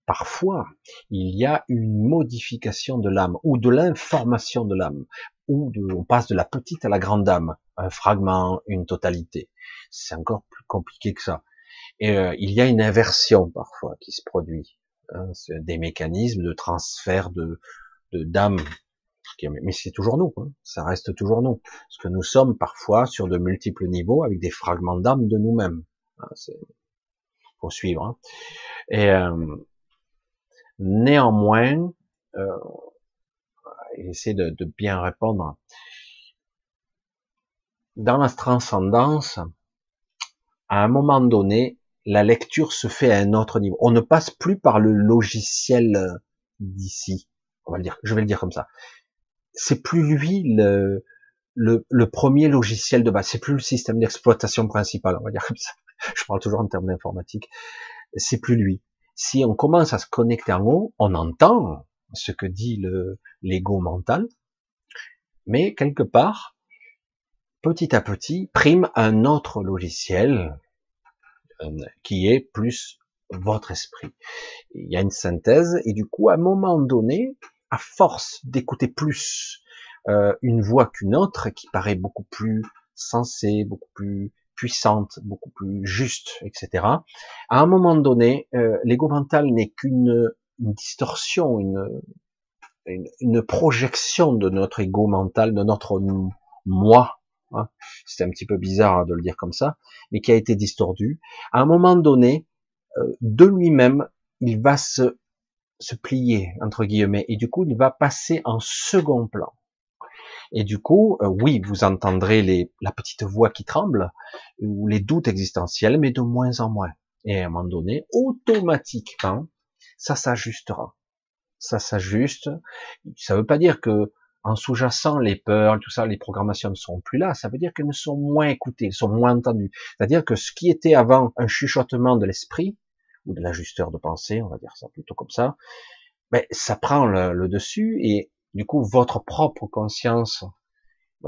parfois, il y a une modification de l'âme ou de l'information de l'âme, ou on passe de la petite à la grande âme, un fragment, une totalité. C'est encore plus compliqué que ça. Et euh, il y a une inversion parfois qui se produit, hein, des mécanismes de transfert de d'âme. Mais c'est toujours nous, hein, ça reste toujours nous, parce que nous sommes parfois sur de multiples niveaux avec des fragments d'âme de nous-mêmes. Hein, faut suivre. Hein. Et euh, néanmoins, euh, essayer de, de, bien répondre. Dans la transcendance, à un moment donné, la lecture se fait à un autre niveau. On ne passe plus par le logiciel euh, d'ici. On va le dire, je vais le dire comme ça. C'est plus lui le, premier logiciel de base. C'est plus le système d'exploitation principal. On va dire comme ça. [LAUGHS] Je parle toujours en termes d'informatique. C'est plus lui si on commence à se connecter en haut, on entend ce que dit le l'ego mental, mais quelque part, petit à petit, prime un autre logiciel qui est plus votre esprit. Il y a une synthèse et du coup, à un moment donné, à force d'écouter plus euh, une voix qu'une autre, qui paraît beaucoup plus sensée, beaucoup plus puissante, beaucoup plus juste, etc. À un moment donné, euh, l'ego mental n'est qu'une distorsion, une, une, projection de notre ego mental, de notre moi. Hein. C'est un petit peu bizarre de le dire comme ça, mais qui a été distordu. À un moment donné, euh, de lui-même, il va se, se plier entre guillemets, et du coup, il va passer en second plan. Et du coup, euh, oui, vous entendrez les, la petite voix qui tremble, ou les doutes existentiels, mais de moins en moins. Et à un moment donné, automatiquement, ça s'ajustera. Ça s'ajuste. Ça ne veut pas dire que en sous-jacent, les peurs, tout ça, les programmations ne sont plus là. Ça veut dire qu'elles ne sont moins écoutées, elles sont moins entendues. C'est-à-dire que ce qui était avant un chuchotement de l'esprit, ou de l'ajusteur de pensée, on va dire ça plutôt comme ça, ben, ça prend le dessus et du coup, votre propre conscience,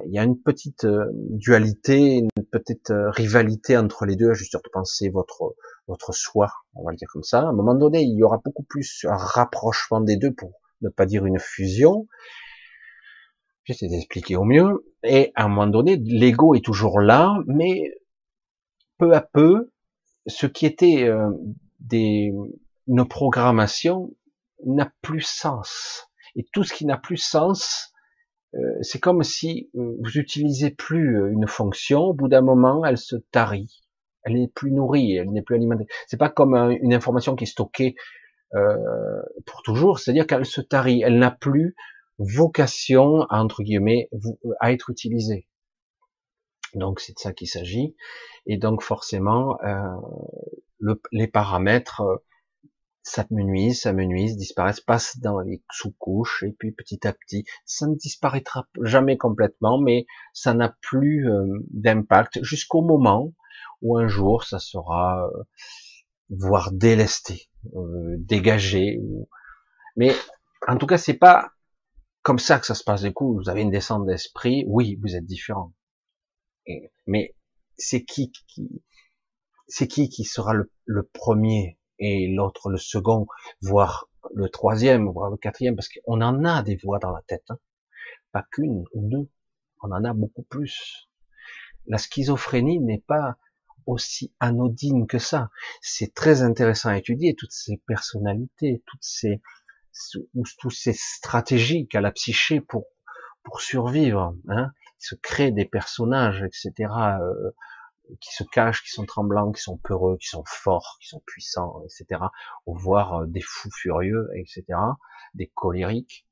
il y a une petite euh, dualité, une petite euh, rivalité entre les deux, juste de penser votre votre soi, on va le dire comme ça. À un moment donné, il y aura beaucoup plus un rapprochement des deux pour ne pas dire une fusion. J'essaie d'expliquer au mieux. Et à un moment donné, l'ego est toujours là, mais peu à peu, ce qui était euh, des, une programmation n'a plus sens. Et tout ce qui n'a plus sens, euh, c'est comme si euh, vous utilisez plus une fonction, au bout d'un moment, elle se tarit, elle n'est plus nourrie, elle n'est plus alimentée. C'est pas comme une information qui est stockée pour toujours, c'est-à-dire qu'elle se tarit, elle n'a plus vocation entre guillemets à être utilisée. Donc c'est de ça qu'il s'agit. Et donc forcément, le, les paramètres ça me nuise, disparaissent, passe dans les sous-couches, et puis petit à petit, ça ne disparaîtra jamais complètement, mais ça n'a plus euh, d'impact jusqu'au moment où un jour ça sera, euh, voire délesté, euh, dégagé. Mais en tout cas, c'est pas comme ça que ça se passe du coup. Vous avez une descente d'esprit, oui, vous êtes différent. mais c'est qui, qui c'est qui qui sera le premier et l'autre le second, voire le troisième, voire le quatrième, parce qu'on en a des voix dans la tête, hein. pas qu'une ou deux, on en a beaucoup plus. La schizophrénie n'est pas aussi anodine que ça. C'est très intéressant à étudier toutes ces personnalités, toutes ces toutes ces stratégies qu'a la psyché pour pour survivre. Hein. Se crée des personnages, etc qui se cachent, qui sont tremblants, qui sont peureux, qui sont forts, qui sont puissants, etc. Ou voir euh, des fous furieux, etc. Des colériques.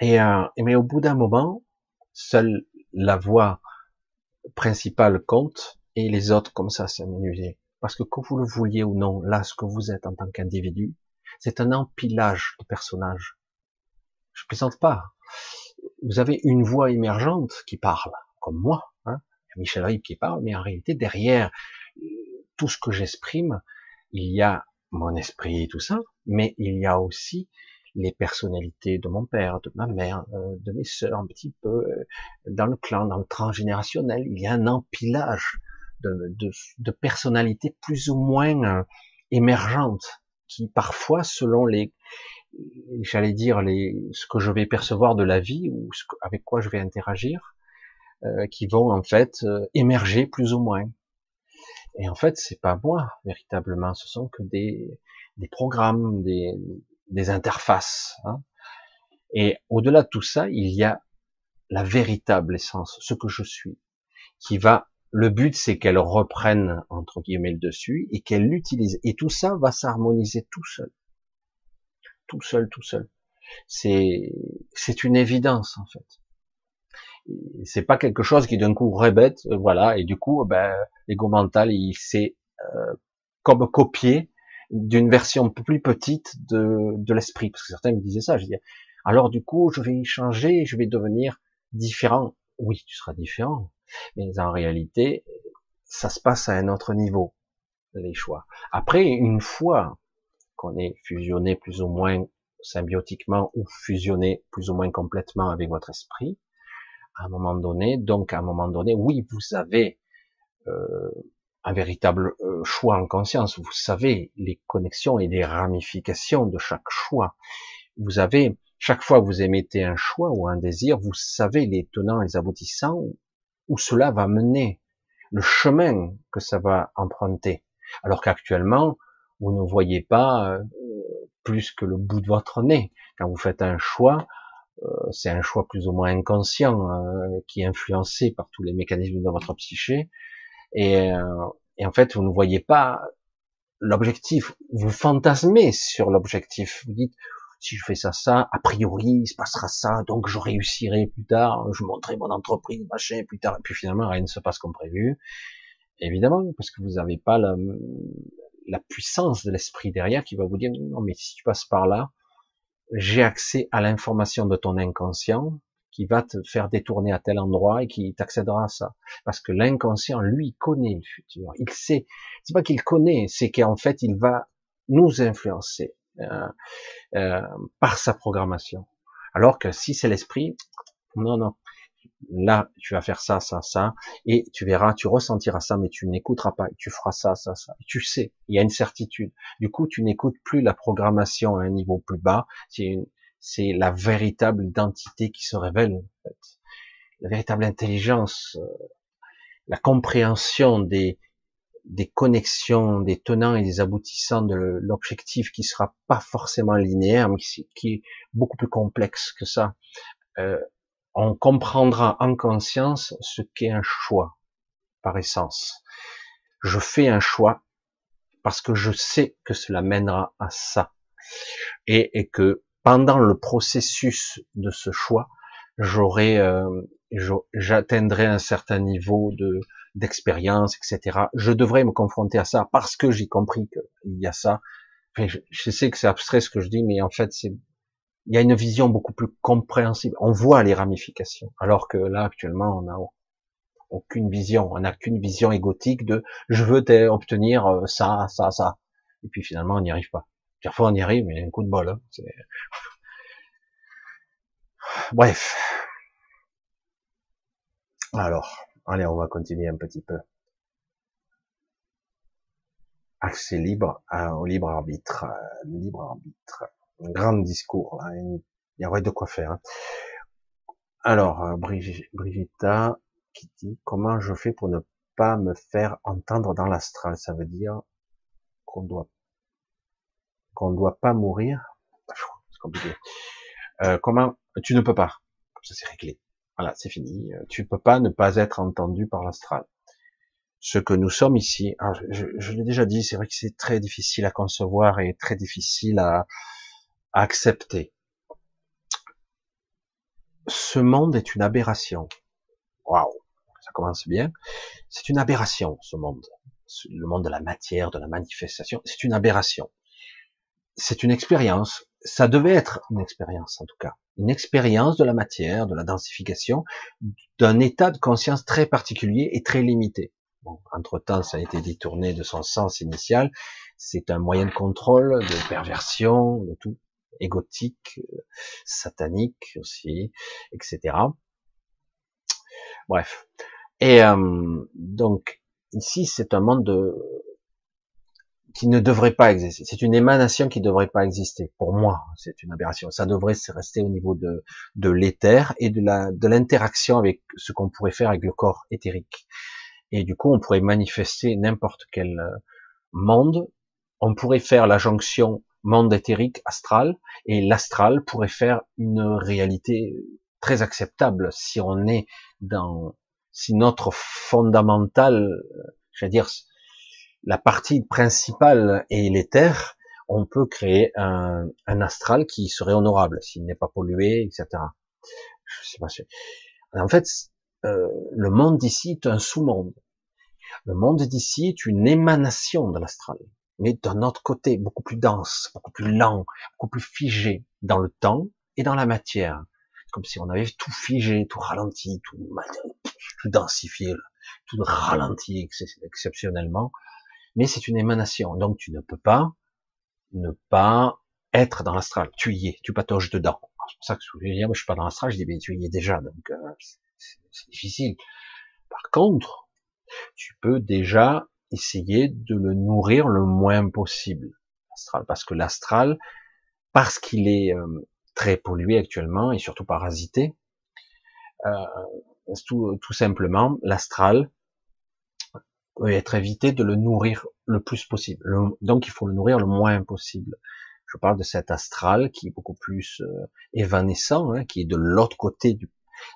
Et, euh, mais au bout d'un moment, seule la voix principale compte et les autres comme ça s'amenuiser. Parce que que vous le vouliez ou non, là, ce que vous êtes en tant qu'individu, c'est un empilage de personnages. Je plaisante pas. Vous avez une voix émergente qui parle, comme moi, Michel Ribes qui parle, mais en réalité, derrière tout ce que j'exprime, il y a mon esprit et tout ça, mais il y a aussi les personnalités de mon père, de ma mère, euh, de mes sœurs, un petit peu euh, dans le clan, dans le transgénérationnel. Il y a un empilage de personnalités plus ou moins euh, émergentes qui parfois, selon les, j'allais dire les, ce que je vais percevoir de la vie ou ce, avec quoi je vais interagir, euh, qui vont en fait euh, émerger plus ou moins. Et en fait, c'est pas moi véritablement, ce sont que des, des programmes, des, des interfaces. Hein. Et au-delà de tout ça, il y a la véritable essence, ce que je suis, qui va. Le but, c'est qu'elle reprenne entre guillemets le dessus et qu'elle l'utilise. Et tout ça va s'harmoniser tout seul, tout seul, tout seul. C'est c'est une évidence en fait c'est pas quelque chose qui d'un coup rébête, euh, voilà, et du coup, ben, l'ego mental, il s'est euh, comme copié d'une version plus petite de, de l'esprit, parce que certains me disaient ça, je dis, alors du coup, je vais changer, je vais devenir différent. Oui, tu seras différent, mais en réalité, ça se passe à un autre niveau, les choix. Après, une fois qu'on est fusionné plus ou moins symbiotiquement ou fusionné plus ou moins complètement avec votre esprit, à un moment donné. Donc à un moment donné, oui, vous avez euh, un véritable euh, choix en conscience. Vous savez les connexions et les ramifications de chaque choix. Vous avez chaque fois que vous émettez un choix ou un désir, vous savez les tenants et les aboutissants où cela va mener, le chemin que ça va emprunter. Alors qu'actuellement, vous ne voyez pas euh, plus que le bout de votre nez. Quand vous faites un choix, euh, c'est un choix plus ou moins inconscient euh, qui est influencé par tous les mécanismes de votre psyché. Et, et en fait, vous ne voyez pas l'objectif. Vous fantasmez sur l'objectif. Vous dites, si je fais ça, ça, a priori, il se passera ça, donc je réussirai plus tard, je monterai mon entreprise, machin, plus tard. Et puis finalement, rien ne se passe comme prévu. Évidemment, parce que vous n'avez pas la, puissance de l'esprit derrière qui va vous dire, non, mais si tu passes par là, j'ai accès à l'information de ton inconscient qui va te faire détourner à tel endroit et qui t'accédera à ça. Parce que l'inconscient, lui, connaît le futur. Il sait. C'est pas qu'il connaît, c'est qu'en fait, il va nous influencer par sa programmation. Alors que si c'est l'esprit, non, non là, tu vas faire ça, ça, ça, et tu verras, tu ressentiras ça, mais tu n'écouteras pas, tu feras ça, ça, ça. Tu sais, il y a une certitude. Du coup, tu n'écoutes plus la programmation à un niveau plus bas, c'est la véritable identité qui se révèle, en fait. La véritable intelligence, euh, la compréhension des, des connexions, des tenants et des aboutissants de l'objectif qui sera pas forcément linéaire, mais qui, est beaucoup plus complexe que ça. Euh, on comprendra en conscience ce qu'est un choix, par essence. Je fais un choix parce que je sais que cela mènera à ça. Et, que pendant le processus de ce choix, j'aurai, euh, j'atteindrai un certain niveau de d'expérience, etc. Je devrais me confronter à ça parce que j'ai compris qu'il y a ça. je, sais que c'est abstrait ce que je dis, mais en fait, c'est il y a une vision beaucoup plus compréhensible. On voit les ramifications, alors que là actuellement on n'a aucune vision, on n'a qu'une vision égotique de je veux obtenir euh, ça, ça, ça, et puis finalement on n'y arrive pas. Parfois on y arrive, mais il y a un coup de bol. Hein. [LAUGHS] Bref. Alors, allez, on va continuer un petit peu. Accès libre au libre arbitre, libre arbitre un grand discours. il y aurait de quoi faire. Hein. Alors, euh, Brigitta qui dit comment je fais pour ne pas me faire entendre dans l'astral? Ça veut dire qu'on doit qu'on doit pas mourir. C'est compliqué. Euh, comment tu ne peux pas. Ça c'est réglé. Voilà, c'est fini. Tu peux pas ne pas être entendu par l'astral. Ce que nous sommes ici, je, je l'ai déjà dit, c'est vrai que c'est très difficile à concevoir et très difficile à, accepter. Ce monde est une aberration. Waouh, ça commence bien. C'est une aberration, ce monde. Le monde de la matière, de la manifestation, c'est une aberration. C'est une expérience. Ça devait être une expérience, en tout cas. Une expérience de la matière, de la densification, d'un état de conscience très particulier et très limité. Bon, entre-temps, ça a été détourné de son sens initial. C'est un moyen de contrôle, de perversion, de tout égotique, euh, satanique aussi, etc. Bref. Et euh, donc ici, c'est un monde de qui ne devrait pas exister. C'est une émanation qui ne devrait pas exister. Pour moi, c'est une aberration. Ça devrait rester au niveau de, de l'éther et de la de l'interaction avec ce qu'on pourrait faire avec le corps éthérique. Et du coup, on pourrait manifester n'importe quel euh, monde. On pourrait faire la jonction monde éthérique astral et l'astral pourrait faire une réalité très acceptable si on est dans si notre fondamental, je veux dire la partie principale est l'éther, on peut créer un, un, astral qui serait honorable s'il n'est pas pollué, etc. Je sais pas si... En fait, euh, le monde d'ici est un sous-monde. Le monde d'ici est une émanation de l'astral, mais d'un autre côté, beaucoup plus dense, beaucoup plus lent, beaucoup plus figé dans le temps et dans la matière. Comme si on avait tout figé, tout ralenti, tout, tout densifié, tout ralenti exceptionnellement mais c'est une émanation. Donc tu ne peux pas ne pas être dans l'astral. Tu y es, tu patauges dedans. C'est pour ça que je dis, moi je suis pas dans l'astral, je dis, mais tu y es déjà, donc euh, c'est difficile. Par contre, tu peux déjà essayer de le nourrir le moins possible, parce que l'astral, parce qu'il est euh, très pollué actuellement et surtout parasité, euh, tout simplement, l'astral, peut être évité de le nourrir le plus possible. donc il faut le nourrir le moins possible. Je parle de cet astral qui est beaucoup plus euh, évanescent, hein, qui est de l'autre côté du,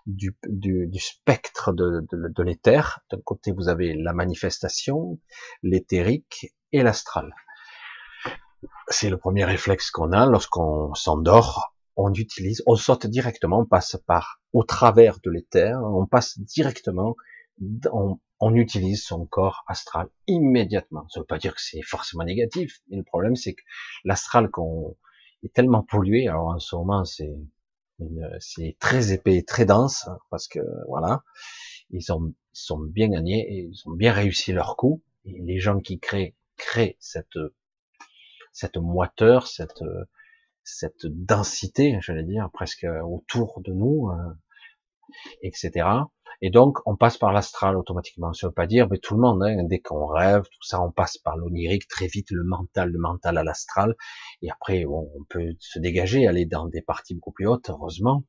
du, du, du spectre de, de, de l'éther. D'un côté, vous avez la manifestation, l'éthérique et l'astral. C'est le premier réflexe qu'on a lorsqu'on s'endort. On utilise, on saute directement, on passe par au travers de l'éther, on passe directement, on, on utilise son corps astral immédiatement. Ça veut pas dire que c'est forcément négatif, mais le problème c'est que l'astral qu'on est tellement pollué, alors en ce moment c'est c'est très épais, très dense, parce que voilà, ils ont sont bien gagnés et ils ont bien réussi leur coup. Et les gens qui créent créent cette cette moiteur, cette cette densité, j'allais dire presque autour de nous, euh, etc. Et donc, on passe par l'astral automatiquement. Ça veut pas dire, mais tout le monde, hein, dès qu'on rêve, tout ça, on passe par l'onirique très vite, le mental, le mental à l'astral. Et après, on peut se dégager, aller dans des parties beaucoup plus hautes, heureusement.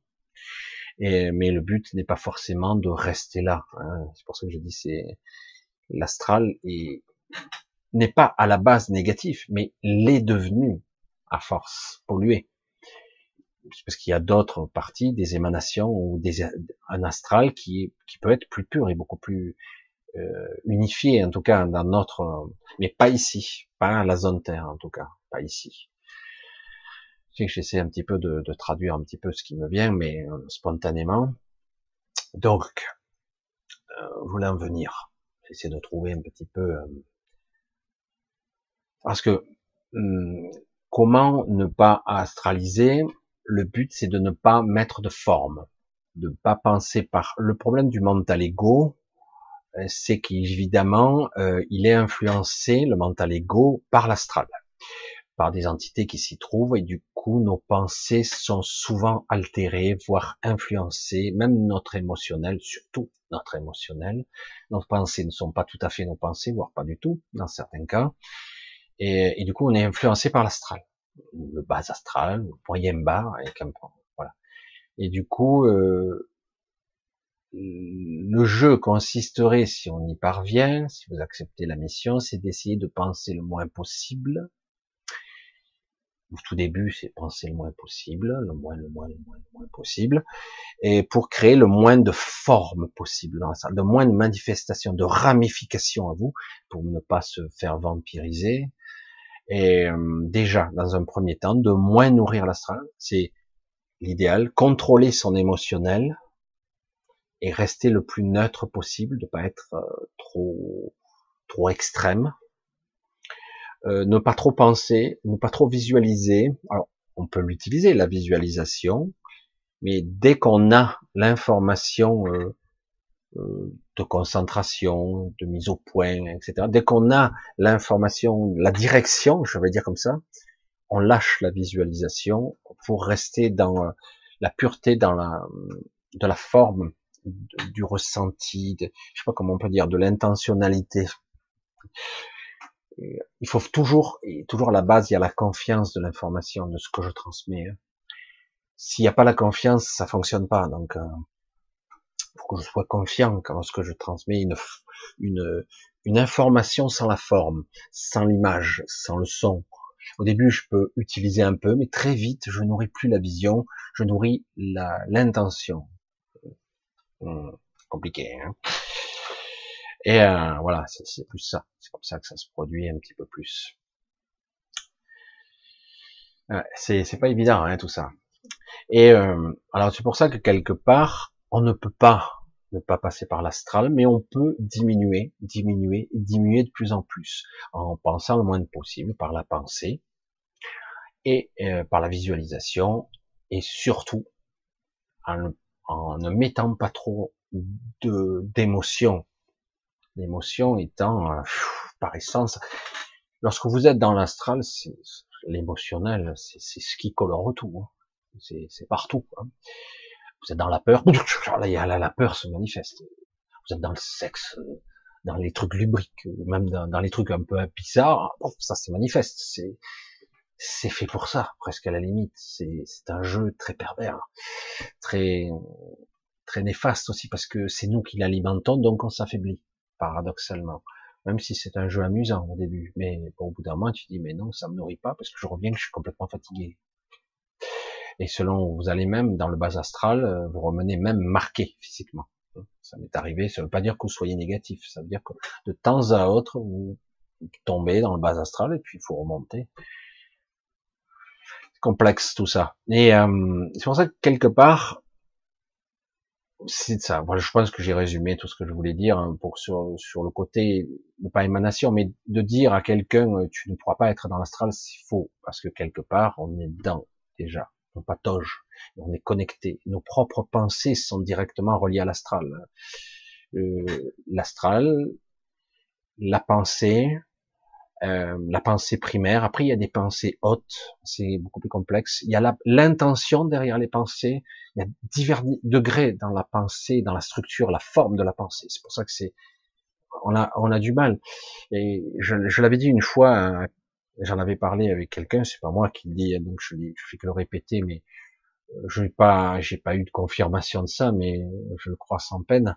Mais le but n'est pas forcément de rester là. Hein. C'est pour ça que je dis, c'est l'astral n'est pas à la base négatif, mais l'est devenu à force pollué parce qu'il y a d'autres parties, des émanations ou des, un astral qui, qui peut être plus pur et beaucoup plus euh, unifié, en tout cas dans notre, mais pas ici, pas la zone Terre en tout cas, pas ici. J'essaie un petit peu de, de, traduire un petit peu ce qui me vient, mais euh, spontanément. Donc, euh, voulais en venir. J'essaie de trouver un petit peu, euh, parce que hum, comment ne pas astraliser le but c'est de ne pas mettre de forme, de ne pas penser par. Le problème du mental ego, euh, c'est qu'évidemment, euh, il est influencé, le mental ego, par l'astral, par des entités qui s'y trouvent, et du coup, nos pensées sont souvent altérées, voire influencées, même notre émotionnel, surtout notre émotionnel. Nos pensées ne sont pas tout à fait nos pensées, voire pas du tout, dans certains cas. Et, et du coup, on est influencé par l'astral le bas astral, le moyen bas, avec un voilà. Et du coup, euh, le jeu consisterait, si on y parvient, si vous acceptez la mission, c'est d'essayer de penser le moins possible. Au tout début, c'est penser le moins possible, le moins, le moins, le moins, le moins possible, et pour créer le moins de formes possible dans la salle, de moins de manifestations, de ramifications à vous, pour ne pas se faire vampiriser, et euh, déjà, dans un premier temps, de moins nourrir l'astral, c'est l'idéal, contrôler son émotionnel et rester le plus neutre possible, de pas être euh, trop trop extrême, euh, ne pas trop penser, ne pas trop visualiser. Alors, on peut l'utiliser la visualisation, mais dès qu'on a l'information euh, de concentration, de mise au point, etc. Dès qu'on a l'information, la direction, je vais dire comme ça, on lâche la visualisation pour rester dans euh, la pureté, dans la de la forme, du ressenti, de, je sais pas comment on peut dire, de l'intentionnalité. il faut toujours, et toujours à la base, il y a la confiance de l'information, de ce que je transmets. Hein. S'il n'y a pas la confiance, ça fonctionne pas. Donc, faut que je sois confiant quand ce je transmets une, une, une information sans la forme, sans l'image, sans le son. Au début, je peux utiliser un peu, mais très vite, je nourris plus la vision, je nourris l'intention. Hum, compliqué. Hein et euh, voilà, c'est plus ça. C'est comme ça que ça se produit un petit peu plus. c'est pas évident hein, tout ça. Et euh, alors c'est pour ça que quelque part, on ne peut pas ne pas passer par l'astral, mais on peut diminuer, diminuer, diminuer de plus en plus en pensant le moins possible par la pensée et euh, par la visualisation et surtout en, ne mettant pas trop de d'émotions L'émotion étant, euh, par essence, lorsque vous êtes dans l'astral, l'émotionnel, c'est ce qui colore tout. Hein. C'est partout. Hein. Vous êtes dans la peur, là, la peur se manifeste. Vous êtes dans le sexe, dans les trucs lubriques, même dans, les trucs un peu bizarres, ça se manifeste. C'est fait pour ça, presque à la limite. C'est un jeu très pervers, très très néfaste aussi parce que c'est nous qui l'alimentons, donc on s'affaiblit paradoxalement. Même si c'est un jeu amusant au début. Mais au bout d'un moment, tu dis, mais non, ça me nourrit pas parce que je reviens, je suis complètement fatigué. Et selon, vous allez même dans le bas astral, euh, vous remenez même marqué physiquement. Ça m'est arrivé, ça veut pas dire que vous soyez négatif, ça veut dire que de temps à autre, vous tombez dans le bas astral et puis il faut remonter. C'est complexe tout ça. Et euh, c'est pour ça que quelque part, c'est ça. Voilà, je pense que j'ai résumé tout ce que je voulais dire hein, pour sur, sur le côté, pas émanation, mais de dire à quelqu'un euh, tu ne pourras pas être dans l'astral, c'est faux parce que quelque part on est dedans déjà, on patauge, on est connecté. Nos propres pensées sont directement reliées à l'astral. Euh, l'astral, la pensée, euh, la pensée primaire. Après, il y a des pensées hautes, c'est beaucoup plus complexe. Il y a l'intention derrière les pensées. Il y a divers degrés dans la pensée, dans la structure, la forme de la pensée. C'est pour ça que c'est, on a, on a du mal. Et je, je l'avais dit une fois, j'en avais parlé avec quelqu'un. C'est pas moi qui le dis, donc je, je fais que le répéter, mais euh, je n'ai pas, pas eu de confirmation de ça, mais je le crois sans peine.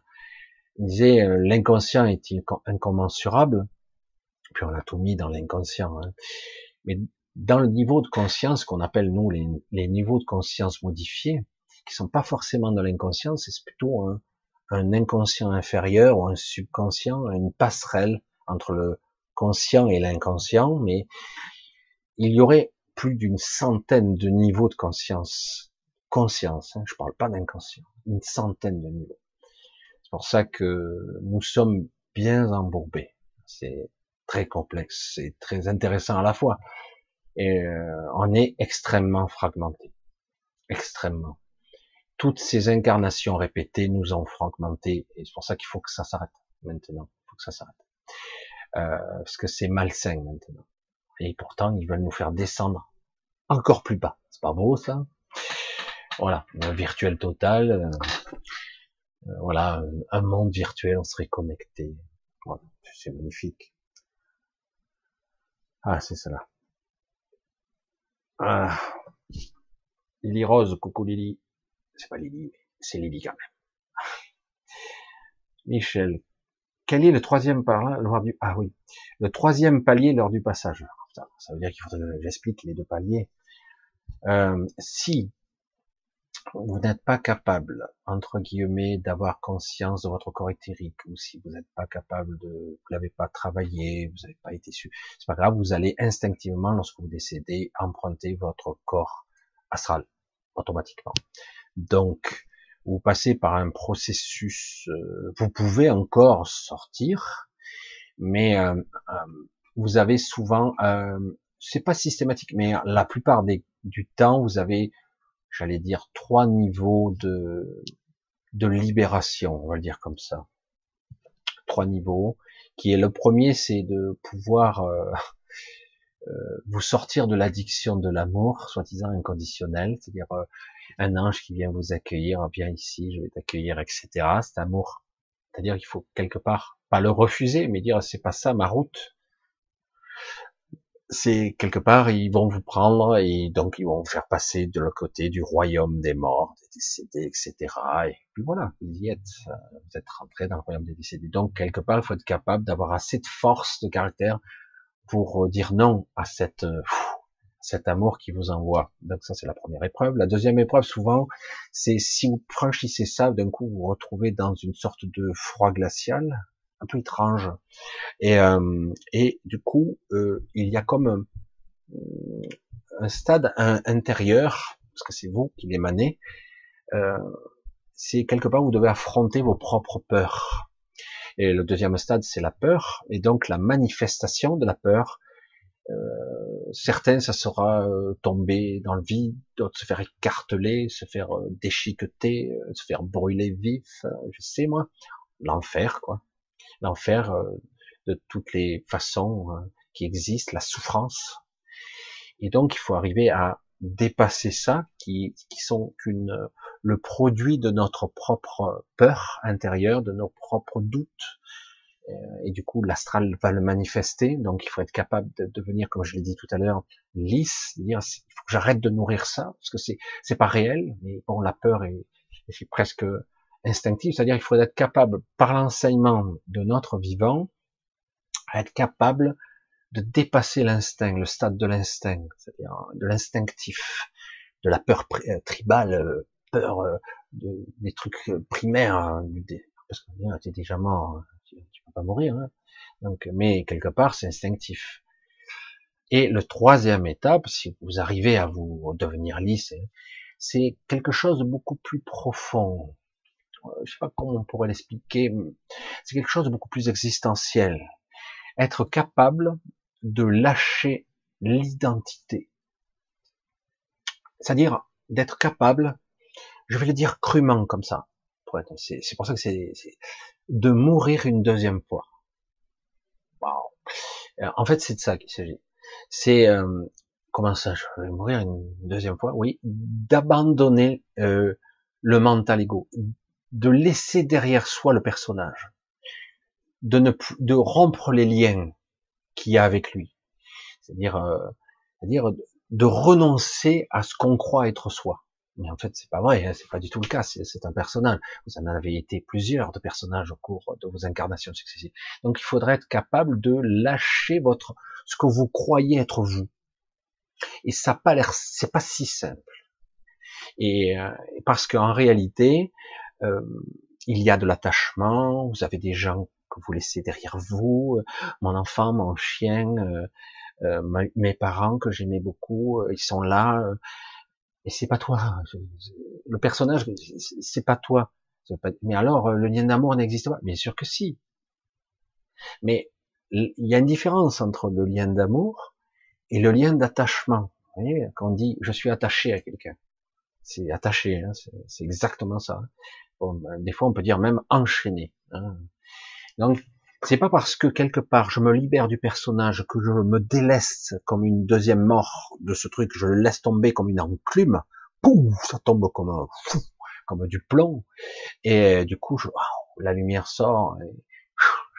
Il disait euh, l'inconscient est-il incommensurable? Puis on a tout mis dans l'inconscient. Hein. Mais dans le niveau de conscience qu'on appelle nous les, niveaux de conscience modifiés, qui sont pas forcément de l'inconscient, c'est plutôt un, inconscient inférieur ou un subconscient, une passerelle entre le conscient et l'inconscient, mais il y aurait plus d'une centaine de niveaux de conscience. Conscience, hein, je parle pas d'inconscient, une centaine de niveaux. C'est pour ça que nous sommes bien embourbés. C'est très complexe, c'est très intéressant à la fois. Et euh, on est extrêmement fragmenté, extrêmement. Toutes ces incarnations répétées nous ont fragmenté, et c'est pour ça qu'il faut que ça s'arrête maintenant. Il faut que ça s'arrête, euh, parce que c'est malsain maintenant. Et pourtant, ils veulent nous faire descendre encore plus bas. C'est pas beau ça? Voilà, un virtuel total. Euh, voilà, un monde virtuel, on serait connecté. Voilà, c'est magnifique. Ah, c'est cela. Ah. Lily Rose, coucou Lily. C'est pas Lily, c'est Lily quand. [LAUGHS] Michel. Quel est le troisième par du, ah oui, le troisième palier lors du passage. Ça, veut dire qu'il faut que j'explique les deux paliers. Euh, si vous n'êtes pas capable, entre guillemets, d'avoir conscience de votre corps éthérique, ou si vous n'êtes pas capable de, vous l'avez pas travaillé, vous n'avez pas été su, c'est pas grave, vous allez instinctivement, lorsque vous décédez, emprunter votre corps astral, automatiquement. Donc, vous passez par un processus, euh, vous pouvez encore sortir, mais euh, euh, vous avez souvent, c'est pas systématique, mais la plupart des, du temps, vous avez j'allais dire, trois niveaux de, de libération, on va le dire comme ça. Trois niveaux, qui est le premier, c'est de pouvoir euh, euh, vous sortir de l'addiction de l'amour, soi-disant inconditionnel, c'est-à-dire euh, un ange qui vient vous accueillir, viens ici, je vais t'accueillir, etc. Cet amour, c'est-à-dire qu'il faut quelque part pas le refuser, mais dire c'est pas ça ma route. c'est quelque part, ils vont vous prendre et donc ils vont vous faire passer de l'autre côté du royaume des morts, des décédés, etc. Et puis voilà, vous y êtes, vous êtes rentré dans le royaume des décédés. Donc quelque part, il faut être capable d'avoir assez de force de caractère pour dire non à cette cet amour qui vous envoie. Donc ça c'est la première épreuve. La deuxième épreuve souvent, c'est si vous franchissez ça, d'un coup vous vous retrouvez dans une sorte de froid glacial, un peu étrange. Et, euh, et du coup, euh, il y a comme un, stade intérieur, parce que c'est vous qui l'émanez, euh, c'est quelque part vous devez affronter vos propres peurs. Et le deuxième stade, c'est la peur, et donc la manifestation de la peur. Euh, certains, ça sera euh, tomber dans le vide, d'autres se faire écarteler, se faire déchiqueter, se faire brûler vif, je sais moi, l'enfer quoi l'enfer euh, de toutes les façons euh, qui existent, la souffrance. Et donc il faut arriver à dépasser ça, qui, qui sont qu'une le produit de notre propre peur intérieure, de nos propres doutes. Euh, et du coup, l'astral va le manifester. Donc, il faut être capable de devenir, comme je l'ai dit tout à l'heure, lisse. Dire, il faut que j'arrête de nourrir ça parce que c'est c'est pas réel. Mais bon, la peur est, est presque instinctif, c'est-à-dire il faut être capable, par l'enseignement de notre vivant, être capable de dépasser l'instinct, le stade de l'instinct, c'est-à-dire de l'instinctif, de la peur euh, tribale, euh, peur euh, de, des trucs primaires, hein, parce que tu es déjà mort, tu, tu peux pas mourir, hein. donc, mais quelque part c'est instinctif. Et le troisième étape, si vous arrivez à vous devenir lisse, c'est quelque chose de beaucoup plus profond, euh, je sais pas comment on pourrait l'expliquer, c'est quelque chose de beaucoup plus existentiel. Être capable de lâcher l'identité. C'est-à-dire d'être capable, je vais le dire crûment comme ça, c'est pour ça que c'est de mourir une deuxième fois. Euh, en fait, c'est de ça qu'il s'agit. C'est euh, comment ça, je vais mourir une deuxième fois? Oui, d'abandonner le mental ego, de laisser derrière soi le personnage, de ne de rompre les liens qu'il y a avec lui, c'est-à-dire, euh, c'est-à-dire de renoncer à ce qu'on croit être soi. Mais en fait, c'est pas vrai, hein, c'est pas du tout le cas. C'est un personnage. Vous en avez été plusieurs de personnages au cours de vos incarnations successives. Donc, il faudrait être capable de lâcher votre ce que vous croyez être vous. Et ça pas l'air, c'est pas si simple. Et euh, parce qu'en réalité, euh, il y a de l'attachement, vous avez des gens que vous laissez derrière vous, euh, mon enfant, mon chien, euh, mes parents que j'aimais beaucoup, ils sont là, et c'est pas toi. Le personnage, c'est pas toi. Mais alors, le lien d'amour n'existe pas Bien sûr que si. Mais il y a une différence entre le lien d'amour et le lien d'attachement. Vous voyez, quand on dit je suis attaché à quelqu'un, c'est attaché, hein, c'est exactement ça. Ben, des fois on peut dire même enchaîné. Hein. Donc c'est pas parce que quelque part je me libère du personnage que je me délaisse comme une deuxième mort de ce truc, je le laisse tomber comme une enclume, pouf, ça tombe comme un comme du plomb, et du coup je, la lumière sort,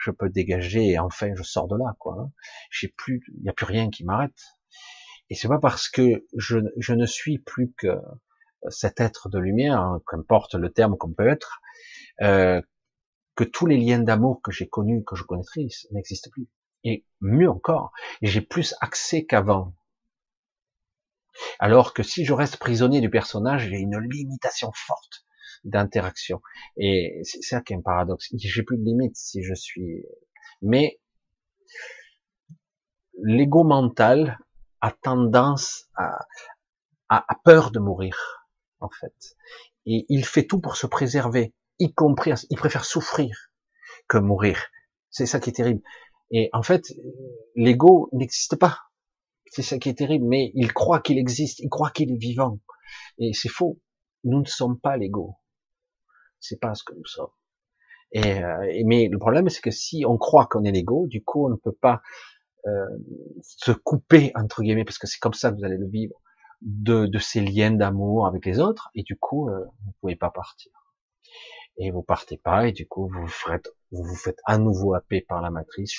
je peux dégager et enfin je sors de là quoi. J'ai plus, il n'y a plus rien qui m'arrête. Et c'est pas parce que je, je ne suis plus que cet être de lumière, hein, qu'importe le terme qu'on peut être, euh, que tous les liens d'amour que j'ai connus, que je connaîtrais, n'existent plus. Et mieux encore, j'ai plus accès qu'avant. Alors que si je reste prisonnier du personnage, j'ai une limitation forte d'interaction. Et c'est ça qui est un paradoxe. J'ai plus de limite si je suis. Mais l'ego mental a tendance à, à peur de mourir en fait. Et il fait tout pour se préserver, y compris, il préfère souffrir que mourir. C'est ça qui est terrible. Et en fait, l'ego n'existe pas. C'est ça qui est terrible, mais il croit qu'il existe, il croit qu'il est vivant. Et c'est faux. Nous ne sommes pas l'ego. C'est pas ce que nous sommes. Et, euh, mais le problème, c'est que si on croit qu'on est l'ego, du coup, on ne peut pas euh, se couper entre guillemets, parce que c'est comme ça que vous allez le vivre de, ces liens d'amour avec les autres, et du coup, euh, vous pouvez pas partir. Et vous partez pas, et du coup, vous, faites, vous vous faites à nouveau happer par la matrice,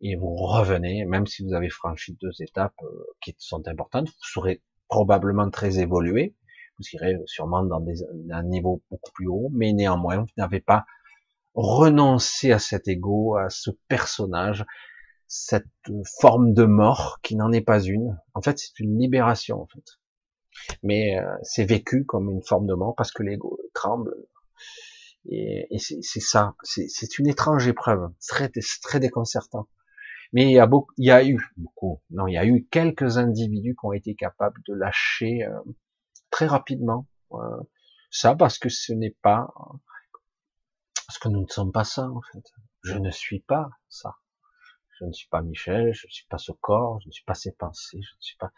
et vous revenez, même si vous avez franchi deux étapes euh, qui sont importantes, vous serez probablement très évolué, vous irez sûrement dans des, un niveau beaucoup plus haut, mais néanmoins, vous n'avez pas renoncé à cet ego, à ce personnage, cette forme de mort qui n'en est pas une. En fait, c'est une libération, en fait. Mais euh, c'est vécu comme une forme de mort parce que l'ego tremble. Et, et c'est ça, c'est une étrange épreuve, très, très déconcertant. Mais il y a beaucoup, il y a eu beaucoup, non, il y a eu quelques individus qui ont été capables de lâcher euh, très rapidement euh, ça parce que ce n'est pas, parce que nous ne sommes pas ça en fait. Je ne suis pas ça. Je ne suis pas Michel, je ne suis pas ce corps, je ne suis pas ces pensées, je ne suis pas.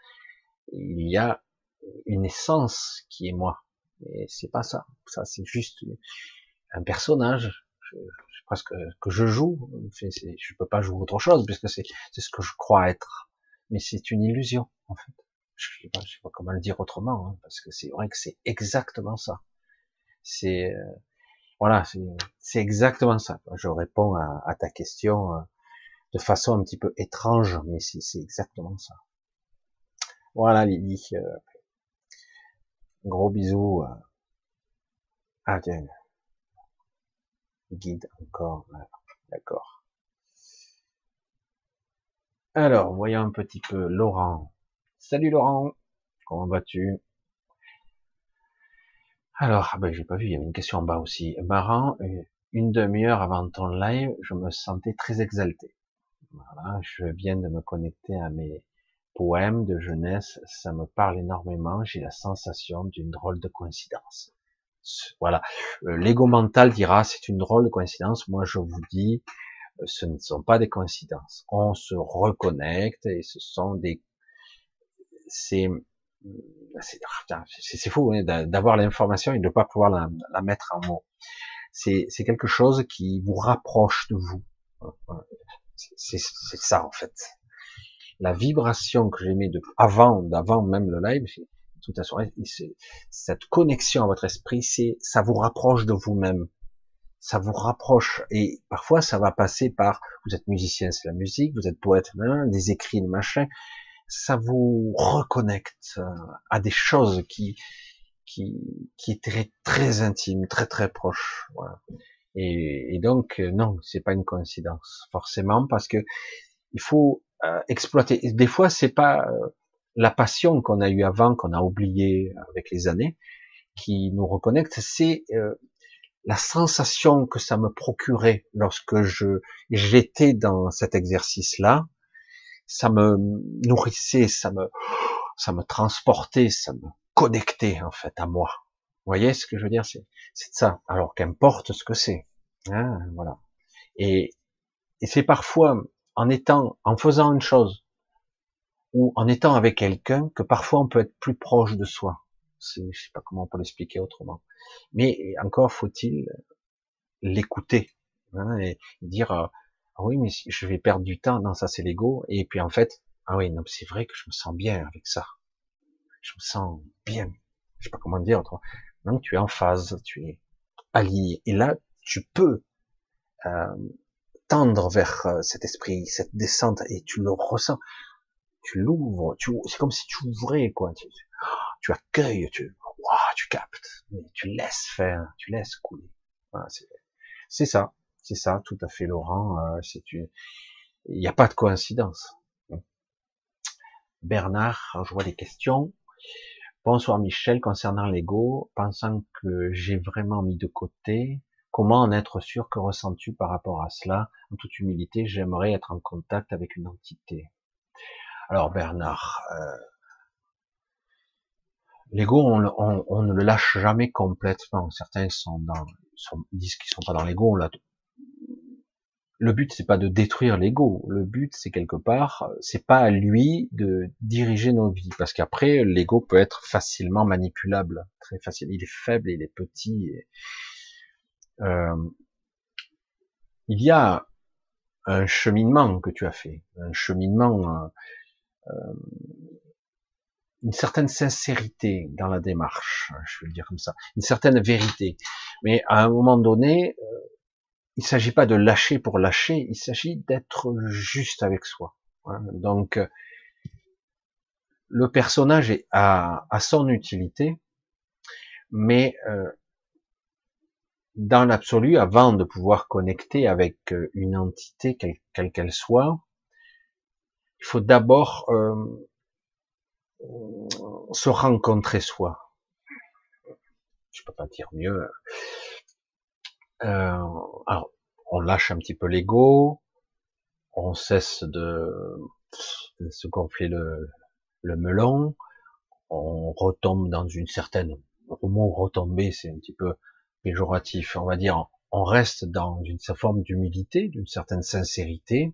Il y a une essence qui est moi, mais c'est pas ça. Ça c'est juste un personnage presque que je joue. Je peux pas jouer autre chose puisque c'est c'est ce que je crois être. Mais c'est une illusion en fait. Je sais pas, je sais pas comment le dire autrement hein, parce que c'est vrai que c'est exactement ça. C'est euh, voilà, c'est exactement ça. Je réponds à, à ta question euh, de façon un petit peu étrange, mais c'est exactement ça. Voilà Lily. Euh, gros bisous. à tiens guide encore. D'accord. Alors, voyons un petit peu Laurent. Salut Laurent, comment vas-tu? Alors, ah ben j'ai pas vu, il y avait une question en bas aussi. Marrant, une demi-heure avant ton live, je me sentais très exalté. Voilà, je viens de me connecter à mes poèmes de jeunesse, ça me parle énormément, j'ai la sensation d'une drôle de coïncidence. Voilà. Euh, l'ego mental dira c'est une drôle de coïncidence. Moi, je vous dis, euh, ce ne sont pas des coïncidences. On se reconnecte et ce sont des, c'est, c'est fou hein, d'avoir l'information et de ne pas pouvoir la, mettre en mots. C'est quelque chose qui vous rapproche de vous. C'est ça en fait. La vibration que j'ai mis de avant, d'avant même le live, tout à cette connexion à votre esprit, c'est, ça vous rapproche de vous-même. Ça vous rapproche. Et parfois, ça va passer par, vous êtes musicien, c'est la musique, vous êtes poète, des écrits, des machins. Ça vous reconnecte euh, à des choses qui, qui, qui étaient très intimes, très très proches. Et, donc, euh, non, c'est pas une coïncidence, forcément, parce que il faut exploiter. Des fois, c'est pas la passion qu'on a eue avant, qu'on a oublié avec les années, qui nous reconnecte, c'est euh, la sensation que ça me procurait lorsque je j'étais dans cet exercice-là. Ça me nourrissait, ça me ça me transportait, ça me connectait en fait à moi. Vous voyez ce que je veux dire? C'est ça. Alors qu'importe ce que c'est. Hein, voilà. Et, et c'est parfois en étant, en faisant une chose, ou en étant avec quelqu'un que parfois on peut être plus proche de soi. Je sais pas comment on peut l'expliquer autrement. Mais encore faut-il l'écouter hein, et dire euh, ah oui mais je vais perdre du temps. Non ça c'est l'ego. Et puis en fait ah oui non c'est vrai que je me sens bien avec ça. Je me sens bien. Je sais pas comment dire autrement. Donc tu es en phase, tu es allié. Et là tu peux euh, tendre vers euh, cet esprit, cette descente et tu le ressens tu l'ouvres, tu, c'est comme si tu ouvrais, quoi. Tu, accueilles, tu, tu captes, mais tu laisses faire, tu laisses couler. c'est ça, c'est ça, tout à fait, Laurent. Euh, c'est il n'y a pas de coïncidence. Bernard, je vois des questions. Bonsoir Michel, concernant l'ego, pensant que j'ai vraiment mis de côté, comment en être sûr que ressens-tu par rapport à cela? En toute humilité, j'aimerais être en contact avec une entité. Alors Bernard, euh, l'ego, on, ne le lâche jamais complètement. Certains sont dans, disent qu'ils sont pas dans l'ego. Le but c'est pas de détruire l'ego. Le but c'est quelque part, c'est pas à lui de diriger nos vies, parce qu'après l'ego peut être facilement manipulable, très facile. Il est faible, il est petit. Euh, il y a un cheminement que tu as fait, un cheminement. Euh, euh, une certaine sincérité dans la démarche, je vais le dire comme ça, une certaine vérité. Mais à un moment donné, il s'agit pas de lâcher pour lâcher, il s'agit d'être juste avec soi. Hein. Donc, le personnage a, son utilité, mais dans l'absolu, avant de pouvoir connecter avec euh, une entité, quelle qu'elle soit, il faut d'abord euh, se rencontrer soi. Je peux pas dire mieux. Euh, alors, on lâche un petit peu l'ego, on cesse de, se gonfler le, le melon, on retombe dans une certaine, au mot retomber, c'est un petit peu péjoratif, on va dire, on reste dans une forme d'humilité, d'une certaine sincérité,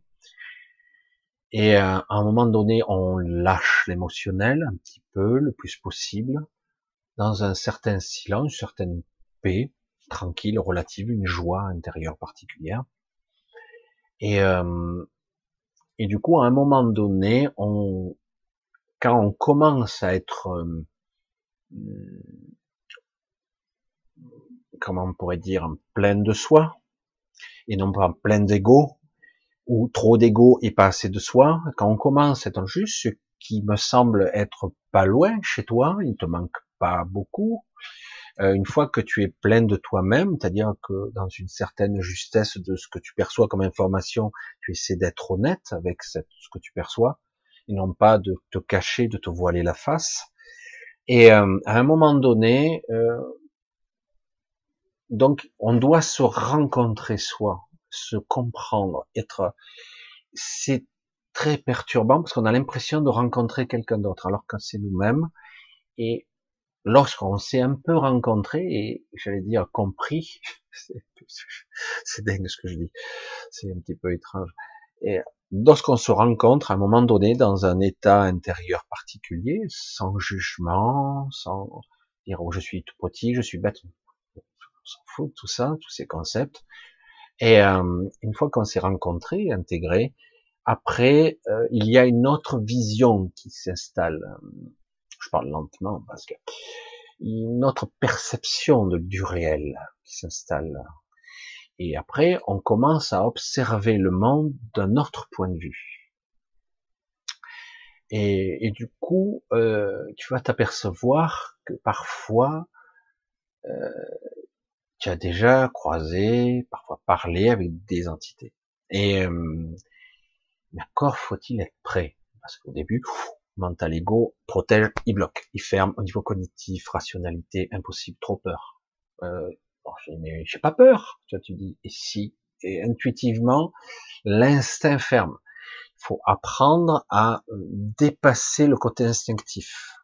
et euh, à un moment donné, on lâche l'émotionnel un petit peu, le plus possible, dans un certain silence, une certaine paix, tranquille, relative, une joie intérieure particulière. Et, euh, du coup, à un moment donné, on, quand on commence à être, euh, comment on pourrait dire, plein de soi, et non pas plein d'ego, ou trop d'ego et pas assez de soi, quand on commence à être juste, ce qui me semble être pas loin chez toi, il te manque pas beaucoup, euh, une fois que tu es plein de toi-même, c'est-à-dire que dans une certaine justesse de ce que tu perçois comme information, tu essaies d'être honnête avec ce que tu perçois, et non pas de te cacher, de te voiler la face. Et euh, à un moment donné, euh, donc on doit se rencontrer soi, se comprendre, être. C'est très perturbant parce qu'on a l'impression de rencontrer quelqu'un d'autre, alors que c'est nous-mêmes. Et lorsqu'on s'est un peu rencontré et j'allais dire compris, [LAUGHS] c'est dingue ce que je dis, c'est un petit peu étrange. Et lorsqu'on se rencontre à un moment donné dans un état intérieur particulier, sans jugement, sans dire oh je suis tout petit, je suis bête, s'en fout de tout ça, tous ces concepts. Et euh, une fois qu'on s'est rencontré, intégré, après euh, il y a une autre vision qui s'installe je parle lentement parce que une autre perception de, du réel qui s'installe. Et après, on commence à observer le monde d'un autre point de vue. Et, et du coup, euh, tu vas t'apercevoir que parfois, euh, tu as déjà croisé, parfois parlé avec des entités. Et euh, encore faut-il être prêt, parce qu'au début, mental ego protège, il bloque, il ferme au niveau cognitif, rationalité, impossible, trop peur. Euh, mais j'ai pas peur, tu, tu dis, et si, et intuitivement, l'instinct ferme. Il faut apprendre à dépasser le côté instinctif,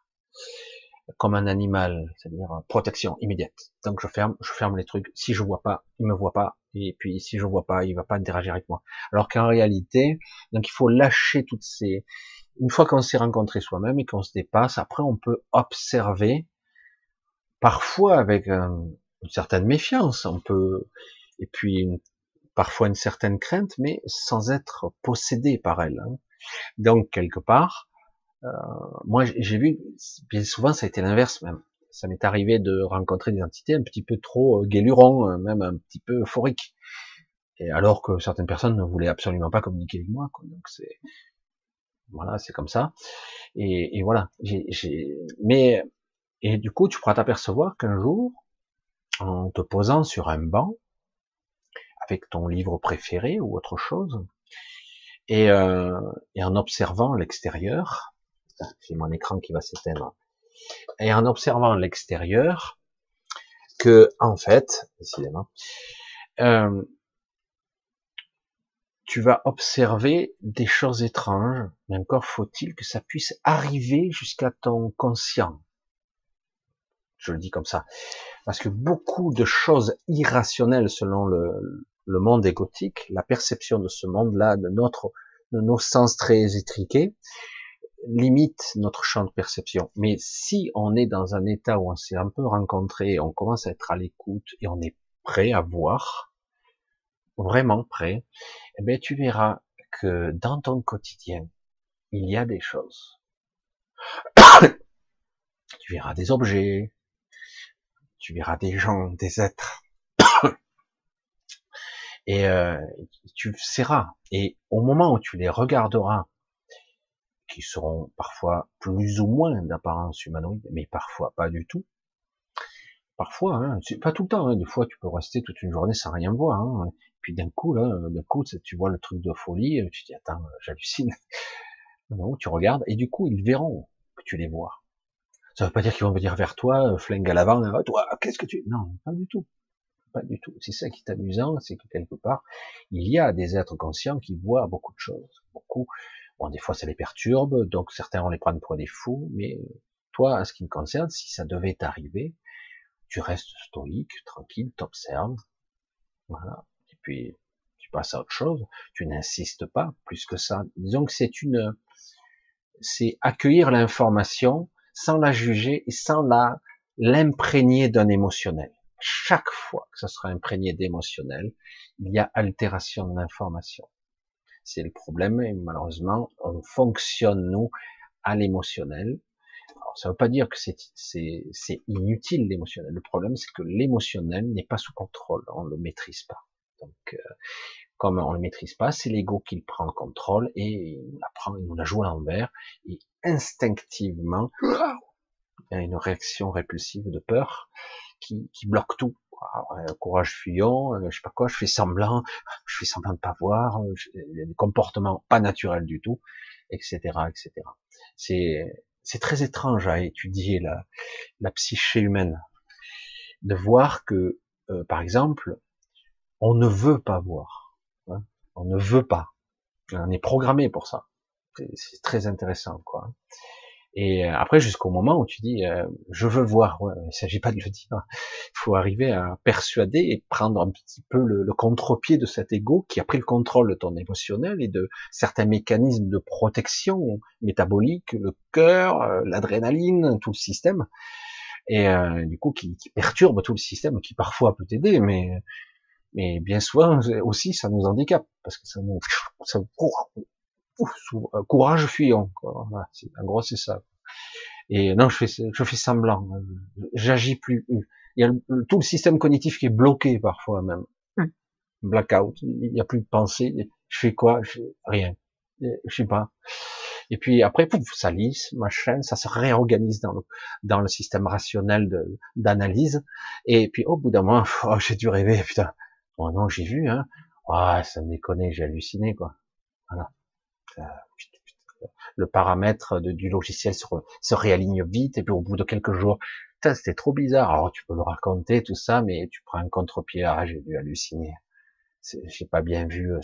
comme un animal, c'est-à-dire euh, protection immédiate. Donc je ferme, je ferme les trucs. Si je vois pas, il me voit pas, et puis si je vois pas, il va pas interagir avec moi. Alors qu'en réalité, donc il faut lâcher toutes ces, une fois qu'on s'est rencontré soi-même et qu'on se dépasse, après on peut observer, parfois avec une certaine méfiance, on peut, et puis parfois une certaine crainte, mais sans être possédé par elle. Hein. Donc quelque part, euh, moi j'ai vu, bien souvent ça a été l'inverse même. Ça m'est arrivé de rencontrer des entités un petit peu trop euh, guéluron, euh, même un petit peu euphoriques. Et alors que certaines personnes ne voulaient absolument pas communiquer avec moi. Quoi. Donc c'est voilà, c'est comme ça. Et, et voilà. J'ai, mais et du coup, tu pourras t'apercevoir qu'un jour, en te posant sur un banc, avec ton livre préféré ou autre chose, et, euh, et en observant l'extérieur, c'est mon écran qui va s'éteindre, et en observant l'extérieur, que en fait, décidément, euh, tu vas observer des choses étranges, mais encore faut-il que ça puisse arriver jusqu'à ton conscient. Je le dis comme ça. Parce que beaucoup de choses irrationnelles selon le, monde égotique, la perception de ce monde-là, de notre, de nos sens très étriqués, limite notre champ de perception. Mais si on est dans un état où on s'est un peu rencontré, on commence à être à l'écoute et on est prêt à voir, vraiment prêt, eh bien, tu verras que dans ton quotidien, il y a des choses. [COUGHS] tu verras des objets, tu verras des gens, des êtres. [COUGHS] Et euh, tu seras. Et au moment où tu les regarderas, qui seront parfois plus ou moins d'apparence humanoïde, mais parfois pas du tout. Parfois, hein, pas tout le temps. Hein, des fois, tu peux rester toute une journée sans rien voir. Hein. Puis d'un coup, là, d'un coup, tu vois le truc de folie, tu te dis attends, j'hallucine. Non, tu regardes et du coup, ils verront que tu les vois. Ça veut pas dire qu'ils vont venir vers toi, euh, flingue à l'avant, ah, toi, qu'est-ce que tu... Non, pas du tout. Pas du tout. C'est ça qui est amusant, c'est que quelque part, il y a des êtres conscients qui voient beaucoup de choses. Beaucoup. Bon, des fois, ça les perturbe, donc certains vont les prendre pour des fous, mais toi, à ce qui me concerne, si ça devait t'arriver, tu restes stoïque, tranquille, t'observes, voilà, et puis tu passes à autre chose, tu n'insistes pas plus que ça. Disons que c'est une, c'est accueillir l'information sans la juger et sans la l'imprégner d'un émotionnel. Chaque fois que ça sera imprégné d'émotionnel, il y a altération de l'information. C'est le problème et malheureusement, on fonctionne nous à l'émotionnel. Alors, ça ne veut pas dire que c'est inutile l'émotionnel. Le problème, c'est que l'émotionnel n'est pas sous contrôle. On le maîtrise pas. Donc, euh, comme on le maîtrise pas, c'est l'ego qui prend le contrôle et il nous la prend, il nous la joue à l'envers et instinctivement, il y a une réaction répulsive de peur qui, qui bloque tout. Euh, courage fuyant, euh, je sais pas quoi, je fais semblant, [LAUGHS] je fais semblant de pas voir, euh, des comportements pas naturels du tout, etc., etc. C'est c'est très étrange à étudier la, la psyché humaine, de voir que, par exemple, on ne veut pas voir, hein. on ne veut pas, on est programmé pour ça. C'est très intéressant, quoi. Et euh, après, jusqu'au moment où tu dis, euh, je veux voir, ouais, il ne s'agit pas de le dire, il faut arriver à persuader et prendre un petit peu le, le contre-pied de cet ego qui a pris le contrôle de ton émotionnel et de certains mécanismes de protection métabolique, le cœur, euh, l'adrénaline, tout le système, et du coup qui, qui, perturbe tout le système, qui parfois peut t'aider, mais mais bien souvent aussi ça nous handicape parce que ça nous [LAUGHS] ça euh, courage fuyant. Quoi. en gros, c'est ça. Et non, je fais, je fais semblant. J'agis plus. Il y a tout le système cognitif qui est bloqué parfois même. Hmm. Blackout. Il n'y a plus de pensée. Je fais quoi? Je Rien. Je sais pas. Et puis après, pouf, ça lisse, machin, ça se réorganise dans le, dans le système rationnel d'analyse. Et puis au bout d'un moment, [LAUGHS] oh, j'ai dû rêver, putain. Oh non, j'ai vu, hein. Oh, ça me déconne, j'ai halluciné, quoi. Voilà le paramètre du logiciel se, réaligne vite, et puis au bout de quelques jours, c'était trop bizarre. Alors tu peux le raconter, tout ça, mais tu prends un contre-pied, ah, j'ai dû halluciner. J'ai pas bien vu, euh,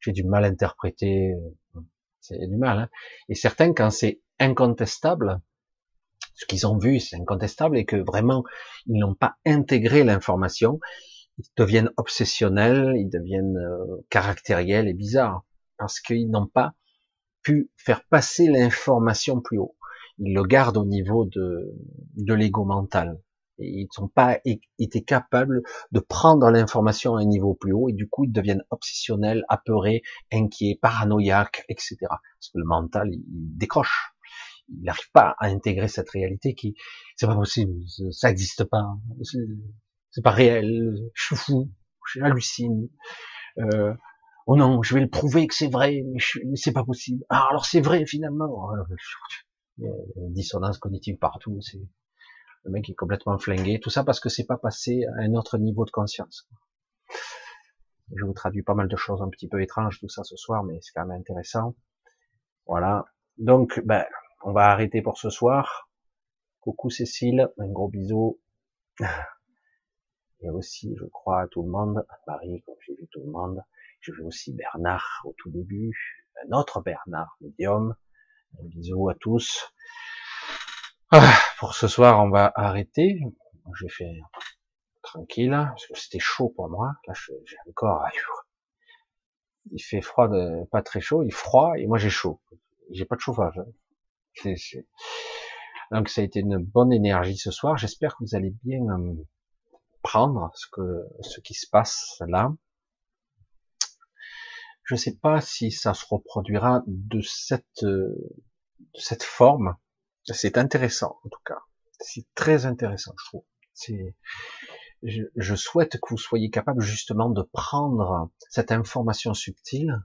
j'ai du mal interpréter, euh, c'est du mal. Hein. Et certains, quand c'est incontestable, ce qu'ils ont vu, c'est incontestable, et que vraiment, ils n'ont pas intégré l'information, ils deviennent obsessionnels, ils deviennent euh, caractériels et bizarres, parce qu'ils n'ont pas pu faire passer l'information plus haut. Ils le gardent au niveau de, de l'ego mental. Et ils sont pas été capables de prendre l'information à un niveau plus haut et du coup ils deviennent obsessionnels, apeurés, inquiets, paranoïaques, etc. Parce que le mental il, décroche. Il n'arrive pas à intégrer cette réalité qui c'est pas possible, ça n'existe pas, c'est pas réel, je suis fou, j'hallucine. Euh, oh non, je vais le prouver que c'est vrai, mais, c'est pas possible. Ah, alors c'est vrai finalement. Il y a une dissonance cognitive partout. C'est le mec est complètement flingué. Tout ça parce que c'est pas passé à un autre niveau de conscience. Je vous traduis pas mal de choses un petit peu étranges tout ça ce soir, mais c'est quand même intéressant. Voilà. Donc, ben, on va arrêter pour ce soir. Coucou Cécile, un gros bisou. [LAUGHS] Et aussi, je crois, à tout le monde, à Paris, comme j'ai vu tout le monde. Je vu aussi Bernard au tout début, un autre Bernard, médium. Un bisou à tous. Ah, pour ce soir, on va arrêter. J'ai fait tranquille, parce que c'était chaud pour moi. Là, j'ai encore... [LAUGHS] Il fait froid, pas très chaud, il froid, et moi j'ai chaud. J'ai pas de chauffage. Hein. Donc ça a été une bonne énergie ce soir. J'espère que vous allez bien euh, prendre ce que ce qui se passe là. Je ne sais pas si ça se reproduira de cette, euh, de cette forme. C'est intéressant, en tout cas. C'est très intéressant, je trouve. C'est, je, souhaite que vous soyez capable justement de prendre cette information subtile,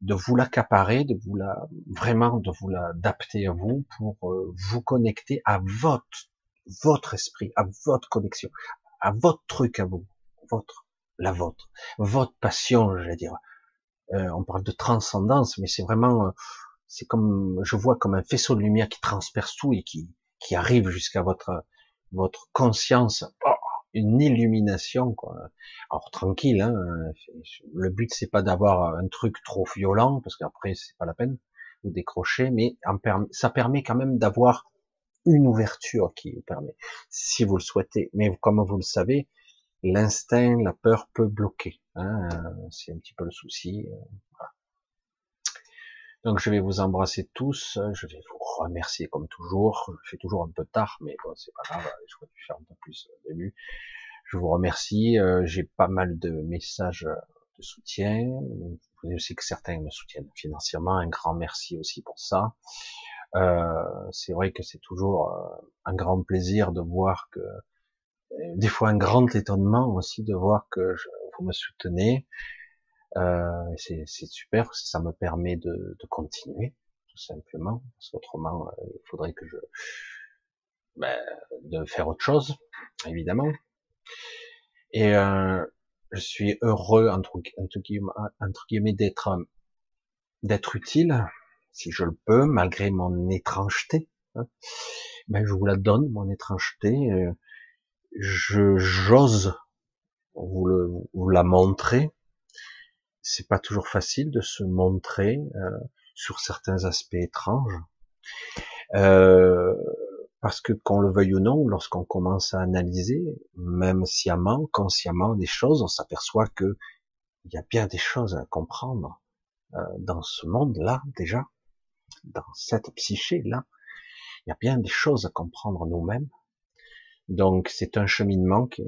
de vous l'accaparer, de vous la vraiment de vous l'adapter à vous pour euh, vous connecter à votre votre esprit, à votre connexion, à votre truc à vous, votre la vôtre, votre passion, je vais dire. Euh, on parle de transcendance, mais c'est vraiment, euh, c'est comme, je vois comme un faisceau de lumière qui transperce tout et qui, qui arrive jusqu'à votre, votre conscience. Oh, une illumination, quoi. Alors tranquille, hein, le but c'est pas d'avoir un truc trop violent, parce qu'après c'est pas la peine, vous décrocher, mais ça permet quand même d'avoir une ouverture qui vous permet, si vous le souhaitez. Mais comme vous le savez, l'instinct, la peur peut bloquer. Hein, c'est un petit peu le souci. Euh, Donc je vais vous embrasser tous, je vais vous remercier comme toujours. Je fais toujours un peu tard, mais bon, c'est pas grave, je vais faire un peu plus au début. Je vous remercie, euh, j'ai pas mal de messages de soutien. Je sais que certains me soutiennent financièrement, un grand merci aussi pour ça. Euh, c'est vrai que c'est toujours un grand plaisir de voir que des fois un grand étonnement aussi de voir que je, vous me soutenez. Euh, c'est super, ça me permet de, continuer, tout simplement, parce qu'autrement, euh, il faudrait que je... Ben, de faire autre chose, évidemment. Et euh, je suis heureux, entre, entre guillemets, d'être d'être utile, si je le peux, malgré mon étrangeté. Hein. Ben, je vous la donne, mon étrangeté. Je j'ose vous, le, vous la montrer. C'est pas toujours facile de se montrer euh, sur certains aspects étranges, euh, parce que qu'on le veuille ou non, lorsqu'on commence à analyser, même sciemment, consciemment, des choses, on s'aperçoit que il y a bien des choses à comprendre euh, dans ce monde-là déjà, dans cette psyché-là. Il y a bien des choses à comprendre nous-mêmes donc c'est un cheminement que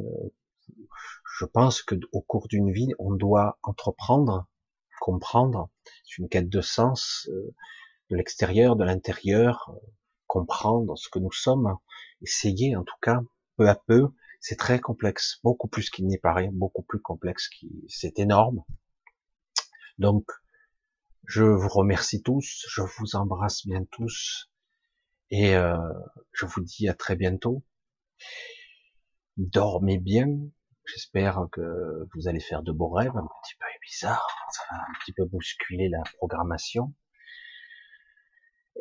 je pense que au cours d'une vie, on doit entreprendre, comprendre. C'est une quête de sens euh, de l'extérieur, de l'intérieur, comprendre ce que nous sommes, essayer en tout cas, peu à peu. C'est très complexe, beaucoup plus qu'il n'y paraît, beaucoup plus complexe c'est énorme. Donc, je vous remercie tous, je vous embrasse bien tous, et euh, je vous dis à très bientôt. Dormez bien. J'espère que vous allez faire de beaux rêves, un petit peu bizarre, ça va un petit peu bousculer la programmation.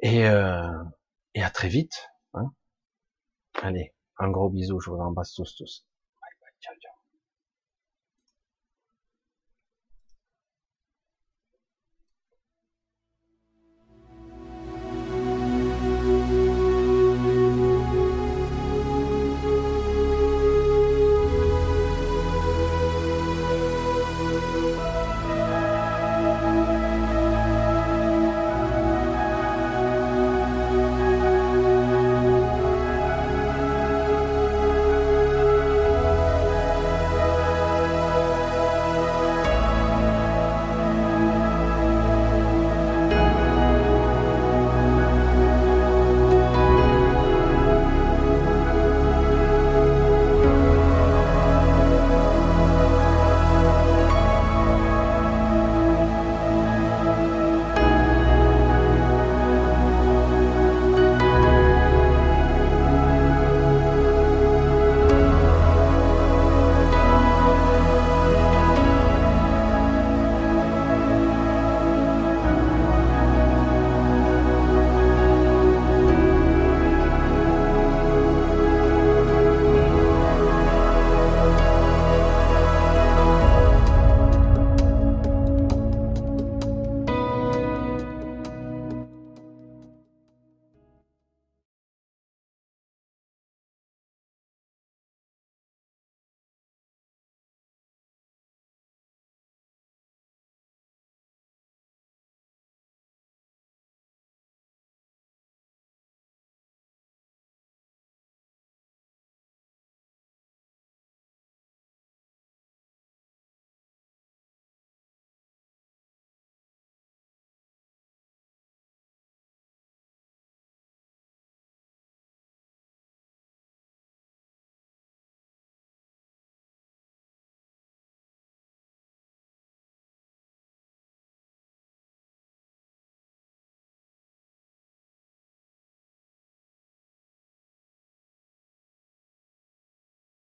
Et, euh, et à très vite. Hein. Allez, un gros bisou, je vous embrasse tous tous.